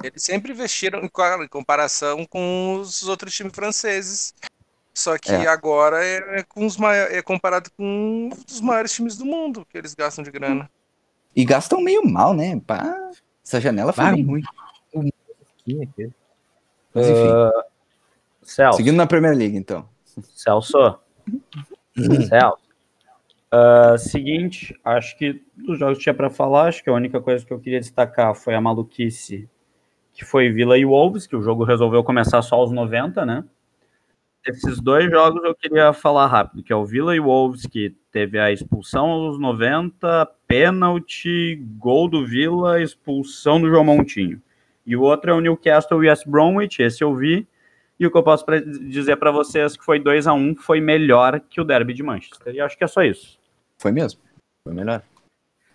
[SPEAKER 2] É.
[SPEAKER 3] Eles sempre investiram em comparação com os outros times franceses. Só que
[SPEAKER 2] É.
[SPEAKER 3] agora é, é com os maiores, é comparado com os maiores times do mundo que eles gastam de grana.
[SPEAKER 2] E gastam meio mal, né? Pá, essa janela foi bem ruim.
[SPEAKER 4] É?
[SPEAKER 2] Mas enfim,
[SPEAKER 1] Ah, Celso,
[SPEAKER 2] seguindo na Premier League, então.
[SPEAKER 1] Celso. Celso. Ah, seguinte, acho que dos jogos que tinha para falar, acho que a única coisa que eu queria destacar foi a maluquice que foi Villa e Wolves, que o jogo resolveu começar só aos 90, né? Esses dois jogos eu queria falar rápido, que é o Villa e Wolves, que teve a expulsão aos 90, pênalti, gol do Villa, expulsão do João Montinho. E o outro é o Newcastle e West Bromwich, esse eu vi. E o que eu posso pra- dizer para vocês que foi 2 a 1 foi melhor que o derby de Manchester. E acho que é só isso.
[SPEAKER 2] Foi mesmo. Foi melhor.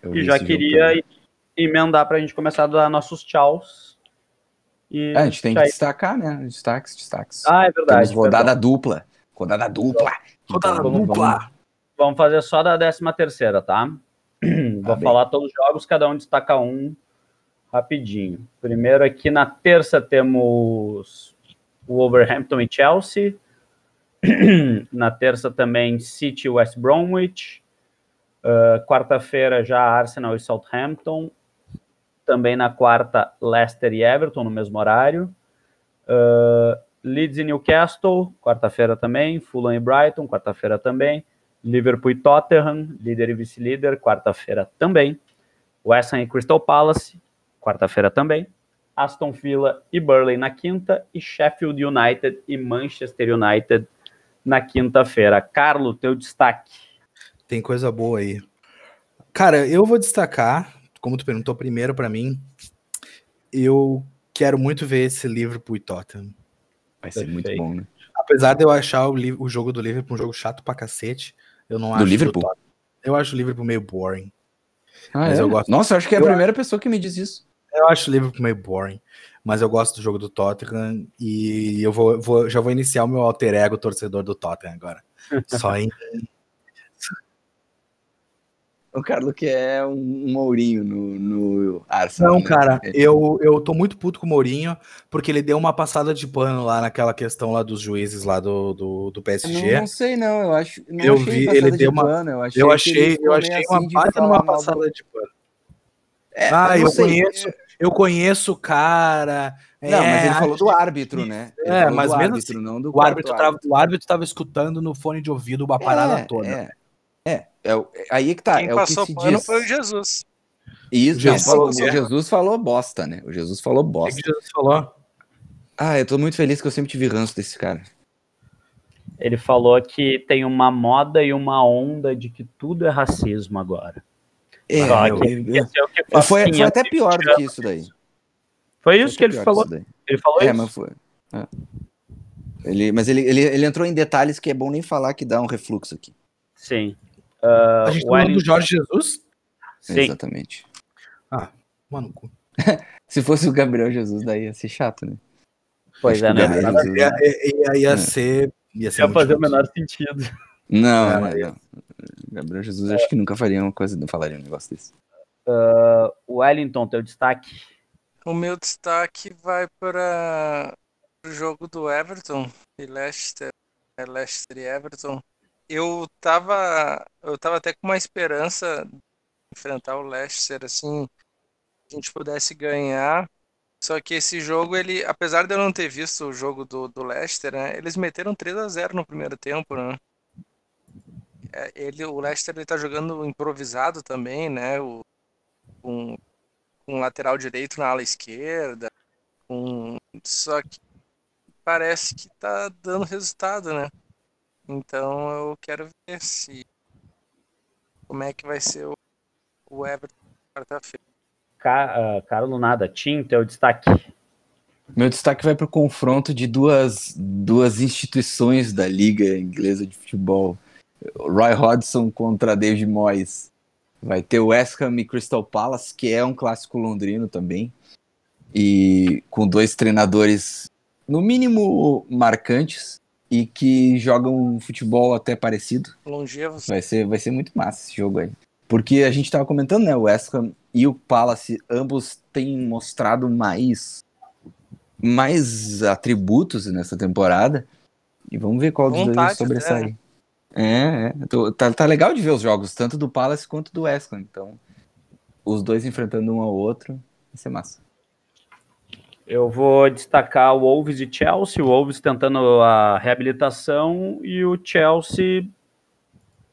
[SPEAKER 2] Eu
[SPEAKER 1] E já queria emendar para a gente começar a dar nossos tchauz. E
[SPEAKER 2] É, a gente tem que
[SPEAKER 1] tchau.
[SPEAKER 2] destacar, né? Destaques, destaques.
[SPEAKER 1] Ah, é verdade.
[SPEAKER 2] Temos rodada
[SPEAKER 1] perdão.
[SPEAKER 2] dupla. Rodada dupla.
[SPEAKER 4] Rodada
[SPEAKER 2] Então, vamos-
[SPEAKER 4] dupla.
[SPEAKER 1] Vamos fazer só da 13 terceira, tá? Vou
[SPEAKER 2] bem.
[SPEAKER 1] falar todos os jogos, cada um destaca um rapidinho. Primeiro aqui na terça temos Wolverhampton e Chelsea. na terça também City e West Bromwich. Ah, Quarta-feira já Arsenal e Southampton. Também na quarta Leicester e Everton no mesmo horário. Ah, Leeds e Newcastle, quarta-feira também. Fulham e Brighton, quarta-feira também. Liverpool e Tottenham, líder e vice-líder, quarta-feira também. West Ham e Crystal Palace, quarta-feira também. Aston Villa e Burnley na quinta. E Sheffield United e Manchester United na quinta-feira. Carlo, teu destaque.
[SPEAKER 4] Tem coisa boa aí. Cara, eu vou destacar, como tu perguntou primeiro pra mim, eu quero muito ver esse Liverpool e Tottenham.
[SPEAKER 2] Vai ser muito bom, né?
[SPEAKER 4] Apesar de eu achar o, o jogo do Liverpool um jogo chato pra cacete, eu não
[SPEAKER 2] Do
[SPEAKER 4] acho.
[SPEAKER 2] Liverpool?
[SPEAKER 4] Tottenham- eu acho o Liverpool meio boring.
[SPEAKER 2] Ah,
[SPEAKER 4] Mas
[SPEAKER 2] é?
[SPEAKER 4] eu gosto.
[SPEAKER 2] Nossa, eu acho que é a
[SPEAKER 4] Eu-
[SPEAKER 2] primeira pessoa que me diz isso.
[SPEAKER 4] Eu acho o Liverpool meio boring, mas eu gosto do jogo do Tottenham e eu vou, vou- já vou iniciar o meu alter ego torcedor do Tottenham agora. Só em
[SPEAKER 2] O Carlos que é um, um Mourinho no, no Arsenal.
[SPEAKER 4] Não,
[SPEAKER 2] né?
[SPEAKER 4] cara, eu, eu tô muito puto com o Mourinho, porque ele deu uma passada de pano lá naquela questão lá dos juízes lá do, do, do
[SPEAKER 2] Não,
[SPEAKER 4] PSG.
[SPEAKER 2] não sei, não. Eu acho. Não
[SPEAKER 4] Eu
[SPEAKER 2] achei
[SPEAKER 4] vi,
[SPEAKER 2] passada
[SPEAKER 4] ele
[SPEAKER 2] de
[SPEAKER 4] deu uma-
[SPEAKER 2] pano, Eu achei,
[SPEAKER 4] Eu achei, eu achei
[SPEAKER 2] assim
[SPEAKER 4] uma baita numa
[SPEAKER 2] mal do-
[SPEAKER 4] passada de pano.
[SPEAKER 2] É,
[SPEAKER 4] Ah, eu
[SPEAKER 2] sei.
[SPEAKER 4] conheço, eu conheço o cara.
[SPEAKER 2] Não, mas
[SPEAKER 4] é,
[SPEAKER 2] ele falou do árbitro, né? Ele
[SPEAKER 4] É, mas
[SPEAKER 2] do
[SPEAKER 4] mesmo
[SPEAKER 2] árbitro, não do
[SPEAKER 4] O árbitro,
[SPEAKER 2] quarto
[SPEAKER 4] tava, o árbitro tava escutando no fone de ouvido uma parada
[SPEAKER 2] é,
[SPEAKER 4] toda.
[SPEAKER 2] É, é, é, o- é aí que tá.
[SPEAKER 3] Quem
[SPEAKER 2] é o que
[SPEAKER 3] passou
[SPEAKER 2] se
[SPEAKER 3] pano
[SPEAKER 2] diz.
[SPEAKER 3] foi o Jesus.
[SPEAKER 2] Isso,
[SPEAKER 4] Jesus
[SPEAKER 2] não, falou- o Jesus falou bosta, né? O Jesus falou
[SPEAKER 4] O que
[SPEAKER 2] bosta.
[SPEAKER 4] que Jesus falou?
[SPEAKER 2] Ah, eu tô muito feliz que eu sempre tive ranço desse cara.
[SPEAKER 1] Ele falou que tem uma moda e uma onda de que tudo é racismo agora.
[SPEAKER 2] É,
[SPEAKER 1] Só
[SPEAKER 2] meu,
[SPEAKER 1] que
[SPEAKER 2] eu- eu-
[SPEAKER 1] esse é que
[SPEAKER 2] foi, foi
[SPEAKER 1] 500
[SPEAKER 2] até pior do que isso daí.
[SPEAKER 1] Foi
[SPEAKER 2] Foi
[SPEAKER 1] isso que
[SPEAKER 2] até
[SPEAKER 1] ele falou. Ele falou
[SPEAKER 2] É,
[SPEAKER 1] isso.
[SPEAKER 2] mas foi. é. Ele, mas ele, ele, ele entrou em detalhes que é bom nem falar que dá um refluxo aqui.
[SPEAKER 1] Sim. Ah,
[SPEAKER 4] A gente tá falando do Jorge Jesus?
[SPEAKER 1] Sim.
[SPEAKER 2] Exatamente.
[SPEAKER 4] Mano, cu.
[SPEAKER 2] Se fosse o Gabriel Jesus, daí ia ser chato, né?
[SPEAKER 1] Pois
[SPEAKER 2] Acho
[SPEAKER 1] é,
[SPEAKER 2] que
[SPEAKER 1] né?
[SPEAKER 2] Jesus-
[SPEAKER 4] ia, ia, ia
[SPEAKER 2] É.
[SPEAKER 4] ser. Ia ser
[SPEAKER 1] Ia fazer o menor sentido.
[SPEAKER 2] Não,
[SPEAKER 4] É,
[SPEAKER 2] não. Gabriel Jesus, acho que nunca faria uma coisa, não falaria um negócio desse.
[SPEAKER 1] O Wellington, teu destaque.
[SPEAKER 3] O meu destaque vai para o jogo do Everton e Leicester, é Leicester e Everton. Eu tava, eu tava até com uma esperança de enfrentar o Leicester assim, a gente pudesse ganhar. Só que esse jogo, ele, apesar de eu não ter visto o jogo do, do Leicester, né, eles meteram 3 a 0 no primeiro tempo, né? É, Ele, o Leicester ele tá jogando improvisado também, né? O, com, com um lateral direito na ala esquerda, com só que parece que tá dando resultado, né? Então eu quero ver se como é que vai ser o, o Everton quarta-feira.
[SPEAKER 1] Ca- ah, Carlos Nada. Tim, teu destaque.
[SPEAKER 2] Meu destaque vai para o confronto de duas, duas instituições da Liga Inglesa de Futebol. Roy Hodgson contra David Moyes. Vai ter o West Ham e Crystal Palace, que é um clássico londrino também. E com dois treinadores, no mínimo, marcantes e que jogam um futebol até parecido.
[SPEAKER 3] Longevos.
[SPEAKER 2] Vai ser, vai ser muito massa esse jogo aí. Porque a gente tava comentando, né? O West Ham e o Palace, ambos têm mostrado mais, mais atributos nessa temporada. E vamos ver qual dos dois
[SPEAKER 3] Vontade
[SPEAKER 2] sobressai.
[SPEAKER 3] até,
[SPEAKER 2] É, é. Tá, tá legal de ver os jogos, tanto do Palace quanto do West Ham. Então, os dois enfrentando um ao outro, vai ser massa.
[SPEAKER 1] Eu vou destacar o Wolves e Chelsea, o Wolves tentando a reabilitação e o Chelsea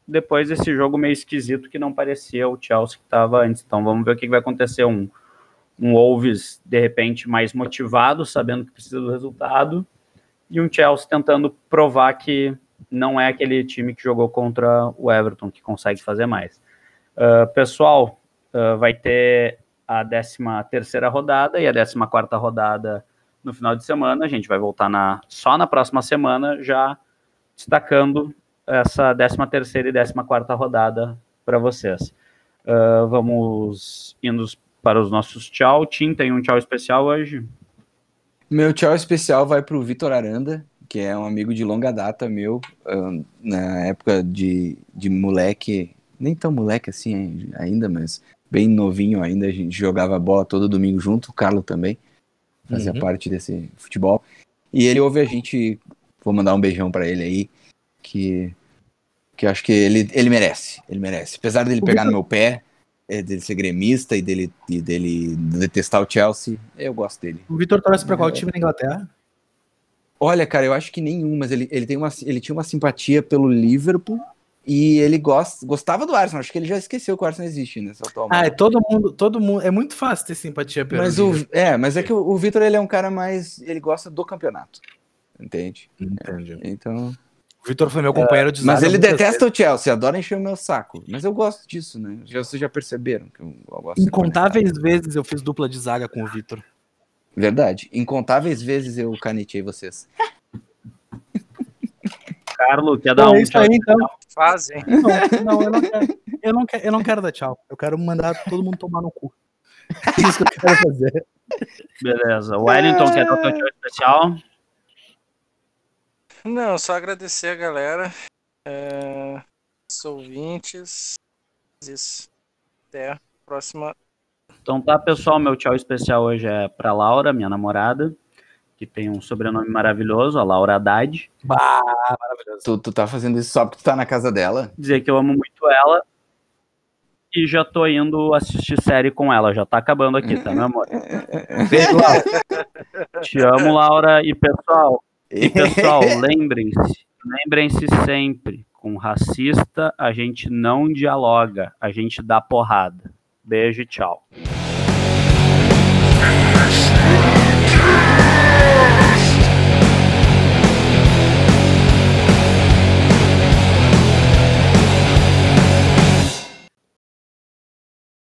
[SPEAKER 1] depois desse jogo meio esquisito que não parecia o Chelsea que estava antes. Então vamos ver o que vai acontecer. Um, um Wolves, de repente, mais motivado, sabendo que precisa do resultado, e um Chelsea tentando provar que não é aquele time que jogou contra o Everton, que consegue fazer mais. Uh, pessoal, uh, vai ter a 13 terceira rodada e a 14 quarta rodada no final de semana. A gente vai voltar na, só na próxima semana, já destacando essa 13 terceira e 14 quarta rodada para vocês. Uh, vamos indo para os nossos tchau. Tim, tem um tchau especial hoje?
[SPEAKER 2] Meu tchau especial vai para o Vitor Aranda, que é um amigo de longa data meu, na época de, de moleque, nem tão moleque assim ainda, mas bem novinho ainda, a gente jogava bola todo domingo junto, o Carlos também fazia uhum. parte desse futebol. E ele ouve a gente, vou mandar um beijão para ele aí, que que acho que ele, ele merece, ele merece. Apesar dele pegar no meu pé, é, dele ser gremista e dele, e dele detestar o Chelsea, eu gosto dele.
[SPEAKER 4] O Vitor torce para qual é. time na Inglaterra?
[SPEAKER 2] Olha, cara, eu acho que nenhum, mas ele, ele, tem uma, ele tinha uma simpatia pelo Liverpool e ele gosta, gostava do Arsenal. Acho que ele já esqueceu que o Arsenal existe nessa atual.
[SPEAKER 4] Ah, é todo mundo, todo mundo. É muito fácil ter simpatia pelo
[SPEAKER 2] mas o É, mas é que o, o Vitor ele é um cara mais. Ele gosta do campeonato. Entende?
[SPEAKER 4] Entendi.
[SPEAKER 2] Então.
[SPEAKER 4] O Vitor foi meu companheiro de
[SPEAKER 2] Mas ele detesta vezes. o Chelsea, adora encher o meu saco. Mas eu gosto disso, né? Já, vocês já perceberam que eu, eu gosto
[SPEAKER 4] Incontáveis vezes eu fiz dupla de zaga com o Vitor.
[SPEAKER 2] Verdade. Incontáveis vezes eu caneteei vocês.
[SPEAKER 1] Carlos, quer dar então, um
[SPEAKER 4] é tchau? Aí, então.
[SPEAKER 3] Fazem.
[SPEAKER 4] Não, não, eu não quero. Eu não quero, eu não quero dar tchau. Eu quero mandar todo mundo tomar no cu. É isso que eu quero fazer.
[SPEAKER 1] Beleza. O Wellington quer dar o tchau especial?
[SPEAKER 3] Não, só agradecer a galera, é, os ouvintes. Isso. Até a próxima.
[SPEAKER 1] Então tá, pessoal. Meu tchau especial hoje é pra Laura, minha namorada, que tem um sobrenome maravilhoso, a Laura Haddad.
[SPEAKER 4] Bah, maravilhoso.
[SPEAKER 2] Tu, tu tá fazendo isso só porque tu tá na casa dela?
[SPEAKER 1] Dizer que eu amo muito ela. E já tô indo assistir série com ela. Já tá acabando aqui, tá, meu amor? Beijo, Laura. Te amo, Laura. E pessoal, e pessoal, lembrem-se, lembrem-se sempre, com racista a gente não dialoga, a gente dá porrada. Beijo e tchau.